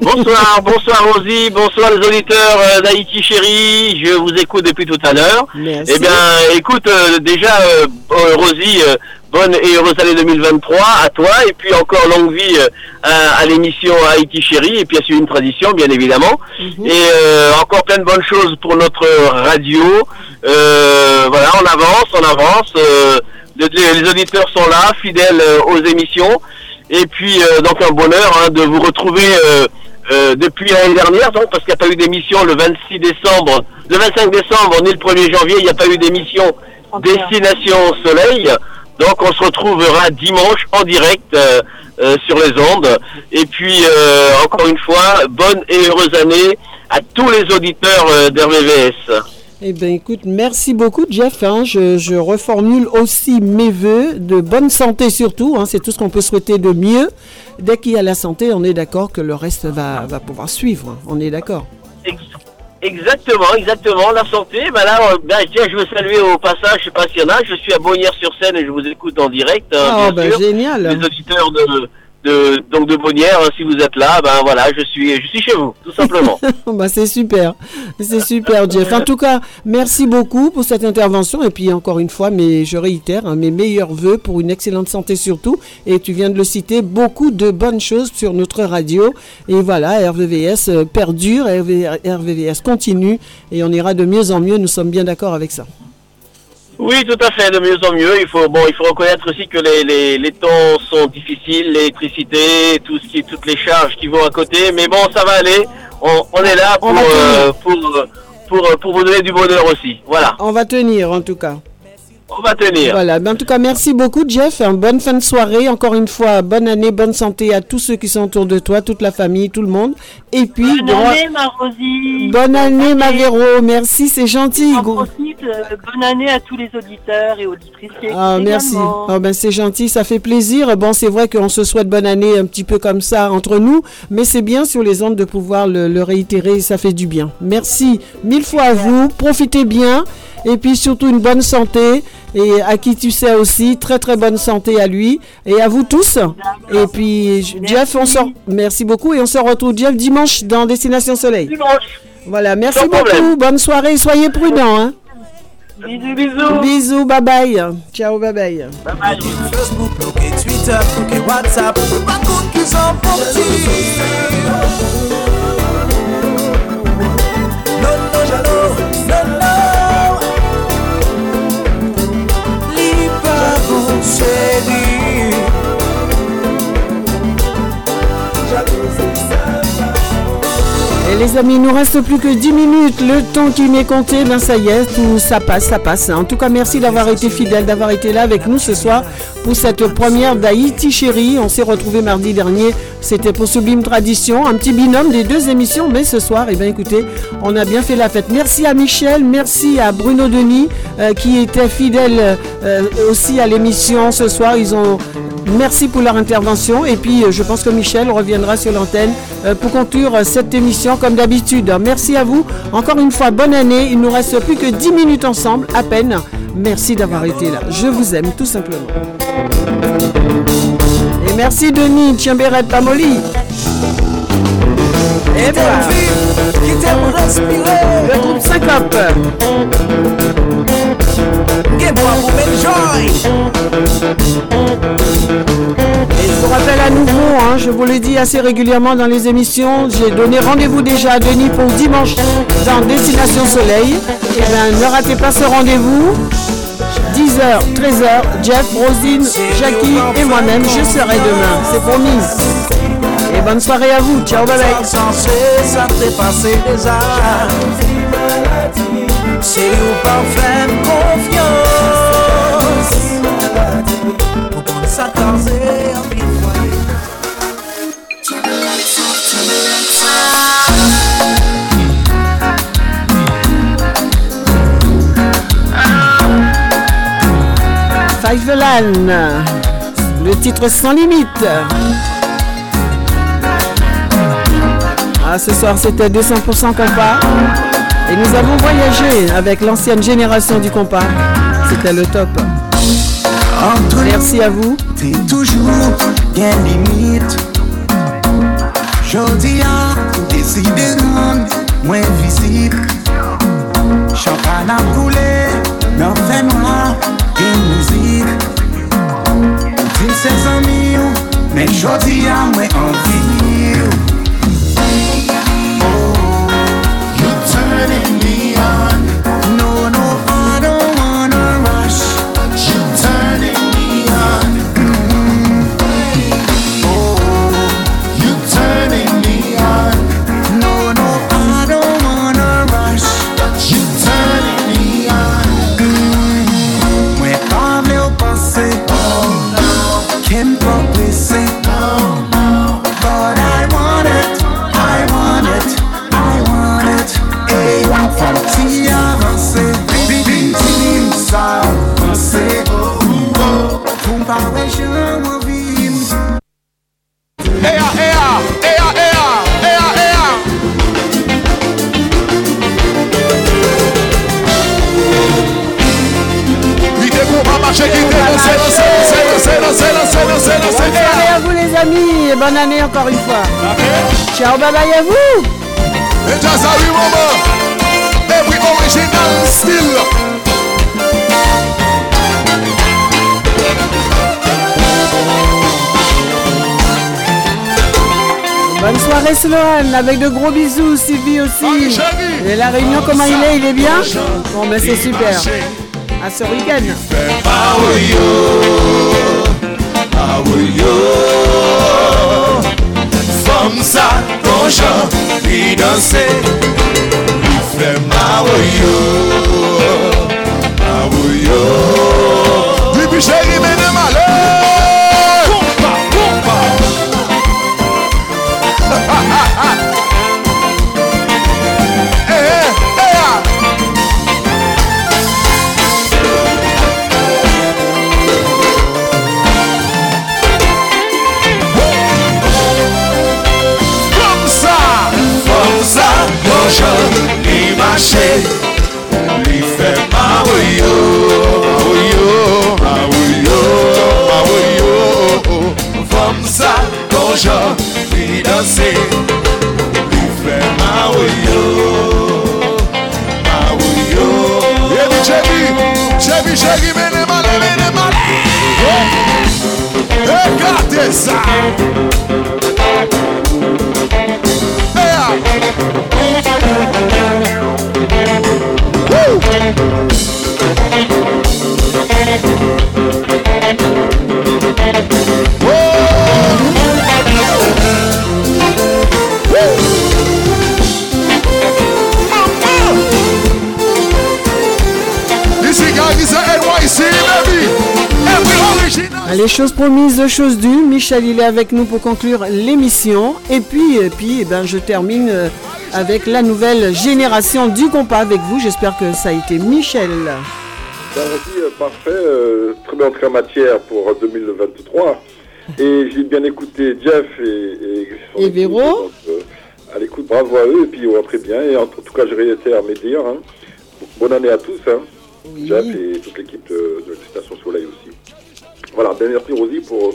Bonsoir, bonsoir Rosie, bonsoir les auditeurs euh, d'Haïti chérie, je vous écoute depuis tout à l'heure. Merci. Eh bien, écoute, euh, déjà, Rosie, bonne et heureuse année 2023 à toi, et puis encore longue vie à, à l'émission Haïti chérie, et puis à suivre une tradition, bien évidemment. Et euh, encore plein de bonnes choses pour notre radio. Euh, voilà, on avance, on avance. euh, les, les auditeurs sont là, fidèles euh, aux émissions. Et puis, euh, donc, un bonheur hein, de vous retrouver euh, euh, depuis l'année dernière, donc, parce qu'il n'y a pas eu d'émission le 26 décembre, le 25 décembre, ni le 1er janvier, il n'y a pas eu d'émission Destination Soleil. Donc, on se retrouvera dimanche en direct euh, euh, sur les ondes. Et puis, euh, encore une fois, bonne et heureuse année à tous les auditeurs d'RVVS. Eh bien, écoute, merci beaucoup, Jeff. hein. Je, je reformule aussi mes voeux de bonne santé surtout. hein. C'est tout ce qu'on peut souhaiter de mieux. Dès qu'il y a la santé, on est d'accord que le reste va, va pouvoir suivre. hein. On est d'accord. Exactement, exactement. La santé, ben là, euh, ben, tiens, je veux saluer au passage, je sais pas s'il y en a, je suis à Bonnières-sur-Seine et je vous écoute en direct. Ah, bien ben, sûr. génial. Les auditeurs de, donc de Bonnières, si vous êtes là, ben voilà, je suis, je suis chez vous, tout simplement. bah, c'est super. C'est super, Jeff. En tout cas, merci beaucoup pour cette intervention. Et puis, encore une fois, mais je réitère hein, mes meilleurs voeux pour une excellente santé surtout. Et tu viens de le citer, beaucoup de bonnes choses sur notre radio. Et voilà, RVVS euh, perdure, RV RVVS continue. Et on ira de mieux en mieux. Nous sommes bien d'accord avec ça. Oui, tout à fait, de mieux en mieux. Il faut, bon, il faut reconnaître aussi que les, les, les temps sont difficiles, l'électricité, tout ce qui, toutes les charges qui vont à côté. Mais bon, ça va aller. On, on est là pour, euh, pour, pour, pour vous donner du bonheur aussi. Voilà, On va tenir, en tout cas. on va tenir. Voilà, ben, en tout cas, merci beaucoup, Jeff. Une bonne fin de soirée. Encore une fois, bonne année, bonne santé à tous ceux qui sont autour de toi, toute la famille, tout le monde. Et puis, Bonne année, ma Rosie. bonne année, ma Véro. Merci, c'est gentil. Gros- euh, bonne année à tous les auditeurs et auditrices. Ah, merci. Ah, ben, c'est gentil, ça fait plaisir. Bon, c'est vrai qu'on se souhaite bonne année un petit peu comme ça entre nous, mais c'est bien sur les ondes de pouvoir le, le réitérer, ça fait du bien. Merci mille fois à vous, profitez bien, et puis surtout une bonne santé, et à qui tu sais aussi, très très bonne santé à lui, et à vous tous. Et puis, je- Jeff, on sort, merci beaucoup, et on se retrouve, Jeff, dimanche dans Destination Soleil. Dimanche. Voilà, merci beaucoup, bonne soirée, soyez prudents. Hein. Bisous, bisous. Bisous, bye bye. Ciao, bye bye. Facebook, bloqué Twitter, bloqué WhatsApp Pas compte qu'ils sont Non, non, jaloux, non, non Libre, les amis, il nous reste plus que 10 minutes. Le temps qui m'est compté, ben ça y est, tout ça passe, ça passe. En tout cas, merci d'avoir été fidèle, d'avoir été là avec nous ce soir pour cette première d'Haïti Chérie. On s'est retrouvé mardi dernier. C'était pour Sublime Tradition, un petit binôme des deux émissions. Mais ce soir, eh bien, écoutez, on a bien fait la fête. Merci à Michel, merci à Bruno Denis euh, qui était fidèle euh, aussi à l'émission ce soir. Ils ont Merci pour leur intervention. Et puis, euh, je pense que Michel reviendra sur l'antenne pour conclure cette émission comme d'habitude. Merci à vous. Encore une fois, bonne année. Il nous reste plus que 10 minutes ensemble, à peine. Merci d'avoir été là. Je vous aime, tout simplement. Et merci Denis Tchiamberet Pamoli. Et voilà. Le groupe Syncope. Je vous rappelle à nouveau, hein, je vous le dis assez régulièrement dans les émissions, j'ai donné rendez-vous déjà à Denis pour dimanche dans Destination Soleil. Et bien, ne ratez pas ce rendez-vous. 10h, 13h, Jeff, Rosine, Jackie et moi-même, je serai demain. C'est promis. Et bonne soirée à vous. Ciao, bye bye. Lan, le titre sans limite. Ah, ce soir c'était 200% compas. Et nous avons voyagé avec l'ancienne génération du compas. C'était le top. Merci à vous. T'es toujours bien limite Jodi a décidé de rendre moins visible Champagne a non fait noir, bien musique Dis ses amis, mais jodi a moins envie You turning me on les amis et bonne année encore une fois. Ciao, bye bye à vous. Et just a remember, every original still. Bonne soirée Sloan, avec de gros bisous, Sylvie aussi. Et la réunion, comment il est Il est bien Bon, ben c'est super. À ce week-end. Femme ça, ton chant, puis danser Lui fait maouyo Maouyo Depuis chéri, mais de mache, li fe ma woyo, woyo, ma woyo, ma woyo. Fom sa konjo, li danse, li fe ma woyo, ma woyo. Ebi chebi, chebi chegi mene male, mene male. Ekate sa. Les choses promises, choses dues. Michel, il est avec nous pour conclure l'émission. Et puis, et puis eh ben, je termine euh, avec la nouvelle génération du compas avec vous. J'espère que ça a été Michel. Ben, aussi, euh, parfait, euh, très bien entrée en matière pour 2023. Et j'ai bien écouté Jeff et, et, Et Véro. donc, euh, à l'écoute, bravo à eux, et puis on va très bien. Et en, en tout cas, je réitère mes dires. Hein. Bonne année à tous, hein. Jeff et toute l'équipe de, de Station Soleil aussi. Voilà, ben merci Rosie pour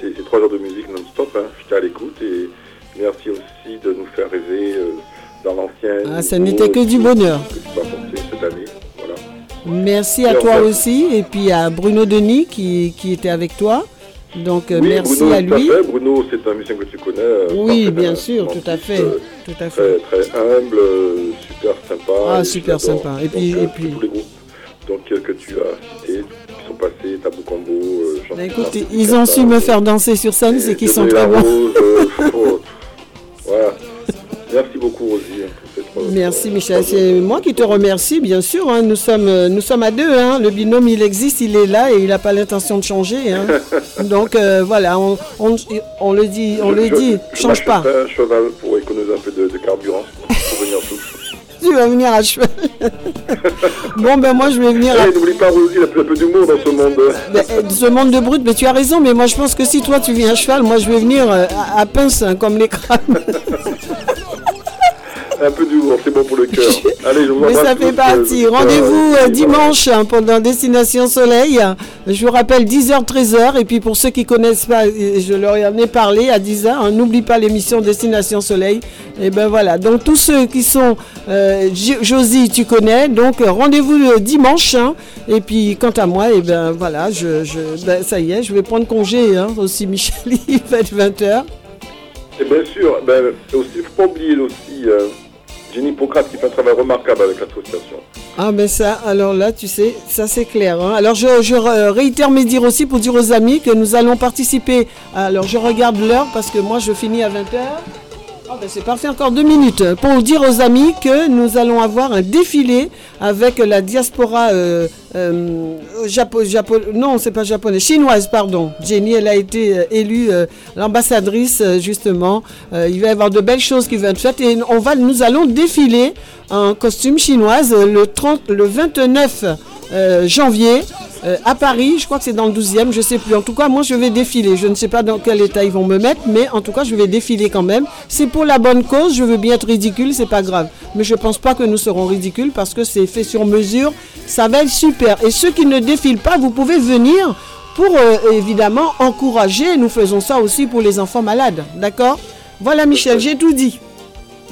ces, ces trois jours de musique non-stop. Hein. J'étais à l'écoute et merci aussi de nous faire rêver euh, dans l'ancien. Ah, ça n'était que du bonheur. Que tu vas apporter cette année. Voilà. Merci à Et en toi fait- aussi et puis à Bruno Denis qui, qui était avec toi. Donc euh, Oui, merci Bruno, à tout lui. fait. Bruno, c'est un musicien que tu connais. euh, Oui, bien un- sûr, tout à fait, euh, tout à fait. Très, très humble, euh, super sympa. Ah, super sympa. Et puis- Donc, et euh, puis- Tous les groupes donc, euh, que tu as cités, qui sont passés, Tabou Combo, euh, Ben, écoute, ils ont su me faire danser sur scène, c'est qu'ils sont très bons. Euh, voilà. Merci beaucoup, Rosie. hein, pour Merci Michel, c'est moi qui te remercie bien sûr. hein. Nous, sommes, euh, nous sommes à deux, hein. le binôme il existe, il est là et il n'a pas l'intention de changer. hein. Donc euh, voilà, on, on- on le dit, on Je- le je- dit, je change pas. un cheval pour économiser un peu de, de carburant pour venir tous. Tu vas venir à cheval. bon ben moi je vais venir à Eh, N'oublie pas, Rosie, il y a un peu d'humour dans ce monde. Ben, euh, ce monde de brut, mais tu as raison, mais moi je pense que si toi tu viens à cheval, moi je vais venir à, à pince comme les crânes. Un peu d'humour, c'est bon pour le cœur. Allez, je vous Mais ça fait tous, partie. euh, Rendez-vous euh, dimanche hein, pendant Destination Soleil. Je vous rappelle 10h, 13h. Et puis pour ceux qui connaissent pas, euh, je leur en ai parlé à 10h. hein, N'oublie pas l'émission Destination Soleil. Et ben voilà. Donc tous ceux qui sont euh, Jo- Josie, tu connais. Donc euh, rendez-vous le dimanche. hein. Et puis quant à moi, et ben voilà, je, je- ben, ça y est, je vais prendre congé aussi. Michel, il va être 20h. Et bien sûr, ben, aussi, il ne faut pas oublier aussi euh, Jenny Pocrate qui fait un travail remarquable avec l'association. Ah ben ça, alors là, tu sais, ça c'est clair. hein. Alors je, je re- réitère mes dires aussi pour dire aux amis que nous allons participer. Alors je regarde l'heure parce que moi je finis à 20h. Ah ben c'est parfait, encore deux minutes. Pour dire aux amis que nous allons avoir un défilé avec la diaspora euh, euh, japo- non, c'est pas japonais, chinoise, pardon. Jenny, elle a été euh, élue euh, l'ambassadrice euh, justement. Euh, il va y avoir de belles choses qui vont être faites et on va, nous allons défiler en costume chinoise euh, le 30, le 29 euh, janvier. euh, à Paris, je crois que c'est dans le 12e, je sais plus. En tout cas, moi, je vais défiler. Je ne sais pas dans quel état ils vont me mettre, mais en tout cas, je vais défiler quand même. C'est pour la bonne cause. Je veux bien être ridicule, c'est pas grave. Mais je pense pas que nous serons ridicules parce que c'est fait sur mesure. Ça va être super. Et ceux qui ne défilent pas, vous pouvez venir pour euh, évidemment encourager. Nous faisons ça aussi pour les enfants malades. D'accord? Voilà, Michel, j'ai tout dit.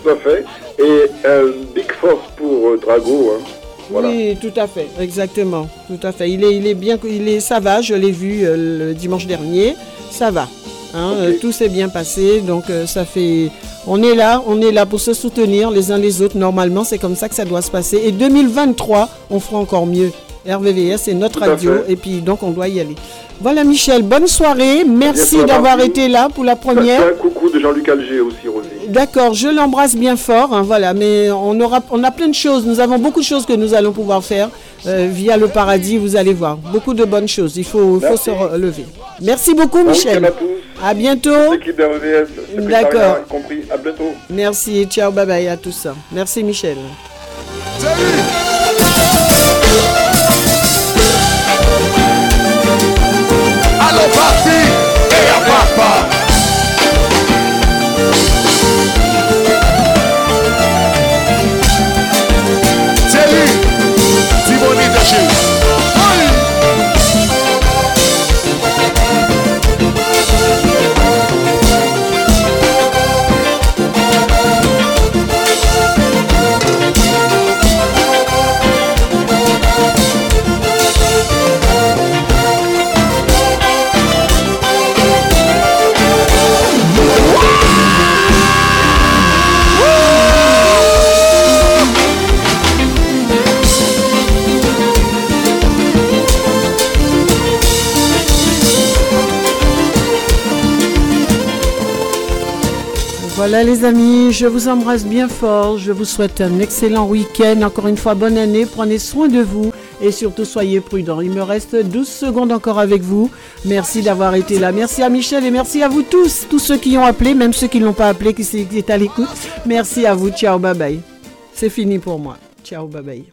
Tout à fait. Et un big force pour euh, Drago. Hein. Voilà. Oui, tout à fait, exactement, tout à fait. Il est, il est bien, il est, ça va. Je l'ai vu euh, le dimanche dernier, ça va. hein, euh, tout s'est bien passé, donc euh, ça fait. On est là, on est là pour se soutenir les uns les autres. Normalement, c'est comme ça que ça doit se passer. Et 2023, on fera encore mieux. RVVS, c'est notre Tout radio, et puis donc on doit y aller. Voilà, Michel, bonne soirée. Merci d'avoir été là pour la première. Un coucou de Jean-Luc Alger aussi, Rosie. D'accord, je l'embrasse bien fort, hein, voilà, mais on aura, on a plein de choses, nous avons beaucoup de choses que nous allons pouvoir faire euh, via le paradis, vous allez voir, beaucoup de bonnes choses, il faut, faut se relever. Merci beaucoup Bon Michel, à tous. à bientôt, D'accord. compris. À bientôt. merci, ciao, bye bye à tous, merci Michel. Allô et Voilà les amis, je vous embrasse bien fort, je vous souhaite un excellent week-end, encore une fois bonne année, prenez soin de vous. Et surtout soyez prudents. Il me reste 12 secondes encore avec vous, merci d'avoir été là, merci à Michel et merci à vous tous, tous ceux qui ont appelé, même ceux qui ne l'ont pas appelé, qui sont à l'écoute, merci à vous, ciao, bye bye. C'est fini pour moi, ciao, bye bye.